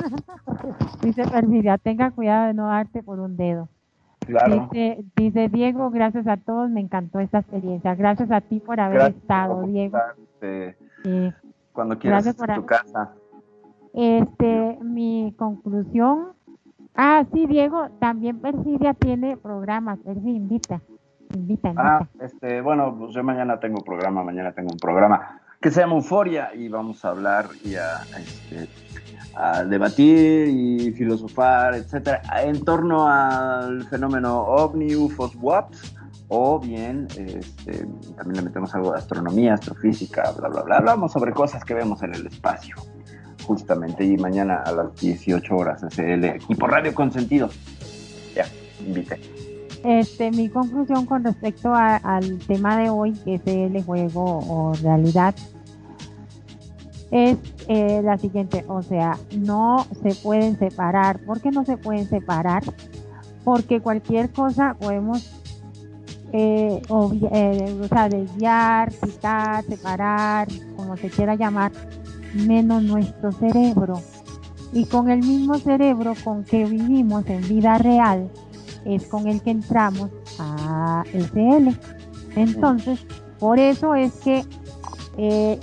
dice Perfidia, tenga cuidado de no darte por un dedo. Dice, dice, Diego, gracias a todos, me encantó esta experiencia. Gracias a ti por haber estado, Diego. Cuando quieras gracias tu casa. Este, mi conclusión. Ah, sí, Diego, también Perfidia tiene programas. Perfi, invita. Invita, Ah, este, bueno, pues yo mañana tengo programa, mañana tengo un programa. que se llama Euforia y vamos a hablar y a, este, debatir y filosofar, etcétera, en torno al fenómeno ovni, UFOs, WAPs, o bien este, también le metemos algo de astronomía, astrofísica, bla, bla, bla. Hablamos sobre cosas que vemos en el espacio, justamente, y mañana a las 18 horas, SL, aquí por Radio Consentido. Ya, invité. Este, mi conclusión con respecto al tema de hoy, que es el juego o realidad, es eh, la siguiente, o sea, no se pueden separar. ¿Por qué no se pueden separar? Porque cualquier cosa podemos eh, eh, o sea, desviar, quitar, separar, como se quiera llamar, menos nuestro cerebro. Y con el mismo cerebro con que vivimos en vida real, es con el que entramos a SL. Entonces, por eso es que eh,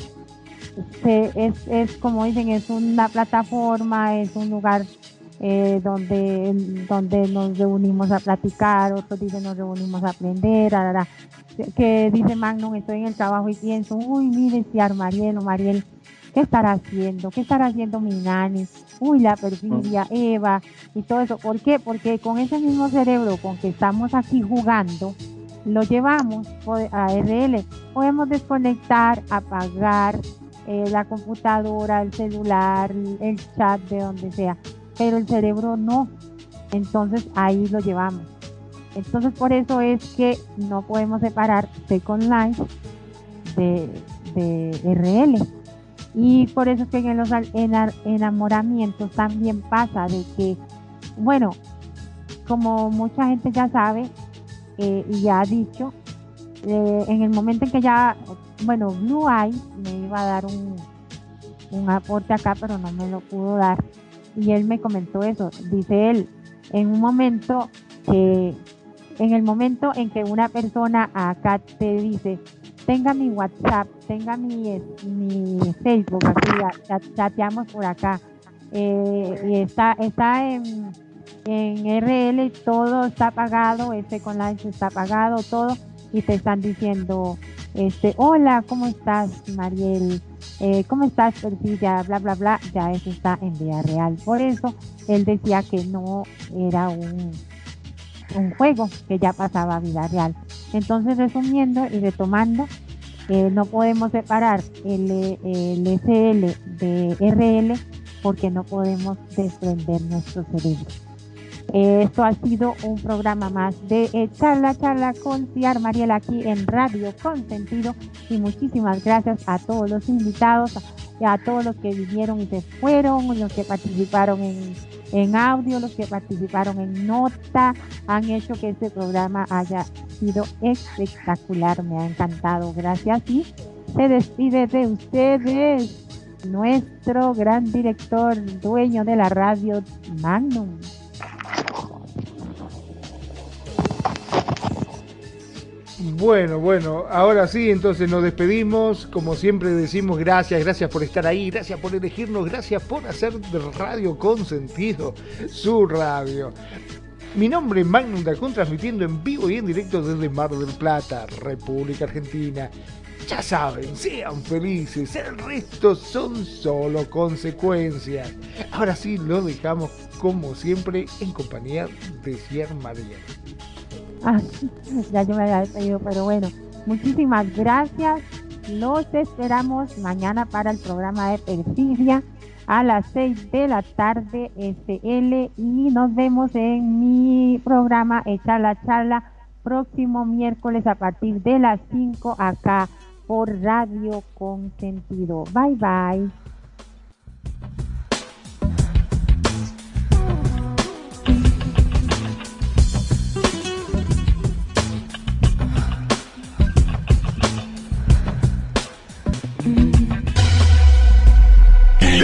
es, es, como dicen, es una plataforma, es un lugar eh, donde, donde nos reunimos a platicar, otros dicen nos reunimos a aprender, que dice Magnum, estoy en el trabajo y pienso, uy, mire si Mariel o Mariel, ¿qué estará haciendo? ¿Qué estará haciendo mi nani? Uy, la perfidia, Eva, y todo eso. ¿Por qué? Porque con ese mismo cerebro con que estamos aquí jugando, lo llevamos a RL. Podemos desconectar, apagar, eh, la computadora, el celular, el chat, de donde sea, pero el cerebro no. Entonces ahí lo llevamos. Entonces por eso es que no podemos separar Second Life de, de RL. Y por eso es que en los enamoramientos también pasa de que, bueno, como mucha gente ya sabe eh, y ya ha dicho, eh, en el momento en que ya bueno, Blue Eye me iba a dar un, un aporte acá, pero no me lo pudo dar. Y él me comentó eso. Dice él, en un momento que, en el momento en que una persona acá te dice, tenga mi WhatsApp, tenga mi, mi Facebook, aquí chateamos por acá, eh, y está, está en, en RL, todo está pagado, este con Live está pagado, todo, y te están diciendo, este, hola, ¿cómo estás, Mariel? Eh, ¿Cómo estás, Percilla? Bla, bla, bla, ya eso está en vida real. Por eso él decía que no era un, un juego, que ya pasaba a vida real. Entonces, resumiendo y retomando, eh, no podemos separar el, el SL de RL porque no podemos desprender nuestro cerebro. Esto ha sido un programa más de eh, Charla, Charla con Ciar Mariel aquí en Radio Consentido. Y muchísimas gracias a todos los invitados, a, a todos los que vinieron y se fueron, los que participaron en, en audio, los que participaron en nota, han hecho que este programa haya sido espectacular. Me ha encantado. Gracias y se despide de ustedes nuestro gran director, dueño de la radio Magnum. Bueno, bueno, ahora sí, entonces nos despedimos. Como siempre decimos gracias, gracias por estar ahí, gracias por elegirnos, gracias por hacer Radio con sentido su radio. Mi nombre es Magnum Dacun, transmitiendo en vivo y en directo desde Mar del Plata, República Argentina. Ya saben, sean felices, el resto son solo consecuencias. Ahora sí, lo dejamos como siempre en compañía de Cier María. Ya yo me había despedido, pero bueno, muchísimas gracias. Los esperamos mañana para el programa de Perfidia a las 6 de la tarde SL y nos vemos en mi programa Echa la Charla próximo miércoles a partir de las 5 acá por Radio Consentido. Bye bye.